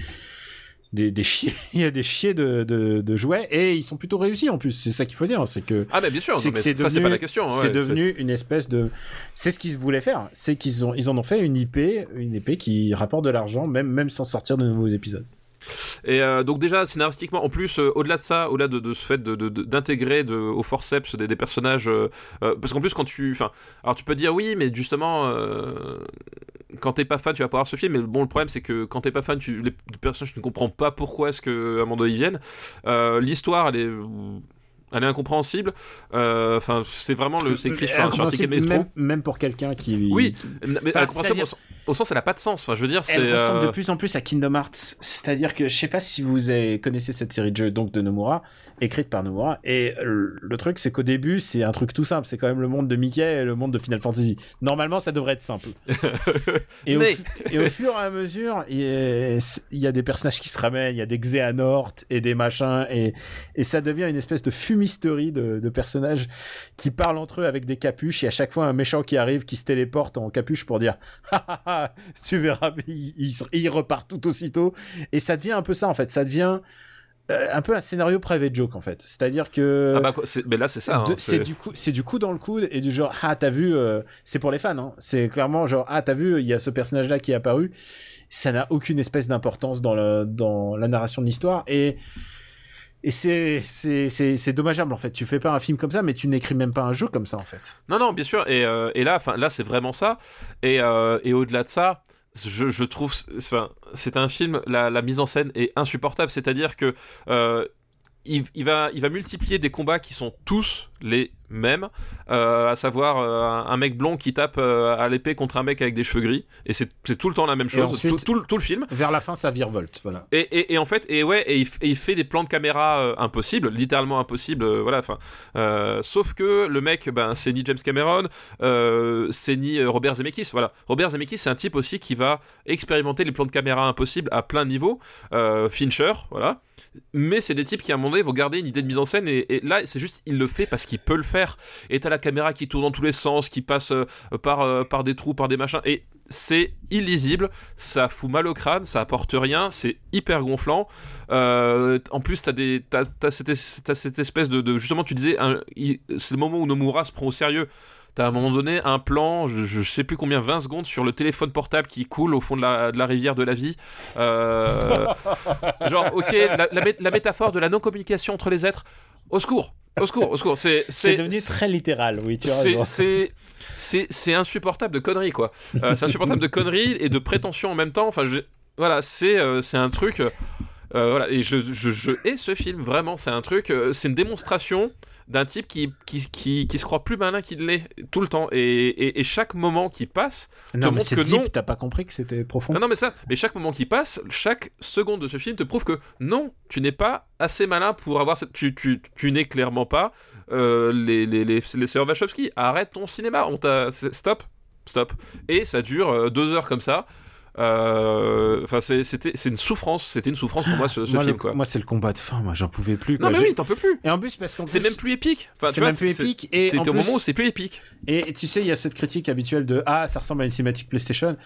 des, des chiers il y a des chiers de, de, de jouets et ils sont plutôt réussis en plus c'est ça qu'il faut dire c'est que Ah, mais bien sûr, c'est que c'est ça c'est devenu- pas la question. c'est ouais, devenu une espèce de c'est ce qu'ils voulaient faire c'est qu'ils ont ils en ont fait une IP une IP qui rapporte de l'argent même même sans sortir de nouveaux épisodes Et euh, donc déjà scénaristiquement, en plus, euh, au-delà de ça, au-delà de, de ce fait de- de- de- d'intégrer de, au forceps des, des personnages, euh, euh, parce qu'en plus quand tu, enfin, alors tu peux dire oui, mais justement, euh, quand t'es pas fan, tu vas pas voir ce film. Mais bon, le problème c'est que quand t'es pas fan, tu, les, les personnages tu ne comprends pas pourquoi est-ce que à un moment donné ils viennent. Euh, L'histoire, elle est elle est incompréhensible. Euh, Enfin, c'est vraiment le, c'est écrit sur, un- ticket métro. même, même pour quelqu'un qui Oui, mais incompréhensible au, sens- au sens, elle a pas de sens. Enfin, je veux dire. Elle ressemble euh, de plus en plus à Kingdom Hearts. C'est-à-dire que je sais pas si vous avez- connaissez cette série de jeux donc de Nomura, écrite par Nomura. Et euh, le truc, c'est qu'au début, c'est un truc tout simple. C'est quand même le monde de Mickey et le monde de Final Fantasy. Normalement, ça devrait être simple. Et, Mais- au, fu- et au fur et à mesure, il y, a, il y a des personnages qui se ramènent, il y a des Xehanort et des machins, et, et ça devient une espèce de fumisterie de, de personnages qui parlent entre eux avec des capuches, et à chaque fois un méchant qui arrive, qui se téléporte en capuche pour dire Tu verras, il, il, il repart tout aussitôt, et ça devient un peu ça en fait, ça devient euh, un peu un scénario private joke en fait, c'est-à-dire que Ah bah, mais là c'est ça. hein, c'est du coup c'est du coup dans le coude et du genre ah t'as vu euh, c'est pour les fans hein. c'est clairement genre ah t'as vu il y a ce personnage là qui est apparu ça n'a aucune espèce d'importance dans le dans la narration de l'histoire et et c'est dommageable en fait tu fais pas un film comme ça mais tu n'écris même pas un jeu comme ça en fait Non, non, bien sûr. Et, euh, et là, là, c'est vraiment ça. Et, euh, et au-delà de ça, je, je trouve, c'est un film. La, la mise en scène est insupportable. C'est-à-dire que euh, il, il va, il va multiplier des combats qui sont tous les mêmes, euh, à savoir euh, un mec blond qui tape euh, à l'épée contre un mec avec des cheveux gris, et c'est c'est tout le temps la même chose, ensuite- tout, tout le- tout le film. Vers la fin, ça virevolte. Voilà. Et, et, et en fait, et ouais, et il, f- et il fait des plans de caméra impossibles, littéralement impossibles, voilà. Enfin, sauf que le mec, ben, c'est ni James Cameron, c'est ni Robert Zemeckis, voilà. Robert Zemeckis, c'est un type aussi qui va expérimenter les plans de caméra impossibles à plein niveau. Euh, Fincher, voilà. Mais c'est des types qui à un moment donné vont garder une idée de mise en scène et, et là c'est juste il le fait parce qu'il peut le faire. Et t'as la caméra qui tourne dans tous les sens, qui passe euh, par, euh, par des trous, par des machins et c'est illisible, ça fout mal au crâne, ça apporte rien, c'est hyper gonflant. Euh, en plus, t'as des, t'as, t'as cette, es- t'as cette espèce de, de- justement, tu disais, un- il- c'est le moment où Nomura se prend au sérieux. T'as à un moment donné un plan, je, je sais plus combien, 20 secondes sur le téléphone portable qui coule au fond de la, de la rivière de la vie. Euh, genre, ok, la, la métaphore de la non-communication entre les êtres. Au secours, au secours, au secours. C'est, C'est devenu très littéral, oui, tu c'est, c'est, insupportable de conneries, quoi. Euh, c'est insupportable de conneries et de prétention en même temps. Enfin, je- voilà, c'est, euh, c'est un truc. euh, voilà, et je, je, je hais ce film, vraiment. C'est un truc. c'est une démonstration d'un type qui, qui, qui, qui se croit plus malin qu'il l'est tout le temps. Et, et, et chaque moment qui passe. Non, mais montre que deep, non. t'as pas compris que c'était profond. Non, non, mais ça, mais chaque moment qui passe, chaque seconde de ce film te prouve que non, tu n'es pas assez malin pour avoir cette. Tu, tu, tu n'es clairement pas euh, les, les, les, les sœurs Wachowski. Arrête ton cinéma, on t'a. Stop, stop. Et ça dure euh, deux heures comme ça. Euh, Enfin, c'était, c'est une souffrance. C'était une souffrance pour moi ce, ce moi, film, le- quoi. moi, c'est le combat de fin, moi, j'en pouvais plus. non, mais oui, t'en peux plus. Et en plus, parce qu'en C'est même plus épique. Enfin, c'est même plus épique. Et C'était au moment où c'est plus épique. Et tu sais, il y a cette critique habituelle de ah, ça ressemble à une cinématique PlayStation.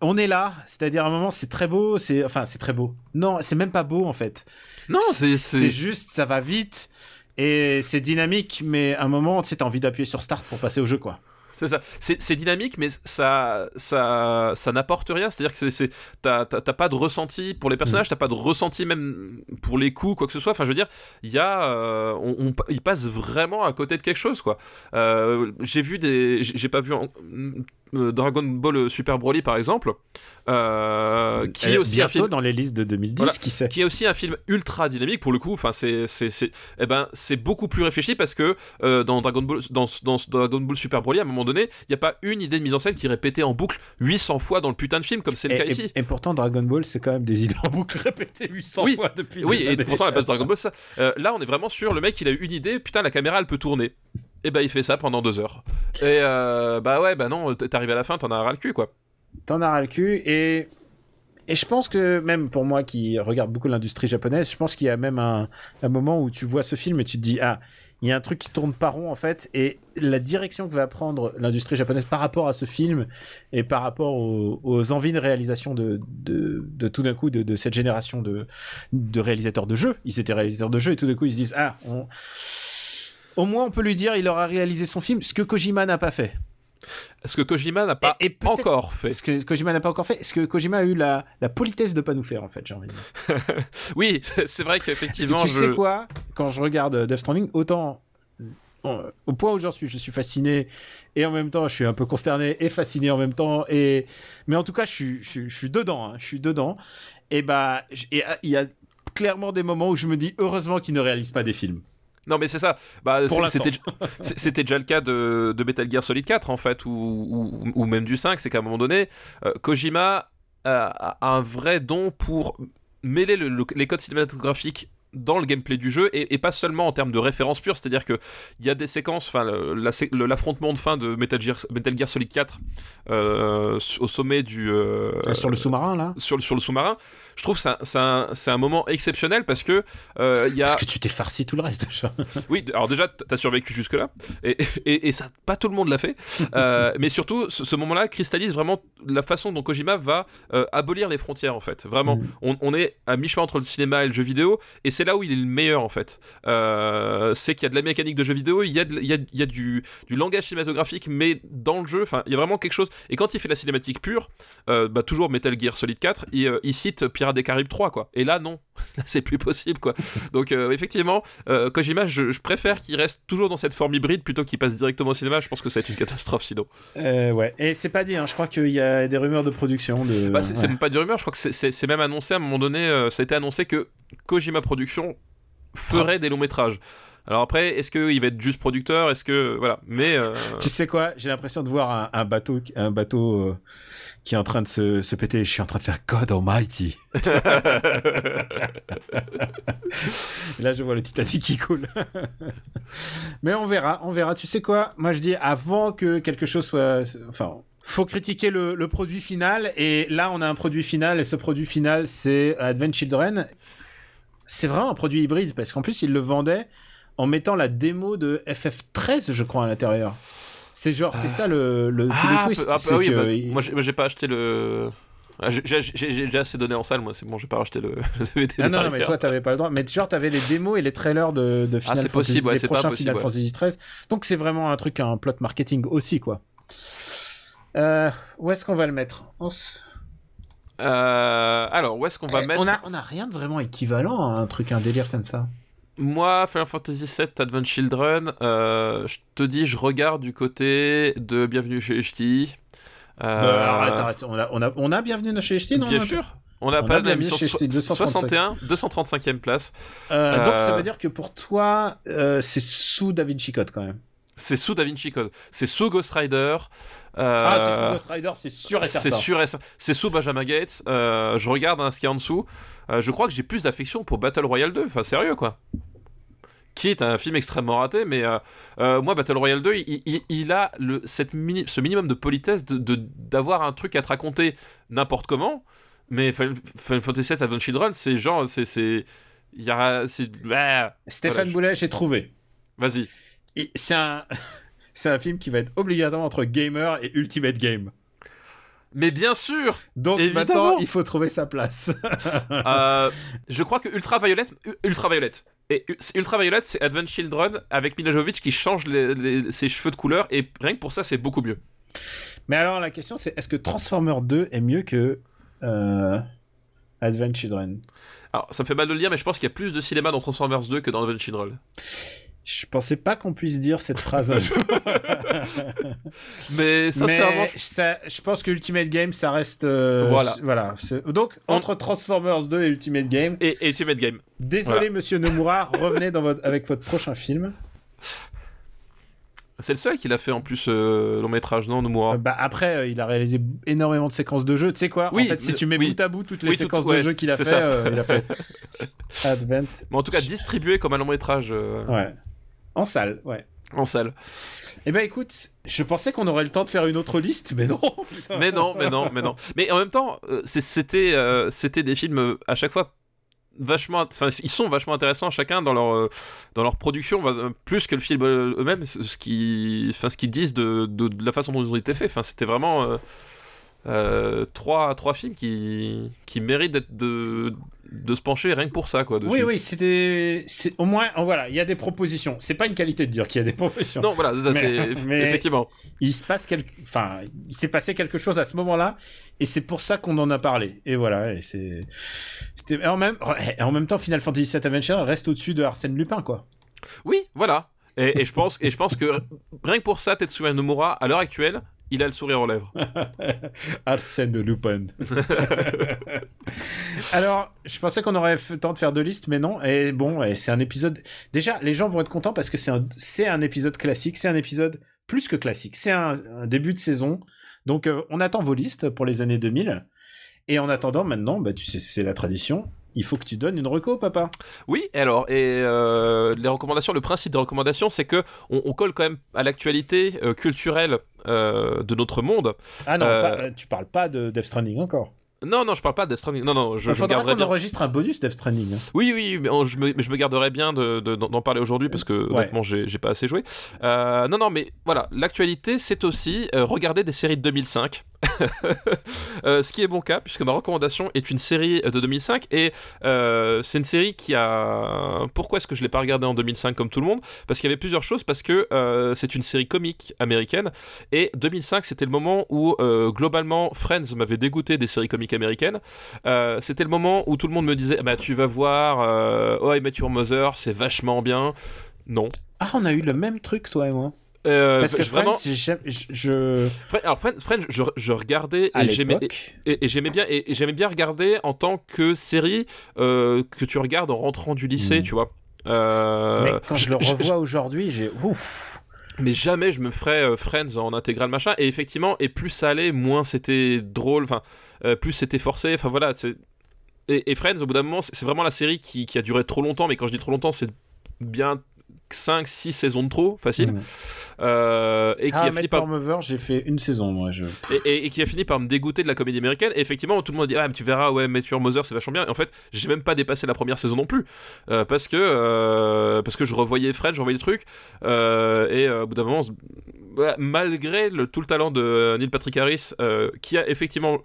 On est là, c'est-à-dire à un moment c'est très beau, c'est enfin c'est très beau. Non, c'est même pas beau en fait. Non, c'est, juste ça va vite et c'est dynamique, mais à un moment tu sais t'as envie d'appuyer sur start pour passer au jeu quoi. C'est ça. C'est c'est dynamique, mais ça, ça, ça n'apporte rien. C'est-à-dire que c'est- c'est, t'as, t'as- t'as pas de ressenti pour les personnages, t'as pas de ressenti même pour les coups, quoi que ce soit. Enfin, je veux dire, il y a, euh, on, on- il passe vraiment à côté de quelque chose, quoi. Euh, j'ai vu des, j'ai j'ai pas vu en- euh, Dragon Ball Super Broly par exemple, euh, qui est Euh, aussi un film dans les listes de 2010 Voilà. qui sait. qui est aussi un film ultra dynamique pour le coup. Enfin, c'est c'est c'est eh ben c'est beaucoup plus réfléchi parce que euh, dans Dragon Ball dans, dans Dragon Ball Super Broly, à un moment donné, il n'y a pas une idée de mise en scène qui est répétée en boucle 800 fois dans le putain de film comme c'est le Et, cas et- ici. et pourtant Dragon Ball c'est quand même des idées en boucle répétées 800 Oui. fois depuis Oui, des et années. pourtant la base de Dragon Ball, ça. Euh, là, on est vraiment sur le mec, il a eu une idée, putain, la caméra elle peut tourner. Et bah, il fait ça pendant deux heures. Et euh, bah ouais, bah non, t'es arrivé à la fin, t'en as ras le cul quoi. T'en as ras le cul et et je pense que même pour moi qui regarde beaucoup l'industrie japonaise, je pense qu'il y a même un, moment où tu vois ce film et tu te dis ah il y a un truc qui tourne pas rond en fait et la direction que va prendre l'industrie japonaise par rapport à ce film et par rapport aux, envies de réalisation de, de, tout d'un coup de, de cette génération de, de réalisateurs de jeux. Ils étaient réalisateurs de jeux et tout d'un coup ils se disent ah on... au moins on peut lui dire il aura réalisé son film, ce que Kojima n'a pas fait. Ce que Kojima n'a pas Et- et peut-être- encore fait. Ce que Kojima n'a pas encore fait, ce que Kojima a eu la, la politesse de pas nous faire en fait, j'ai envie de dire. Oui, c'est vrai que qu'effectivement, tu je... sais quoi, quand je regarde euh, Death Stranding, autant euh, au point où j'en suis, je suis fasciné et en même temps je suis un peu consterné et fasciné en même temps et mais en tout cas je suis je, suis- je suis dedans, hein, je suis dedans et bah euh, il y a clairement des moments où je me dis heureusement qu'il ne réalise pas des films. Non, mais c'est ça. Bah, c'était déjà le cas de, de Metal Gear Solid 4, en fait, ou, ou, ou même du 5. C'est qu'à un moment donné, euh, Kojima a, a un vrai don pour mêler le- le- les codes cinématographiques dans le gameplay du jeu et, et pas seulement en termes de référence pure c'est à dire que il y a des séquences enfin la l'affrontement de fin de Metal Gear, Metal Gear Solid 4 euh, au sommet du euh, Sur le sous-marin là? sur le sous-marin je trouve que c'est un, moment exceptionnel parce que euh, il y a Parce que tu t'es farci tout le reste déjà. oui, alors déjà, t'as survécu jusque-là, et, et, et ça, pas tout le monde l'a fait. Euh, mais surtout, ce, ce moment-là cristallise vraiment la façon dont Kojima va euh, abolir les frontières, en fait. Vraiment, Mm. on, on est à mi-chemin entre le cinéma et le jeu vidéo, et c'est là où il est le meilleur, en fait. Euh, c'est qu'il y a de la mécanique de jeu vidéo, il y a, de- il y a, il y a du, du langage cinématographique, mais dans le jeu, enfin, il y a vraiment quelque chose. Et quand il fait la cinématique pure, euh, bah, toujours Metal Gear Solid 4, il, euh, il cite Pirates des Caraïbes 3, quoi. Et là, non, là, c'est plus possible, quoi. Donc, euh, effectivement, euh, Kojima, je, je préfère qu'il reste toujours dans cette forme hybride plutôt qu'il passe directement au cinéma. Je pense que ça va être une catastrophe sinon. Euh, ouais. Et c'est pas dit, hein. je crois qu'il y a des rumeurs de production de. Bah, c'est ouais. même pas du rumeur, je crois que c'est- même annoncé à un moment donné, euh, ça a été annoncé que Kojima Productions ferait des longs métrages. Alors après, est-ce qu'il va être juste producteur? Est-ce que voilà Mais euh, Tu sais quoi? J'ai l'impression de voir un, un bateau, un bateau euh, qui est en train de se, se péter. Je suis en train de faire God Almighty. Et là, je vois le Titanic qui coule. Mais on verra, on verra. Tu sais quoi? Moi, je dis avant que quelque chose soit, enfin, faut critiquer le, le produit final. Et là, on a un produit final, et ce produit final, c'est Advent Children. C'est vraiment un produit hybride parce qu'en plus, ils le vendaient en mettant la démo de FF13, je crois, à l'intérieur. C'est genre, c'était ça le, ah, le twist. peu- ah, oui, que bah, il- moi j'ai pas acheté le. Ah, j'ai- déjà assez donné en salle, moi, c'est bon, j'ai pas racheté le, le DVD. Ah non, non, mais toi, t'avais pas le droit. Mais genre, t'avais les démos et les trailers de, de Final Ah, c'est Fantasy, possible, ouais, des c'est pas prochains impossible, Final ouais. Fantasy 13. Donc, c'est vraiment un truc, un plot marketing aussi, quoi. Euh, où est-ce qu'on va le mettre? On s- Euh, alors, où est-ce qu'on va Eh, mettre on a, on a rien de vraiment équivalent à un truc, un délire comme ça. Moi, Final Fantasy VII Advent Children, euh, je te dis, je regarde du côté de Bienvenue chez HT. Euh, Bah, arrête, arrête. On a, on a, on a bienvenue chez HT, non Bien sûr. On n'a pas de la mission 235. 61, 235e place. Euh, Donc, ça Euh, veut dire que pour toi, c'est sous Da Vinci Code quand même. C'est sous Da Vinci Code. C'est sous Ghost Rider. Ah, c'est sous Ghost Rider, c'est sûr et certain. C'est sûr et. C'est sous Benjamin Gates. Je regarde hein, ce qu'il y a en dessous. Je crois que j'ai plus d'affection pour Battle Royale 2. Enfin, sérieux, quoi. Qui est un film extrêmement raté, mais euh, euh, moi, Battle Royale 2, il, il- il a le, cette mini- ce minimum de politesse de- de- d'avoir un truc à te raconter n'importe comment. Mais Final Final Fantasy VII Advent Children, c'est genre. c'est c'est- Il y a. c'est- ah, Stéphane Voilà, Boulet, j'ai trouvé. Vas-y. C'est un... c'est un film qui va être obligatoirement entre gamer et ultimate game. Mais bien sûr Donc Évidemment. maintenant, il faut trouver sa place. Euh, je crois que Ultraviolet, U- Ultraviolet. Et U- c'est- Advent Children avec Mila Jovovich qui change les- les- ses cheveux de couleur et rien que pour ça, c'est beaucoup mieux. Mais alors la question c'est est-ce que Transformer 2 est mieux que euh, Advent Children? Alors, ça me fait mal de le dire, mais je pense qu'il y a plus de cinéma dans Transformers 2 que dans Advent Children. Je pensais pas qu'on puisse dire cette phrase un jour. Mais sincèrement, Mais je- ça- je pense que Ultimate Game ça reste euh, Voilà. voilà. Donc On- entre Transformers 2 et Ultimate Game, et, et Ultimate Game. désolé Voilà. Monsieur Nomura, revenez dans votre, avec votre prochain film. C'est le seul qui l'a fait en plus euh, long métrage, non, Nomura? Euh, bah après, euh, il a réalisé énormément de séquences de jeux. Tu sais quoi? Oui, En fait, si tu mets oui. bout à bout toutes les Oui, tout- séquences ouais, de jeux qu'il a fait, euh, il a fait Advent. Mais en tout cas, distribué comme un long métrage euh, Ouais. En salle, ouais. en salle. Eh ben écoute, je pensais qu'on aurait le temps de faire une autre liste, mais non. mais non, mais non, mais non. Mais en même temps, euh, c'était euh, c'était des films euh, à chaque fois vachement enfin ils sont vachement intéressants chacun dans leur dans leur production plus que le film eux-mêmes ce ce qui enfin ce qu'ils disent de, de, de la façon dont ils ont été faits enfin c'était vraiment euh, euh, trois trois films qui qui méritent d'être de de se pencher rien que pour ça quoi dessus. Oui, oui, c'était. Au moins, oh, voilà, il y a des propositions. C'est pas une qualité de dire qu'il y a des propositions. non voilà ça, Mais- effectivement Il se passe quelque. Enfin, il s'est passé quelque chose à ce moment-là, et c'est pour ça qu'on en a parlé. Et voilà, et c'est. En même... et en même temps, Final Fantasy VII Adventure reste au-dessus de Arsène Lupin, quoi. oui voilà et, et je pense et je pense que rien que pour ça Tetsuya Nomura à l'heure actuelle il a le sourire aux lèvres Arsène Lupin. Alors, je pensais qu'on aurait le temps de faire deux listes, mais non. Et bon, c'est un épisode. Déjà, les gens vont être contents parce que c'est un, c'est un épisode classique. C'est un épisode plus que classique. C'est un, un début de saison. Donc, euh, on attend vos listes pour les années 2000. Et en attendant, maintenant, bah, tu sais, c'est la tradition. Il faut que tu donnes une reco, papa. Oui, alors, et euh, les recommandations, le principe des recommandations, c'est que on, on colle quand même à l'actualité euh, culturelle euh, de notre monde. Ah non, pas- tu parles pas de Death Stranding encore. Non, non, je parle pas de Death Stranding. Non, non, je, Il je faudra qu'on enregistre un bonus Death Stranding. hein. Oui, oui, mais on- je me, je me garderai bien de- de- d'en d'en parler aujourd'hui parce que Ouais. honnêtement, j'ai pas assez joué. Euh, non, non, mais voilà, l'actualité, c'est aussi euh, regarder des séries de 2005. Euh, ce qui est mon cas, puisque ma recommandation est une série de 2005 et c'est une série qui a. Pourquoi est-ce que je l'ai pas regardée en 2005 comme tout le monde? Parce qu'il y avait plusieurs choses. Parce que c'est une série comique américaine et 2005 c'était le moment où globalement Friends m'avait dégoûté des séries comiques américaines. Euh, c'était le moment où tout le monde me disait bah tu vas voir euh, Oh I Met Your Mother c'est vachement bien. Non. Ah, on a eu le même truc, toi et moi. Euh, Parce que vraiment. Je, alors Friends, Friends, je, je regardais à et j'aimais et, et j'aimais bien et, et j'aimais bien regarder en tant que série euh, que tu regardes en rentrant du lycée, Mhm. tu vois. Euh, Mais quand je le revois aujourd'hui, j'ai ouf. mais jamais je me ferais Friends en intégral machin et effectivement et plus ça allait moins c'était drôle enfin euh, plus c'était forcé enfin voilà c'est et, Friends au bout d'un moment c'est vraiment la série qui a duré trop longtemps mais quand je dis trop longtemps c'est bien 5 6 saisons de trop facile. Euh, et qui Ah, a fini par Mover, j'ai fait une saison, moi. Je... et, et- et qui a fini par me dégoûter de la comédie américaine. Et effectivement, tout le monde dit Ah, mais tu verras, ouais, Matthew Mother, c'est vachement bien. Et en fait, j'ai même pas dépassé la première saison non plus. Euh, parce, que, euh, parce que je revoyais Fred, je revoyais des trucs. euh, et euh, au bout d'un moment, voilà, malgré le, tout le talent de Neil Patrick Harris, euh, qui a effectivement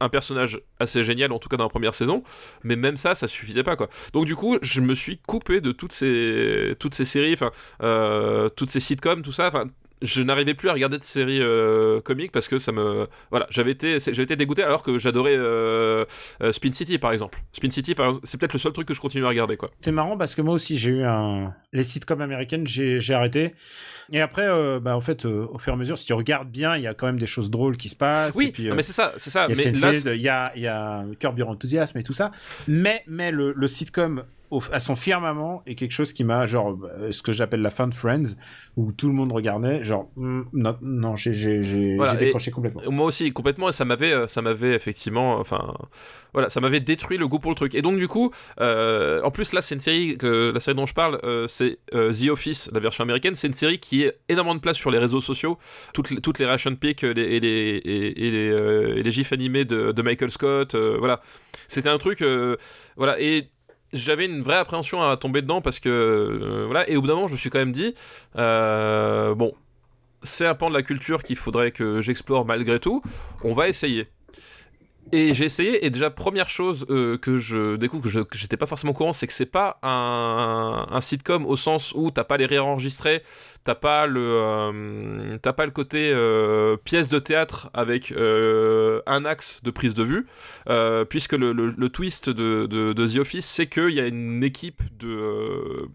un personnage assez génial, en tout cas dans la première saison, mais même ça, ça suffisait pas. quoi. Donc, du coup, je me suis coupé de toutes ces, toutes ces séries, enfin, euh, toutes ces sitcoms, tout ça. Enfin, je n'arrivais plus à regarder de séries euh, comiques parce que ça me voilà j'avais été j'avais été dégoûté alors que j'adorais euh, euh, Spin City par exemple Spin City par c'est peut-être le seul truc que je continue à regarder quoi C'est marrant parce que moi aussi, j'ai eu un. Les sitcoms américaines, j'ai arrêté. Et après, bah, en fait, au fur et à mesure, si tu regardes bien, il y a quand même des choses drôles qui se passent. oui et puis, non, mais c'est ça c'est ça Il y a il y a, y a Curb Your Enthusiasm et tout ça. Mais, mais le, le sitcom au- à son firmament est quelque chose qui m'a, genre, euh, ce que j'appelle la fin de Friends, où tout le monde regardait, genre, hmm, non, non j'ai Voilà, décroché complètement. Moi aussi, complètement, et ça m'avait, euh, ça m'avait effectivement, enfin, voilà, ça m'avait détruit le goût pour le truc. Et donc, du coup, euh, en plus, là, c'est une série, que, la série dont je parle, euh, c'est euh, The Office, la version américaine. C'est une série qui est énormément de place sur les réseaux sociaux. Toutes, les- toutes les reaction pics les- et, les, et, et les, gifs animés de, de Michael Scott, voilà. C'était un truc, voilà, et j'avais une vraie appréhension à tomber dedans parce que, euh, voilà, et au bout d'un moment, je me suis quand même dit, euh, bon, c'est un pan de la culture qu'il faudrait que j'explore malgré tout. On va essayer. Et j'ai essayé, et déjà, première chose euh, que je découvre, que j'étais pas forcément au courant, c'est que c'est pas un, un sitcom au sens où t'as pas les rires enregistrés, t'as pas le, euh, pas le côté euh, pièce de théâtre avec euh, un axe de prise de vue, puisque le, le- twist de, de- The Office, c'est qu'il y a une équipe de,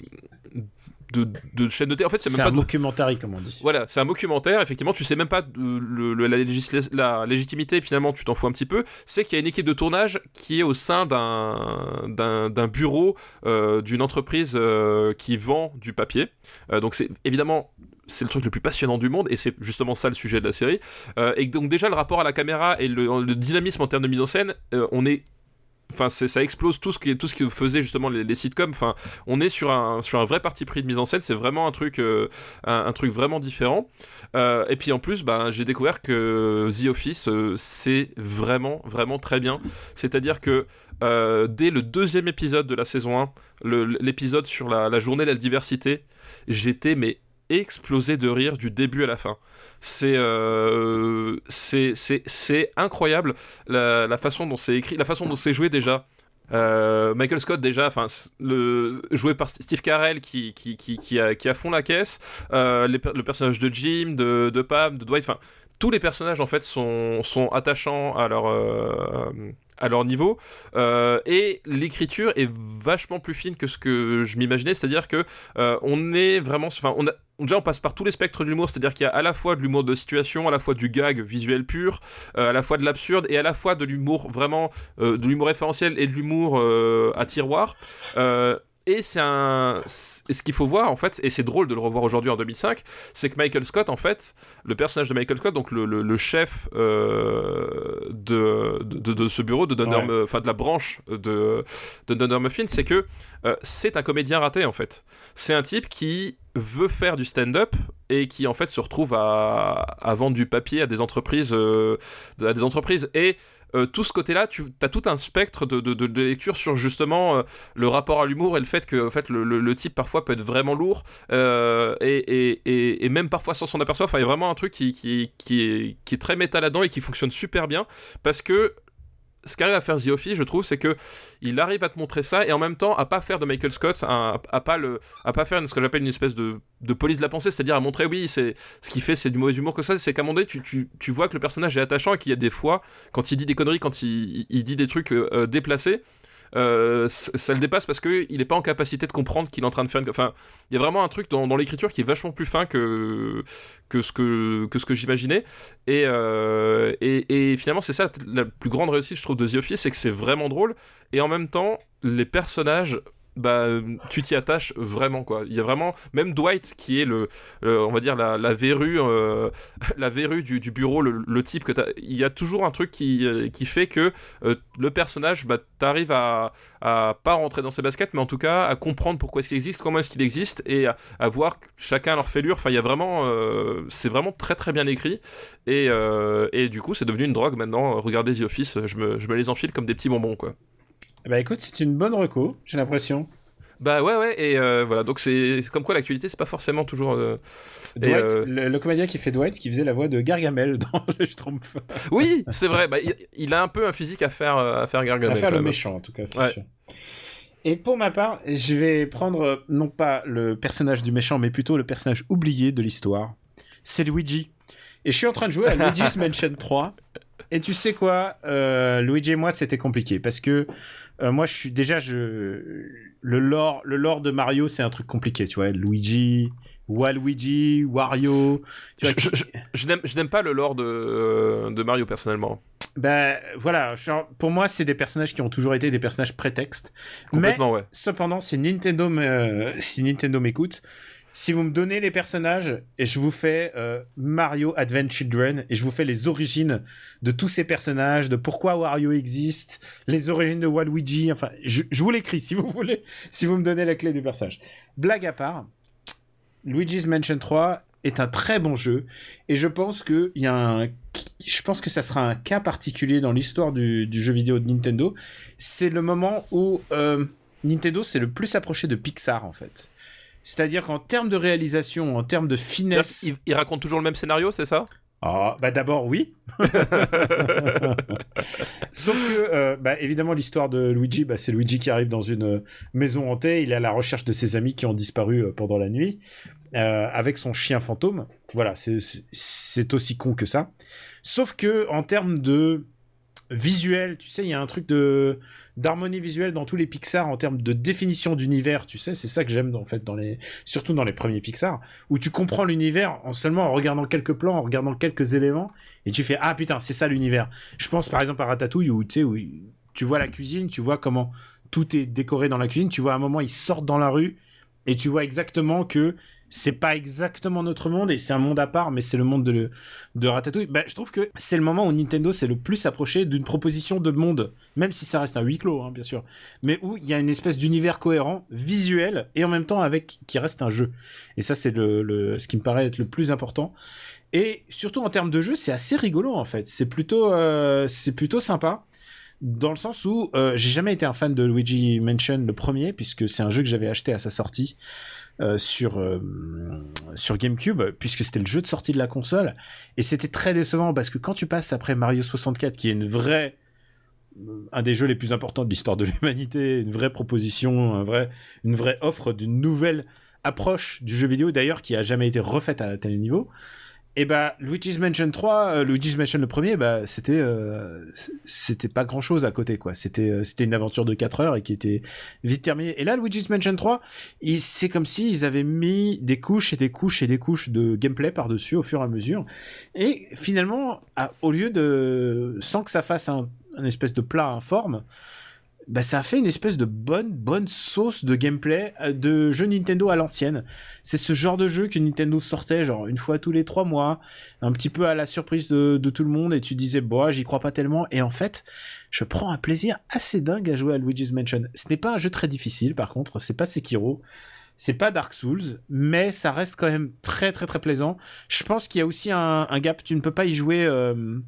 de, de chaînes de télé. En fait, c'est même C'est pas un de- documentaire, comme on dit. voilà, c'est un documentaire, effectivement, tu sais même pas de- le- le- la, législa- la légitimité, finalement, tu t'en fous un petit peu. C'est qu'il y a une équipe de tournage qui est au sein d'un bureau euh, d'une entreprise euh, qui vend du papier. Euh, donc, c'est évidemment. C'est le truc le plus passionnant du monde et c'est justement ça le sujet de la série. Et donc déjà le rapport à la caméra et le, le dynamisme en termes de mise en scène, on est Enfin, c'est- ça explose tout ce qui, tout ce qui faisait justement les, les sitcoms. Enfin, on est sur un, sur un vrai parti pris de mise en scène. C'est vraiment un truc, euh, un, truc vraiment différent. Euh, et puis en plus, ben, j'ai découvert que The Office, euh, c'est vraiment, vraiment très bien. C'est-à-dire que euh, dès le deuxième épisode de la saison 1, le- l'épisode sur la, la journée de la diversité, j'étais mais explosé de rire du début à la fin. C'est euh, c'est c'est- incroyable la, la façon dont c'est écrit, la façon dont c'est joué déjà. Euh, Michael Scott déjà, enfin le joué par Steve Carell qui qui, qui, qui a qui a fond la caisse, euh, les le personnage de Jim, de de Pam, de Dwight, enfin tous les personnages en fait sont sont attachants à leur à leur niveau euh, et l'écriture est vachement plus fine que ce que je m'imaginais, c'est-à-dire que euh, on est vraiment, enfin on Déjà, on passe par tous les spectres de l'humour, c'est-à-dire qu'il y a à la fois de l'humour de situation, à la fois du gag visuel pur, euh, à la fois de l'absurde et à la fois de l'humour vraiment, de l'humour référentiel et de l'humour à tiroir. Et c'est un. Ce qu'il faut voir, en fait, et c'est drôle de le revoir aujourd'hui en 2005, c'est que Michael Scott, en fait, le personnage de Michael Scott, donc le, le- le chef euh, de, de, de ce bureau, de, Ouais. enfin, de la branche de, de Dunder Muffin, c'est que euh, c'est un comédien raté, en fait. C'est un type qui veut faire du stand-up et qui, en fait, se retrouve à, à vendre du papier à des entreprises, euh, à des entreprises. Et euh, tout ce côté-là, tu as tout un spectre de, lecture sur justement euh, le rapport à l'humour et le fait que le, type parfois peut être vraiment lourd euh, et, même parfois sans s'en apercevoir. Il y a vraiment un truc qui, qui, qui, est, qui est très méta là-dedans et qui fonctionne super bien parce que ce qu'arrive à faire The je trouve, c'est que il arrive à te montrer ça et en même temps à pas faire de Michael Scott, à, à pas le, à pas faire ce que j'appelle une espèce de, police de la pensée, c'est-à-dire à montrer oui, c'est ce qu'il fait, c'est du mauvais humour que ça. C'est qu'à un moment donné, tu, vois que le personnage est attachant et qu'il y a des fois, quand il dit des conneries, quand il, il dit des trucs euh, euh, déplacés. Euh, ça le dépasse parce que il est pas en capacité de comprendre qu'il est en train de faire une... enfin il y a vraiment un truc dans, dans l'écriture qui est vachement plus fin que que ce que que ce que j'imaginais et, euh, et, et finalement, c'est ça la plus grande réussite, je trouve, de The Office, c'est que c'est vraiment drôle. Et en même temps, les personnages bah, tu t'y attaches vraiment quoi. Il y a vraiment même Dwight qui est le, on va dire la, verrue, euh, la verrue du, bureau, le, type que. Il y a toujours un truc qui, euh, qui fait que euh, le personnage, bah, t'arrives à, à pas rentrer dans ses baskets, mais en tout cas à comprendre pourquoi est-ce qu'il existe, comment est-ce qu'il existe, et à, à, voir chacun leur fêlure. Enfin, il y a vraiment, c'est vraiment très très bien écrit, et, et du coup, c'est devenu une drogue maintenant. Regardez The Office, je me, je me les enfile comme des petits bonbons quoi. Bah écoute, c'est une bonne reco, j'ai l'impression. Bah ouais, ouais, et euh, voilà, donc c'est comme quoi l'actualité, c'est pas forcément toujours. Euh... Dwight, et, euh... le, le, comédien qui fait Dwight, qui faisait la voix de Gargamel dans le Schtroumpf. Oui, c'est vrai, bah, il, il, a un peu un physique à faire, à faire Gargamel. À faire le méchant, en tout cas, c'est ouais. sûr. Et pour ma part, je vais prendre non pas le personnage du méchant, mais plutôt le personnage oublié de l'histoire. C'est Luigi. Et je suis en train de jouer à Luigi's Mansion 3. Et tu sais quoi, Luigi et moi, c'était compliqué parce que euh, moi, je suis déjà, je le lore, le lore de Mario, c'est un truc compliqué, tu vois. Luigi, Waluigi, Wario. Tu vois, je, je, je, je n'aime pas le lore de, euh, de Mario personnellement. Ben voilà, genre, pour moi, c'est des personnages qui ont toujours été des personnages prétextes. Complètement, Mais ouais. cependant, si Nintendo, si Nintendo m'écoute, si vous me donnez les personnages et je vous fais euh, Mario Advent Children et je vous fais les origines de tous ces personnages, de pourquoi Wario existe, les origines de Waluigi, enfin, je, vous l'écris si vous voulez, si vous me donnez la clé du personnage. Blague à part, Luigi's Mansion 3 est un très bon jeu et je pense que y a je pense que ça sera un cas particulier dans l'histoire du, du, jeu vidéo de Nintendo. C'est le moment où euh, Nintendo s'est le plus approché de Pixar en fait. C'est-à-dire qu'en termes de réalisation, en termes de finesse. Il, il, raconte toujours le même scénario, c'est ça? Ah, oh, bah d'abord, oui. Sauf que, euh, bah, évidemment, l'histoire de Luigi, bah, c'est Luigi qui arrive dans une maison hantée. Il est à la recherche de ses amis qui ont disparu euh, pendant la nuit, euh, avec son chien fantôme. Voilà, c'est aussi con que ça. Sauf que, en termes de visuel, tu sais, il y a un truc de d'harmonie visuelle dans tous les Pixar en termes de définition d'univers, tu sais, c'est ça que j'aime en fait dans les surtout dans les premiers Pixar où tu comprends l'univers en seulement en regardant quelques plans, en regardant quelques éléments et tu fais ah putain, c'est ça l'univers. Je pense par exemple à Ratatouille où tu sais où tu vois la cuisine, tu vois comment tout est décoré dans la cuisine, tu vois à un moment ils sortent dans la rue et tu vois exactement que c'est pas exactement notre monde et c'est un monde à part, mais c'est le monde de, de Ratatouille. Bah, je trouve que c'est le moment où Nintendo s'est le plus approché d'une proposition de monde, même si ça reste un huis clos, hein, bien sûr, mais où il y a une espèce d'univers cohérent, visuel et en même temps avec qui reste un jeu. Et ça, c'est le, ce qui me paraît être le plus important. Et surtout en termes de jeu, c'est assez rigolo en fait. C'est plutôt, euh, c'est plutôt sympa dans le sens où euh, j'ai jamais été un fan de Luigi Mansion le premier puisque c'est un jeu que j'avais acheté à sa sortie. Euh, sur euh, sur GameCube puisque c'était le jeu de sortie de la console et c'était très décevant parce que quand tu passes après Mario 64 qui est une vraie un des jeux les plus importants de l'histoire de l'humanité, une vraie proposition, une vraie offre d'une nouvelle approche du jeu vidéo d'ailleurs qui a jamais été refaite à tel niveau. Et bah Luigi's Mansion 3, euh, Luigi's Mansion le premier, bah c'était euh, c'était pas grand chose à côté quoi. C'était euh, c'était une aventure de 4 heures et qui était vite terminée. Et là Luigi's Mansion 3, c'est comme si ils avaient mis des couches et des couches et des couches de gameplay par dessus au fur et à mesure. Et finalement, à, au lieu de sans que ça fasse un, un espèce de plat informe, bah, ça a fait une espèce de bonne, bonne sauce de gameplay de jeu Nintendo à l'ancienne. C'est ce genre de jeu que Nintendo sortait, genre, une fois tous les trois mois, un petit peu à la surprise de, tout le monde, et tu disais, bon, j'y crois pas tellement, et en fait, je prends un plaisir assez dingue à jouer à Luigi's Mansion. Ce n'est pas un jeu très difficile, par contre, c'est pas Sekiro. C'est pas Dark Souls, mais ça reste quand même très très très plaisant. Je pense qu'il y a aussi un, un, gap, tu ne peux pas y jouer euh,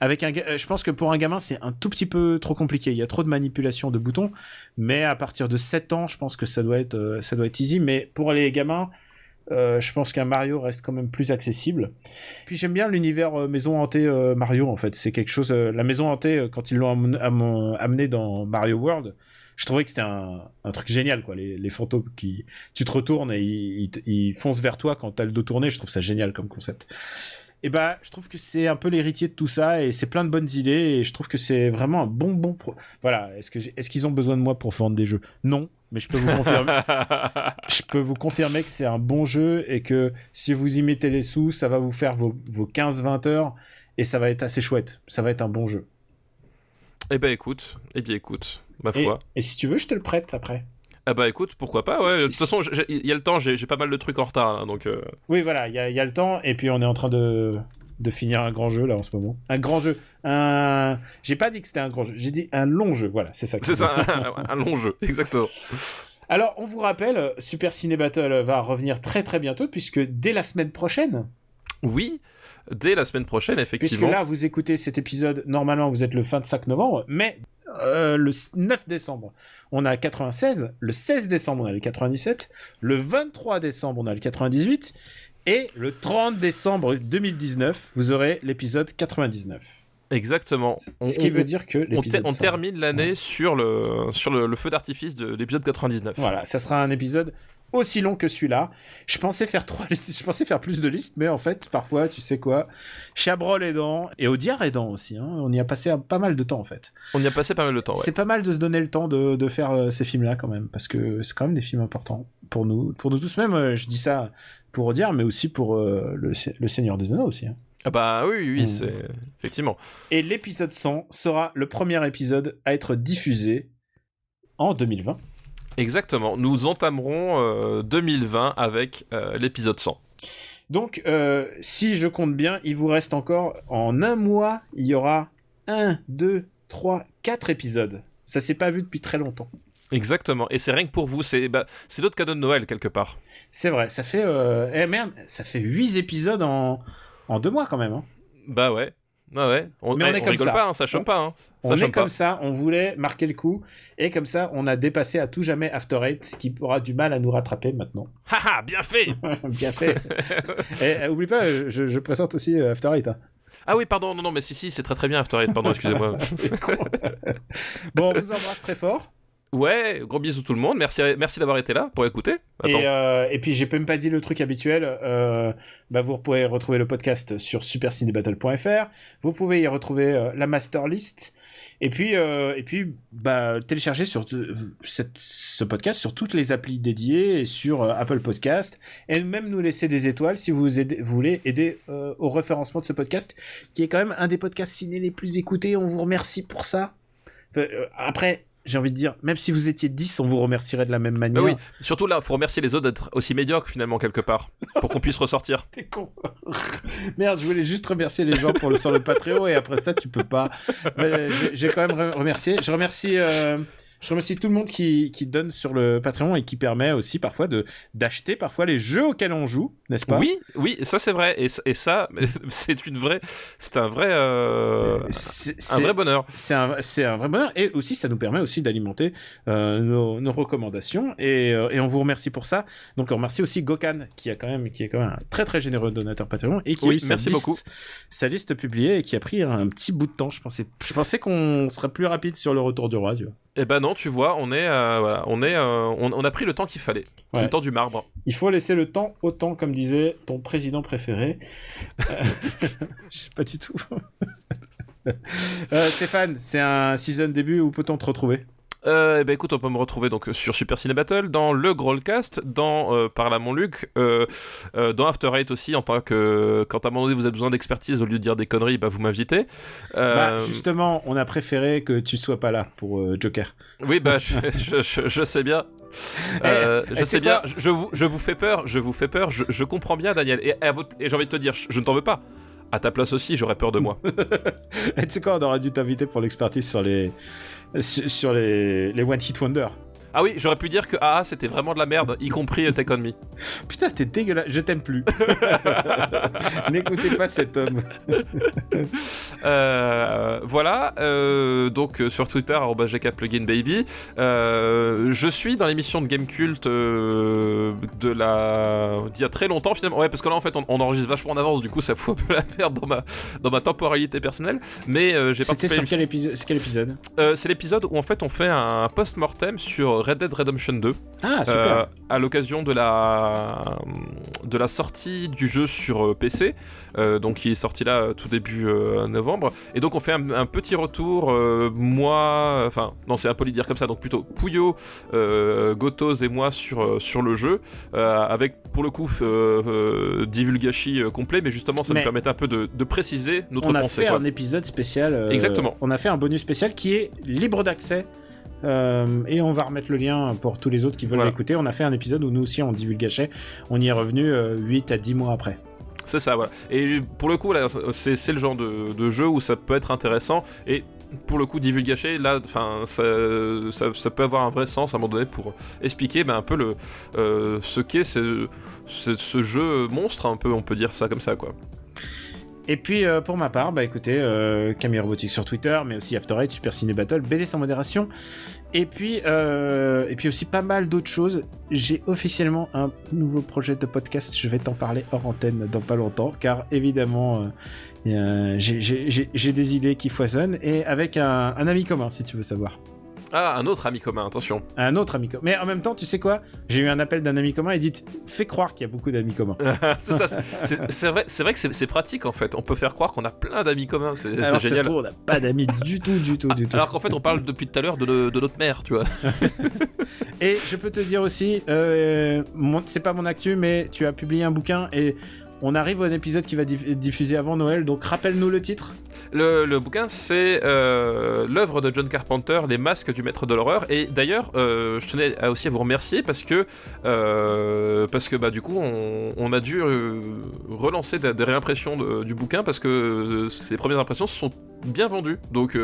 avec un, je pense que pour un gamin, c'est un tout petit peu trop compliqué. Il y a trop de manipulation de boutons. Mais à partir de 7 ans, je pense que ça doit être, ça doit être easy. Mais pour les gamins, euh, je pense qu'un Mario reste quand même plus accessible. Puis j'aime bien l'univers euh, maison hantée euh, Mario, en fait. C'est quelque chose, la maison hantée, quand ils l'ont am amené dans Mario World, je trouvais que c'était un, truc génial, quoi. Les, les, fantômes qui, tu te retournes et ils, ils foncent vers toi quand t'as le dos tourné. Je trouve ça génial comme concept et bah je trouve que c'est un peu l'héritier de tout ça et c'est plein de bonnes idées et je trouve que c'est vraiment un bon bon pro... voilà est-ce que est-ce qu'ils ont besoin de moi pour vendre des jeux? Non mais je peux vous confirmer. Je peux vous confirmer que c'est un bon jeu et que si vous y mettez les sous ça va vous faire vos, vos 15-20 heures et ça va être assez chouette. Ça va être un bon jeu. Eh ben écoute. Eh bien écoute. Ma foi. et, et si tu veux je te le prête après Ah bah écoute, pourquoi pas, ouais. De toute façon, il y a le temps, j'ai pas mal de trucs en retard, hein, donc... euh, Oui, voilà, il y, y a le temps, et puis on est en train de, de finir un grand jeu là en ce moment. Un grand jeu. Un. J'ai pas dit que c'était un grand jeu, j'ai dit un long jeu, voilà, c'est ça. que C'est ça, un, un long jeu, exactement. Alors, on vous rappelle, Super Ciné Battle va revenir très très bientôt, puisque dès la semaine prochaine, Oui, dès la semaine prochaine, puisque effectivement. là vous écoutez cet épisode, normalement vous êtes le 25 novembre, mais euh, le 9 décembre, on a 96, le 16 décembre, on a le 97, le 23 décembre, on a le 98, et le 30 décembre 2019, vous aurez l'épisode 99. Exactement. On- Ce qui on- veut dire que on, on 100 termine l'année sur, le, sur le, le feu d'artifice de l'épisode 99. Voilà, ça sera un épisode aussi long que celui-là. Je pensais faire trois listes, je pensais faire plus de listes, mais en fait, parfois, tu sais quoi, Chabrol aidant et Audiard aidant aussi. Hein, on y a passé pas mal de temps en fait. On y a passé pas mal de temps, ouais. C'est pas mal de se donner le temps de, de faire euh, ces films-là quand même, parce que c'est quand même des films importants pour nous, pour nous tous. Même, euh, je dis ça pour Audiard, mais aussi pour euh, le, le Seigneur des Anneaux aussi. hein. Ah bah oui, oui, oui, Mm. c'est... Effectivement. Et l'épisode 100 sera le premier épisode à être diffusé en 2020. Exactement. Nous entamerons euh, 2020 avec euh, l'épisode 100. Donc, euh, si je compte bien, il vous reste encore en un mois, il y aura 1, 2, 3, 4 épisodes. Ça s'est pas vu depuis très longtemps. Exactement. Et c'est rien que pour vous, c'est bah, notre cadeau de Noël, quelque part. C'est vrai, ça fait. Euh... Eh merde, ça fait 8 épisodes en, en deux mois quand même. hein. Bah ouais. Ah ouais. On, Mais on eh, est comme rigole ça. pas, hein, ça chôme On- pas. Hein. Ça On est chôme pas. comme ça, on voulait marquer le coup, et comme ça, on a dépassé à tout jamais After Eight, qui aura du mal à nous rattraper maintenant. Haha, bien fait Bien fait. et euh, oublie pas, je, je présente aussi euh, After Eight. hein. Ah oui, pardon, non, non, mais si, si, c'est très très bien After Eight, pardon, excusez-moi. Bon, on vous embrasse très fort. Ouais, gros bisous tout le monde, merci, merci d'avoir été là pour écouter. Attends. Et, euh, et puis j'ai même pas dit le truc habituel. euh, bah, vous pourrez retrouver le podcast sur supercinébattle.fr. Vous pouvez y retrouver euh, la master list. Et puis, euh, et puis bah, télécharger sur cette- ce podcast sur toutes les applis dédiées et sur euh, Apple Podcast. Et même nous laisser des étoiles si vous, aidez- vous voulez aider au référencement de ce podcast, qui est quand même un des podcasts ciné les plus écoutés. On vous remercie pour ça. Après, j'ai envie de dire, même si vous étiez 10, on vous remercierait de la même Bah manière. oui, surtout là, faut remercier les autres d'être aussi médiocres finalement quelque part, pour qu'on puisse ressortir. T'es con. Merde, je voulais juste remercier les gens pour le, sur le Patreon et après ça, tu peux pas. Mais j'ai- quand même re- remercié. Je remercie, euh, je remercie tout le monde qui, qui donne sur le Patreon et qui permet aussi parfois de d'acheter parfois les jeux auxquels on joue, n'est-ce pas? Oui, oui, ça c'est vrai, et, et ça, c'est une vraie, c'est un vrai, euh, un vrai bonheur. c'est un, c'est un vrai bonheur et aussi ça nous permet aussi d'alimenter euh, nos, nos recommandations et, euh, et on vous remercie pour ça. Donc on remercie aussi Gokan qui a quand même qui est quand même un très très généreux donateur Patreon et qui Oui, a eu sa merci liste, beaucoup. sa liste publiée et qui a pris un petit bout de temps. Je pensais je pensais qu'on serait plus rapide sur le retour du roi. Tu vois. Eh ben non, tu vois, on est, euh, voilà, on est, euh, on, on a pris le temps qu'il fallait. C'est Ouais. le temps du marbre. Il faut laisser le temps au temps, comme disait ton président préféré. Euh, je sais pas du tout. Euh, Stéphane, c'est un season début où peut-on te retrouver? Euh, eh ben écoute, on peut me retrouver donc sur Super Ciné Battle, dans le Growlcast, dans euh, Par là mon Luc, euh, euh, dans After Eight aussi, en tant que quand à un moment donné vous avez besoin d'expertise au lieu de dire des conneries, bah vous m'invitez. Euh, Bah, justement, on a préféré que tu sois pas là pour euh, Joker. Oui, bah je, je- je- je sais bien. Euh, Eh, je sais bien, quoi je, je vous, je vous fais peur, je vous fais peur, je, je comprends bien Daniel. Et, et j'ai envie de te dire, je, je ne t'en veux pas. À ta place aussi, j'aurais peur de moi. Et tu sais quoi, on aurait dû t'inviter pour l'expertise sur les sur les, les One Hit Wonder. Ah oui, j'aurais pu dire que AA c'était vraiment de la merde, y compris euh, Take On Me. Putain, t'es dégueulasse, je t'aime plus. N'écoutez pas cet homme. Euh, voilà, euh, donc sur Twitter, @gkpluginbaby. Euh, je suis dans l'émission de Game Cult de la d'il y a très longtemps finalement. Ouais, parce que là en fait on, on enregistre vachement en avance, du coup ça fout un peu la merde dans ma dans ma temporalité personnelle. Mais j'ai C'était participé. à sur quel épisode, quel épisode? C'est l'épisode où en fait on fait un post-mortem sur Red Dead Redemption 2 Ah, super. euh, à l'occasion de la de la sortie du jeu sur euh, PC, euh, donc qui est sorti là tout début euh, novembre. Et donc on fait un, un petit retour, moi, enfin non c'est impoli de dire comme ça, donc plutôt Pouillot, Gotos et moi sur sur le jeu, avec pour le coup divulgachi complet, mais justement ça Mais- nous permet un peu de, de préciser notre on a pensée. fait quoi. un épisode spécial. Exactement. On a fait un bonus spécial qui est libre d'accès Euh, et on va remettre le lien pour tous les autres qui veulent Voilà. l'écouter. On a fait un épisode où nous aussi on divulgachait. On y est revenu euh, 8 à 10 mois après. C'est ça, voilà. Et pour le coup, là, c'est le genre de, de jeu où ça peut être intéressant. Et pour le coup, divulgacher, là, enfin, ça, ça, ça peut avoir un vrai sens à un moment donné pour expliquer ben, un peu le, euh, ce qu'est ce, ce, ce jeu monstre, un peu, on peut dire ça comme ça, quoi. Et puis euh, pour ma part, bah écoutez, euh, Camille Robotique sur Twitter, mais aussi After Eight, Super Ciné Battle, BD sans modération. Et puis, euh, et puis aussi pas mal d'autres choses. J'ai officiellement un nouveau projet de podcast. Je vais t'en parler hors antenne dans pas longtemps, car évidemment, j'ai- des idées qui foisonnent et avec un ami commun, si tu veux savoir. Ah, un autre ami commun, attention. Un autre ami commun. Mais en même temps, tu sais quoi? J'ai eu un appel d'un ami commun et dit fais croire qu'il y a beaucoup d'amis communs. c'est vrai, c'est vrai que c'est pratique en fait. On peut faire croire qu'on a plein d'amis communs, c'est ça se génial. trouve, on n'a pas d'amis du tout, du tout, du tout. Alors qu'en fait, on parle depuis tout à l'heure de, notre mère, tu vois. Et je peux te dire aussi, euh, c'est pas mon actu, mais tu as publié un bouquin et on arrive à un épisode qui va diff- diffuser avant Noël, donc rappelle-nous le titre. Le, bouquin, c'est euh, l'œuvre de John Carpenter, Les Masques du Maître de l'horreur. Et d'ailleurs, euh, je tenais aussi à vous remercier parce que, euh, que bah, du coup, on, a dû relancer des, réimpressions du bouquin parce que ces premières impressions se sont bien vendues. Donc,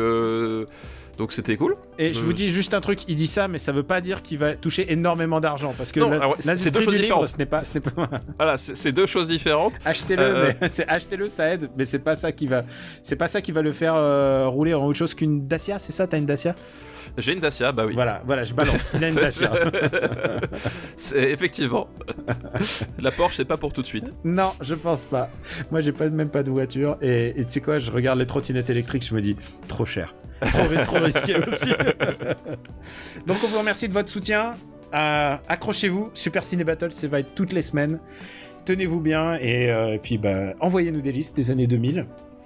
donc c'était cool. Et je Euh. vous dis juste un truc, il dit ça, mais ça veut pas dire qu'il va toucher énormément d'argent parce que alors, c'est- deux choses différentes. ce n'est pas, ce pas. Voilà, c'est deux choses différentes. achetez-le, Euh, c'est achetez-le, ça aide, mais c'est pas ça qui va, c'est pas ça qui va le faire euh, rouler en autre chose qu'une Dacia, c'est ça, t'as une Dacia? J'ai une Dacia, bah oui. Voilà, voilà, je balance. Il a une Dacia. c'est effectivement. La Porsche, c'est pas pour tout de suite. Non, je pense pas. Moi, j'ai pas même pas de voiture et tu sais quoi, je regarde les trottinettes électriques, je me dis trop cher, trop, trop risqué aussi. Donc, on vous remercie de votre soutien. Euh, Accrochez-vous, Super Ciné Battle, ça va être toutes les semaines. Tenez-vous bien et, euh, et puis bah, envoyez-nous des listes des années 2000.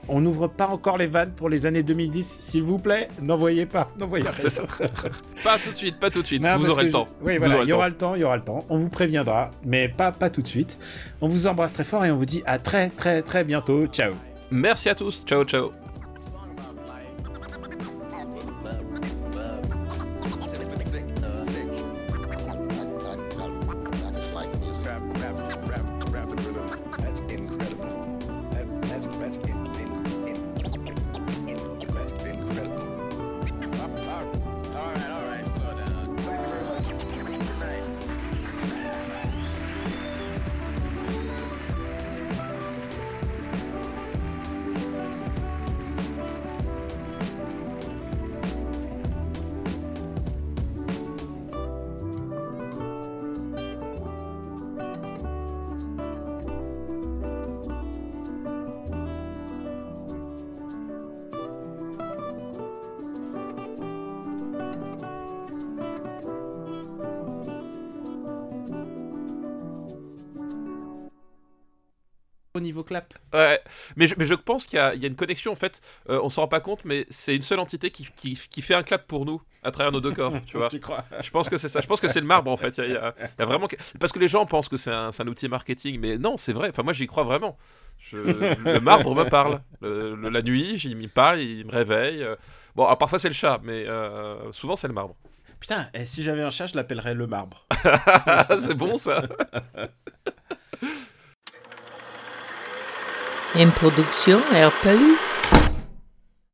On n'ouvre pas encore les vannes pour les années 2010, s'il vous plaît. N'envoyez pas, n'envoyez ça. Pas tout de suite, pas tout de suite. Non, vous aurez le temps. je- Oui, Vous voilà, il y aura le temps, il y aura le temps. On vous préviendra, mais pas, pas tout de suite. On vous embrasse très fort et on vous dit à très très très bientôt. Ciao. Merci à tous. Ciao, ciao. Clap. Ouais, mais je, mais je pense qu'il y, a il y a une connexion en fait. Euh, on s'en rend pas compte, mais c'est une seule entité qui, qui, qui fait un clap pour nous à travers nos deux corps, tu vois. Tu crois Je pense que c'est ça. Je pense que c'est le marbre en fait. Il y a- il y, a, il y a vraiment que- parce que les gens pensent que c'est un, outil marketing, mais non, c'est vrai. Enfin, moi, j'y crois vraiment. Je- le marbre me parle. Le- le- la nuit, il me parle, il me réveille. Bon, alors, parfois c'est le chat, mais euh, souvent c'est le marbre. Putain, et si j'avais un chat, je l'appellerais le marbre. c'est bon ça. Une production RPU.